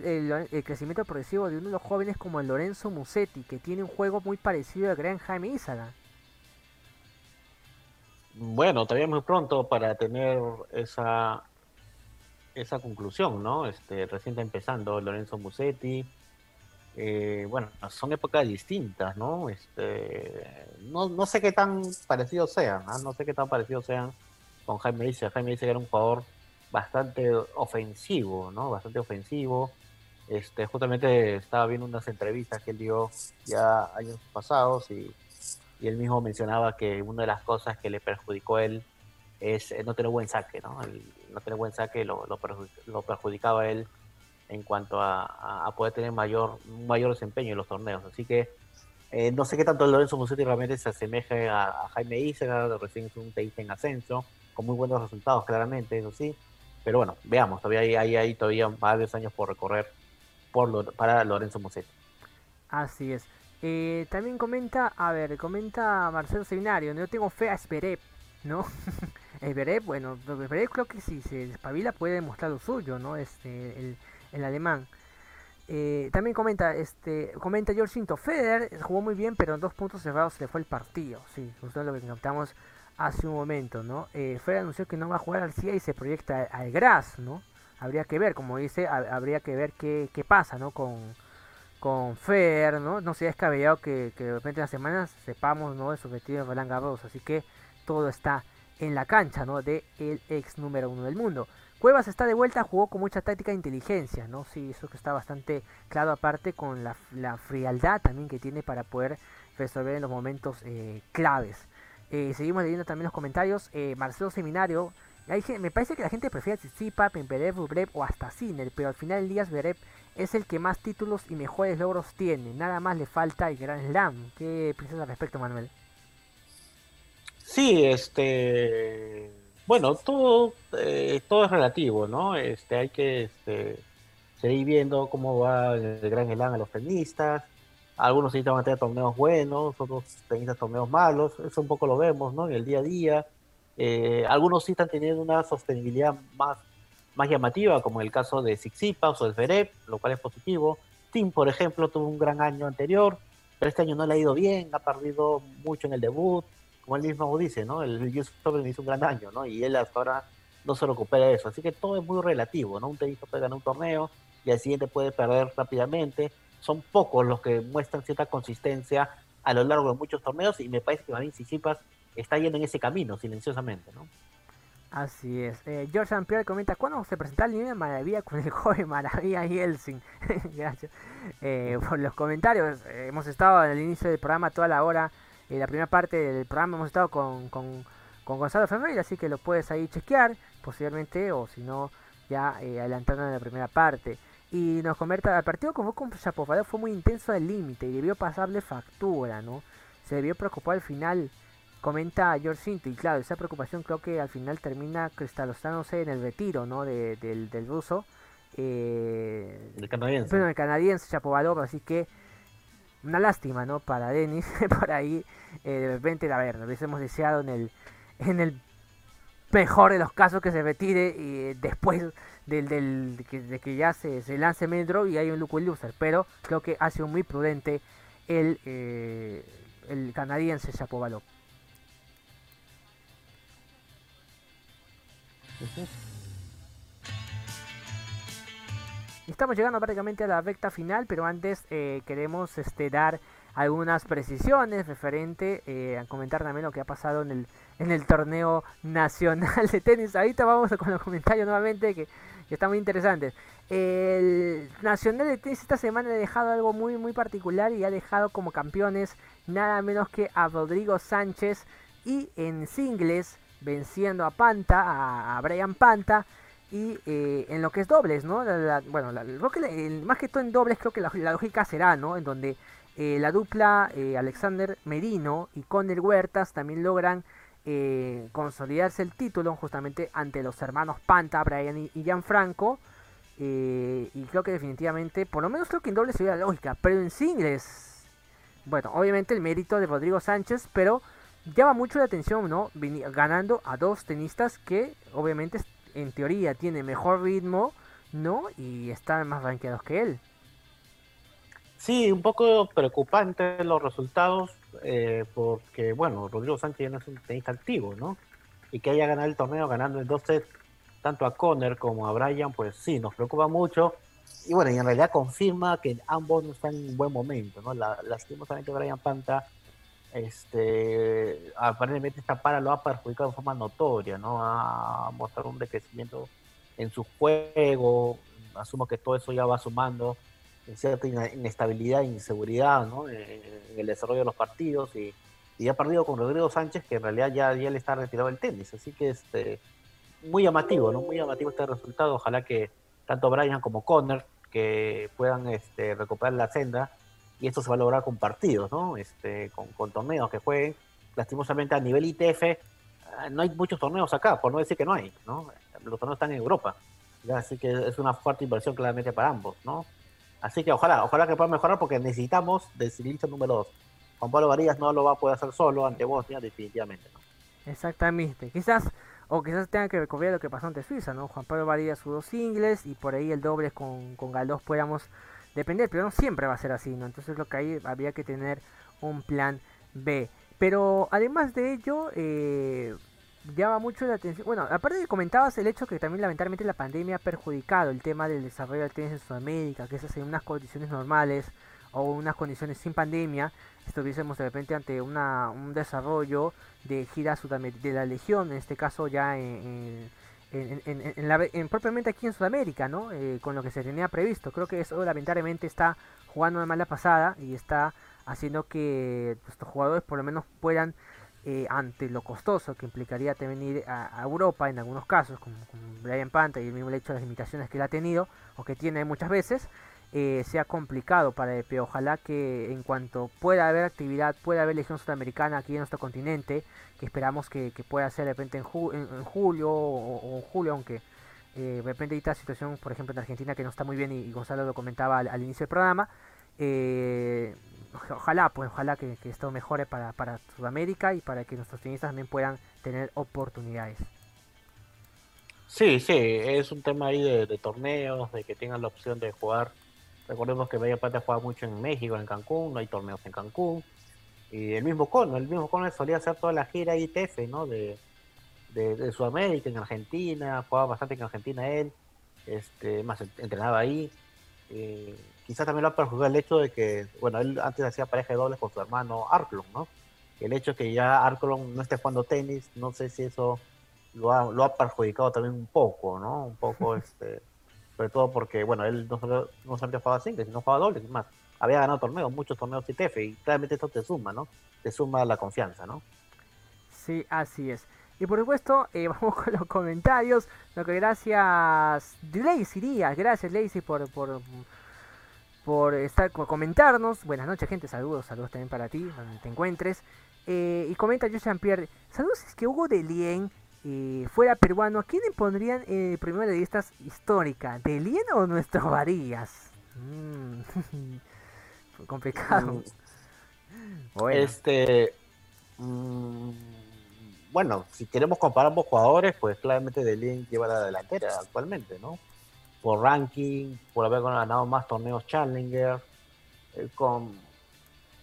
el, crecimiento progresivo de uno de los jóvenes como el Lorenzo Musetti, que tiene un juego muy parecido al gran Jaime Isaga. Bueno, todavía muy pronto para tener esa esa conclusión, ¿no? Este, recién está empezando Lorenzo Musetti. Eh, bueno, son épocas distintas, ¿no? Este, no, no sé qué tan parecidos sean, ¿ah? no sé qué tan parecidos sean con Jaime dice. Jaime que era un jugador bastante ofensivo, ¿no? Bastante ofensivo. Este, justamente estaba viendo unas entrevistas que él dio ya años pasados y, y él mismo mencionaba que una de las cosas que le perjudicó a él es eh, no tener buen saque, ¿no? El no tener buen saque lo, lo, perjudicaba a él en cuanto a, poder tener mayor, mayor desempeño en los torneos. Así que eh, no sé qué tanto Lorenzo Musetti realmente se asemeje a, Jaime Isera, recién es un teísta en ascenso, con muy buenos resultados claramente, eso sí. Pero bueno, veamos, todavía hay, todavía varios años por recorrer por para Lorenzo Musetti. Así es. Eh, también comenta, a ver, comenta Marcelo Seminario, yo tengo fe a Esperep, ¿no? <laughs> Everett, bueno, creo que si se despabila puede demostrar lo suyo, ¿no? Este, el, alemán. Eh, también comenta, este, comenta Cinto Federer jugó muy bien, pero en dos puntos cerrados se le fue el partido. Sí, justo lo que comentamos hace un momento, ¿no? Eh, Federer anunció que no va a jugar al CIA y se proyecta al Gras, ¿no? Habría que ver, como dice, habría que ver qué, qué pasa, ¿no? Con, con Federer, ¿no? No sería descabellado que, de repente en las semanas sepamos, ¿no? De su objetivo de Roland Garros, así que todo está en la cancha ¿no? de el ex número uno del mundo. Cuevas está de vuelta, jugó con mucha táctica e inteligencia, ¿no? Sí, eso está bastante claro, aparte con la, frialdad también que tiene para poder resolver en los momentos eh, claves. Eh, seguimos leyendo también los comentarios. Eh, Marcelo Seminario, me parece que la gente prefiere Tsitsipa, Pemperev, Rublev o hasta Sinner, pero al final del día Zverev es el que más títulos y mejores logros tiene. Nada más le falta el Gran Slam. ¿Qué piensas al respecto, Manuel? Sí, este, bueno, todo, eh, todo es relativo, ¿no? Este, hay que este, seguir viendo cómo va el Gran Elan a los tenistas. Algunos tenistas van a torneos buenos, otros tenistas torneos malos. Eso un poco lo vemos, ¿no? En el día a día. Eh, algunos sí están teniendo una sostenibilidad más, más llamativa, como el caso de Sixipas o de Zverev, lo cual es positivo. Tim, por ejemplo, tuvo un gran año anterior, pero este año no le ha ido bien, ha perdido mucho en el debut, como él mismo dice, ¿no? El US Open hizo un gran daño, ¿no? Y él hasta ahora no se recupera de eso. Así que todo es muy relativo, ¿no? Un tenista puede ganar un torneo y al siguiente puede perder rápidamente. Son pocos los que muestran cierta consistencia a lo largo de muchos torneos y me parece que Marín Sisipas está yendo en ese camino silenciosamente, ¿no? Así es. Eh, George Ampier comenta, ¿cuándo se presenta el niño de Maravilla con el <laughs> joven Maravilla Yeltsin? <laughs> Gracias eh, por los comentarios. Eh, hemos estado el inicio del programa toda la hora en la primera parte del programa hemos estado con, con, Gonzalo Ferreira, así que lo puedes ahí chequear posiblemente, o si no, ya eh, adelantando en la primera parte. Y nos comenta, el partido como con Chapovalov fue muy intenso al límite y debió pasarle factura, ¿no? Se debió preocupar al final, comenta George Cinto, y claro, esa preocupación creo que al final termina cristalizándose en el retiro, ¿no? del, del ruso. Eh, el canadiense. Bueno, el canadiense Chapovalov, así que una lástima, ¿no? Para Denis, <laughs> por ahí, eh, de repente, a ver, lo hubiésemos deseado en el, en el mejor de los casos que se retire y después del, del de, que, ya se, se lance Medro y hay un Luke Loser, pero creo que ha sido muy prudente el, eh, el canadiense Chapovalov. Estamos llegando prácticamente a la recta final, pero antes eh, queremos este, dar algunas precisiones referente eh, a comentar también lo que ha pasado en el, en el torneo nacional de tenis. Ahorita vamos con los comentarios nuevamente que, que están muy interesantes. El nacional de tenis esta semana ha dejado algo muy muy particular y ha dejado como campeones nada menos que a Rodrigo Sánchez y en singles venciendo a Panta, a, Brian Panta y eh, en lo que es dobles, ¿no? bueno, más que todo en dobles creo que la, lógica será, ¿no? En donde eh, la dupla eh, Alexander Merino y Conner Huertas también logran consolidarse el título justamente ante los hermanos Panta, Brian y, Gianfranco. y creo que definitivamente, por lo menos creo que en dobles sería la lógica, pero en singles bueno, obviamente el mérito de Rodrigo Sánchez, pero llama mucho la atención, ¿no? ganando a dos tenistas que obviamente en teoría tienen mejor ritmo, ¿no? Y están más rankeados que él. Sí, un poco preocupante los resultados, eh, porque, bueno, Rodrigo Sánchez ya no es un tenista activo, ¿no? Y que haya ganado el torneo ganando en dos sets, tanto a Conner como a Brian, pues sí, nos preocupa mucho. Y bueno, y en realidad confirma que ambos no están en un buen momento, ¿no? La, lastimosamente Brian Panta, este, aparentemente esta para lo ha perjudicado de forma notoria, ¿no? Ha mostrado un decrecimiento en su juego, asumo que todo eso ya va sumando cierta inestabilidad e inseguridad ¿no? en, el desarrollo de los partidos y, y, ha perdido con Rodrigo Sánchez que en realidad ya, ya le está retirado el tenis. Así que este muy llamativo no muy llamativo este resultado. Ojalá que tanto Brian como Conner que puedan este, recuperar la senda. Y esto se va a lograr con partidos no este con, con torneos que jueguen. Lastimosamente a nivel ITF ah, no hay muchos torneos acá por no decir que no hay no los torneos están en Europa. Así que es una fuerte inversión claramente para ambos no Así que ojalá, ojalá que pueda mejorar porque necesitamos del ciclista número 2. Juan Pablo Varillas no lo va a poder hacer solo ante Bosnia, definitivamente. Exactamente. Quizás, o quizás tenga que recordar lo que pasó ante Suiza, ¿no? Juan Pablo Varillas sus dos singles y por ahí el doble con, con Galdós podamos depender, pero no siempre va a ser así, ¿no? Entonces lo que ahí había que tener un plan B. Pero además de ello, eh, llama mucho la atención. Bueno, aparte de comentabas el hecho que también lamentablemente la pandemia ha perjudicado el tema del desarrollo del tenis en Sudamérica, que esas en unas condiciones normales o unas condiciones sin pandemia, estuviésemos de repente ante una, un desarrollo de gira de la Legión, en este caso ya en, en, la, propiamente aquí en Sudamérica, ¿no? Eh, con lo que se tenía previsto. Creo que eso lamentablemente está jugando de mala pasada y está haciendo que estos jugadores por lo menos puedan eh, ante lo costoso que implicaría venir a, Europa en algunos casos, como, Brian Panta y el mismo hecho de las limitaciones que él ha tenido o que tiene muchas veces, eh, sea complicado para. Pero ojalá que en cuanto pueda haber actividad, pueda haber Legión Sudamericana aquí en nuestro continente, que esperamos que, pueda ser de repente en, julio o, julio, aunque eh, de repente hay esta situación, por ejemplo, en Argentina que no está muy bien y, Gonzalo lo comentaba al, al inicio del programa. Eh, ojalá, pues ojalá que, esto mejore para, para, Sudamérica y para que nuestros tenistas también puedan tener oportunidades. Sí, sí, es un tema ahí de, torneos, de que tengan la opción de jugar. Recordemos que Bella Plata juega mucho en México, en Cancún, no hay torneos en Cancún. Y el mismo Cono, el mismo Cono solía hacer toda la gira ITF, ¿no? De, de, Sudamérica, en Argentina, jugaba bastante en Argentina él, este, más entrenaba ahí. Eh, quizás también lo ha perjudicado el hecho de que, bueno, él antes hacía pareja de dobles con su hermano Arklon, ¿no? El hecho de que ya Arklon no esté jugando tenis, no sé si eso lo ha, lo ha perjudicado también un poco, ¿no? Un poco, <laughs> este, sobre todo porque, bueno, él no, solo, no solamente jugaba singles, sino jugaba dobles, más, había ganado torneos, muchos torneos ITF, y claramente esto te suma, ¿no? Te suma la confianza, ¿no? Sí, así es. Y por supuesto, eh, <laughs> vamos con los comentarios. Lo que gracias, Lazy Díaz, gracias Lazy por, por por estar comentarnos. Buenas noches, gente. Saludos, saludos también para ti, donde te encuentres. Eh, y comenta Jean Pierre. Saludos, es que Hugo de Lien eh, fuera peruano. ¿A quién le pondrían eh, primero de listas histórica? ¿De Lien o nuestros Varillas? Mm, <laughs> complicado. Mm. Bueno. Este. Mm, bueno, si queremos comparar ambos jugadores, pues claramente De Lien lleva la delantera actualmente, ¿no? Por ranking, por haber ganado más torneos Challenger. Eh, con,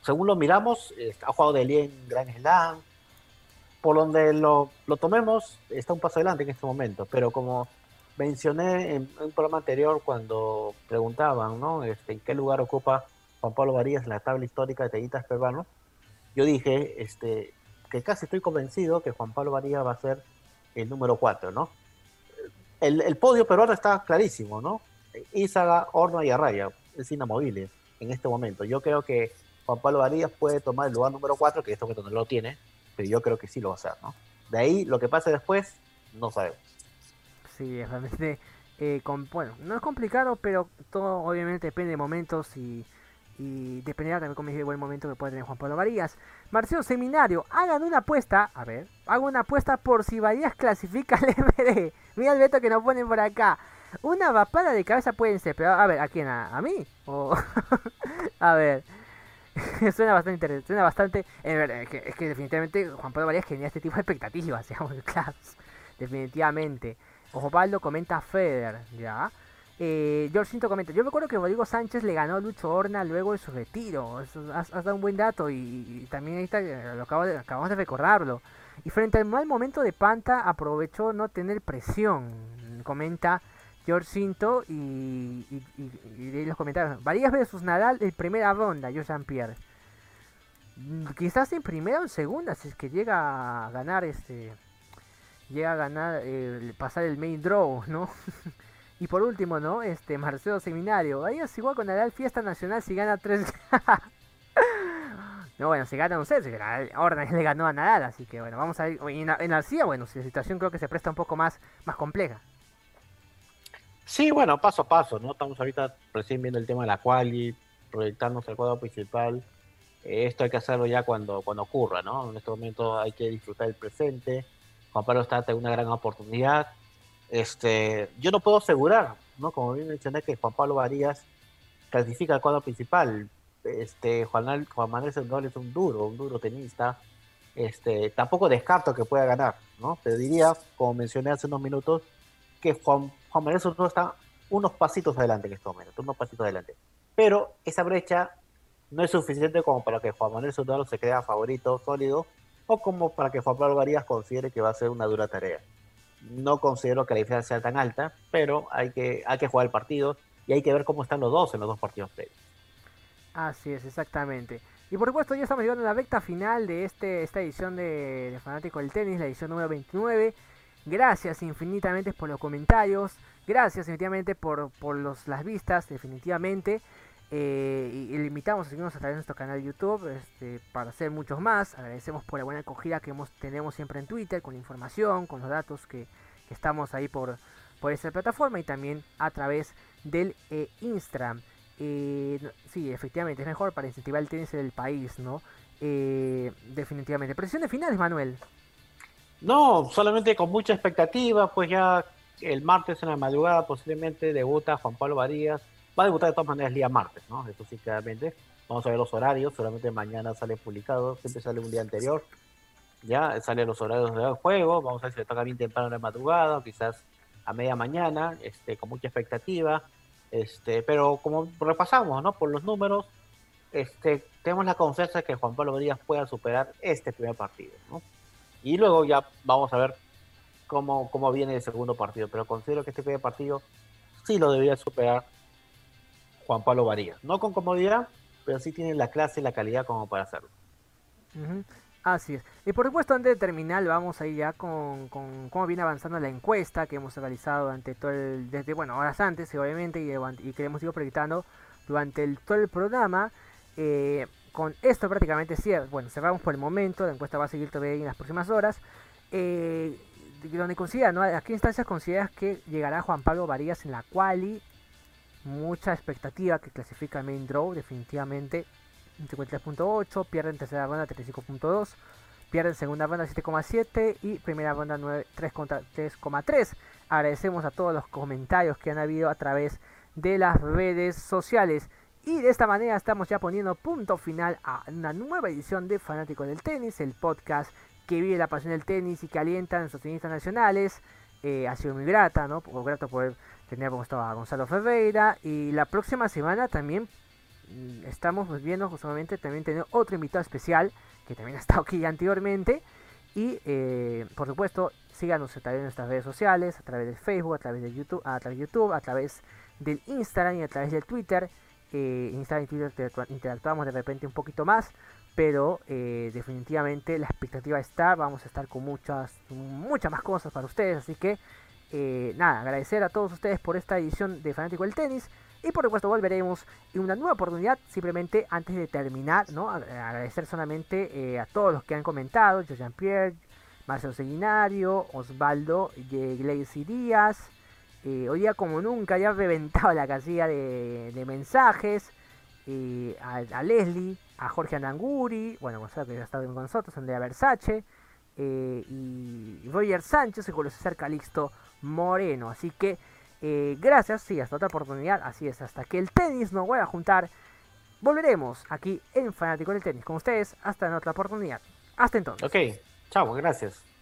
según lo miramos, ha jugado de en Grand Slam. Por donde lo, lo, tomemos, está un paso adelante en este momento. Pero como mencioné en, un programa anterior, cuando preguntaban ¿no? este, en qué lugar ocupa Juan Pablo Varías en la tabla histórica de tenistas peruanos, yo dije este, que casi estoy convencido que Juan Pablo Varías va a ser el número 4, ¿no? El, podio peruano está clarísimo, ¿no? Izaga, Horno y Arraya, es inamovible en este momento. Yo creo que Juan Pablo Varías puede tomar el lugar número 4, que esto que no lo tiene, pero yo creo que sí lo va a hacer, ¿no? De ahí, lo que pase después, no sabemos. Sí, realmente, eh, bueno, no es complicado, pero todo obviamente depende de momentos y, y dependerá también, como dije, el buen momento que puede tener Juan Pablo Varías. Marcelo Seminario, hagan una apuesta, a ver, hago una apuesta por si Varías clasifica al <laughs> MD. Mira el veto que nos ponen por acá. Una vapada de cabeza pueden ser, pero a ver, ¿a quién? ¿A, mí? <laughs> a ver. <laughs> suena bastante interesante, suena bastante... Es que, definitivamente Juan Pablo Varías genera este tipo de expectativas, seamos claros. Definitivamente. Osvaldo comenta Feder, ¿ya? Eh, Cinto comenta, yo recuerdo que Rodrigo Sánchez le ganó a Lucho Horna luego de su retiro. has, dado un buen dato y, también ahí de, acabamos de recordarlo. Y frente al mal momento de Panta aprovechó no tener presión, comenta George Cinto y, y, los comentarios. Varías versus Nadal en primera ronda, Jean Pierre. Mm, quizás en primera o en segunda, si es que llega a ganar este. Llega a ganar, eh, pasar el main draw, ¿no? <laughs> y por último, ¿no? Este, Marcelo Seminario. Varías igual con Nadal, fiesta nacional si gana tres. <laughs> no, bueno, si gana un set, Orna le ganó a Nadal, así que bueno, vamos a ver. En, en Arcía, bueno, la situación creo que se presta un poco más, más compleja. Sí, bueno, paso a paso, ¿no? Estamos ahorita recién viendo el tema de la quali, proyectarnos al cuadro principal. Esto hay que hacerlo ya cuando, cuando ocurra, ¿no? En este momento hay que disfrutar el presente. Juan Pablo está ante una gran oportunidad. Este, yo no puedo asegurar, ¿no? Como bien mencioné, que Juan Pablo Varías clasifica al cuadro principal. Este, Juan, Juan Manuel Sendol es un duro, un duro tenista. Este, tampoco descarto que pueda ganar, ¿no? Pero diría, como mencioné hace unos minutos, que Juan Juan Manuel Soto está unos pasitos adelante en este momento, unos pasitos adelante. Pero esa brecha no es suficiente como para que Juan Manuel Soto se crea favorito sólido o como para que Juan Pablo Varías considere que va a ser una dura tarea. No considero que la diferencia sea tan alta, pero hay que, hay que jugar el partido y hay que ver cómo están los dos en los dos partidos previos. Así es, exactamente. Y por supuesto ya estamos llegando a la recta final de este, esta edición de, Fanático del Tenis, la edición número 29. Gracias infinitamente por los comentarios. Gracias definitivamente por, por los, las vistas, definitivamente. Eh, y, le invitamos a seguirnos a través de nuestro canal de YouTube este, para hacer muchos más. Agradecemos por la buena acogida que hemos, tenemos siempre en Twitter, con la información, con los datos que, estamos ahí por, por esta plataforma y también a través del eh, Instagram. Eh, sí, efectivamente, es mejor para incentivar el tenis del país, ¿no? Eh, definitivamente. Presión de finales, Manuel. No, solamente con mucha expectativa, pues ya el martes en la madrugada posiblemente debuta Juan Pablo Varías. Va a debutar de todas maneras el día martes, ¿no? Eso sí, claramente. Vamos a ver los horarios, solamente mañana sale publicado, siempre sale un día anterior. Ya salen los horarios del juego, vamos a ver si le toca bien temprano en la madrugada, o quizás a media mañana, este, con mucha expectativa. Este, pero como repasamos, ¿no? Por los números, este, tenemos la confianza de que Juan Pablo Varías pueda superar este primer partido, ¿no? Y luego ya vamos a ver cómo, cómo viene el segundo partido. Pero considero que este primer partido sí lo debería superar Juan Pablo Varías. No con comodidad, pero sí tiene la clase y la calidad como para hacerlo. Así es. Y por supuesto, antes de terminar, vamos a ir ya con, con, cómo viene avanzando la encuesta que hemos realizado durante todo el, desde, bueno, horas antes, obviamente, y, que hemos ido proyectando durante el, todo el programa. Eh, con esto prácticamente cierto. Bueno, cerramos por el momento, la encuesta va a seguir todavía en las próximas horas. Eh, donde considera. ¿A qué instancias consideras que llegará Juan Pablo Varías en la quali? Mucha expectativa que clasifica main draw, definitivamente. 53.8, pierde en tercera ronda 35.2, pierde en segunda ronda 7.7 y primera ronda 3.3. Agradecemos a todos los comentarios que han habido a través de las redes sociales. Y de esta manera estamos ya poniendo punto final a una nueva edición de Fanático del Tenis, el podcast que vive la pasión del tenis y que alienta a nuestros tenistas nacionales. Eh, ha sido muy grata, ¿no? Grato poder estaba a Gonzalo Ferreira. Y la próxima semana también mm, estamos viendo justamente también tener otro invitado especial que también ha estado aquí anteriormente. Y eh, por supuesto, síganos a través de nuestras redes sociales, a través de Facebook, a través de YouTube, a través de YouTube, a través del Instagram y a través del Twitter eh, Instagram y Twitter interactuamos de repente un poquito más, pero eh, definitivamente la expectativa está, vamos a estar con muchas, muchas más cosas para ustedes, así que eh, nada, agradecer a todos ustedes por esta edición de Fanático del Tenis y por supuesto volveremos en una nueva oportunidad, simplemente antes de terminar, ¿no? agradecer solamente eh, a todos los que han comentado, Jean Pierre, Marcelo Seguinario, Osvaldo Gleisi Díaz, eh, hoy día como nunca ya reventado la casilla de, mensajes. Eh, a, Leslie, a Jorge Ananguri, bueno, Gonzalo que ya estado con nosotros, Andrea Versace, eh, y Roger Sánchez y Julio César Calixto Moreno. Así que gracias, sí, hasta otra oportunidad. Así es, hasta que el tenis nos vuelva a juntar. volveremos aquí en Fanático del Tenis con ustedes hasta en otra oportunidad. Hasta entonces. Ok, chao, gracias.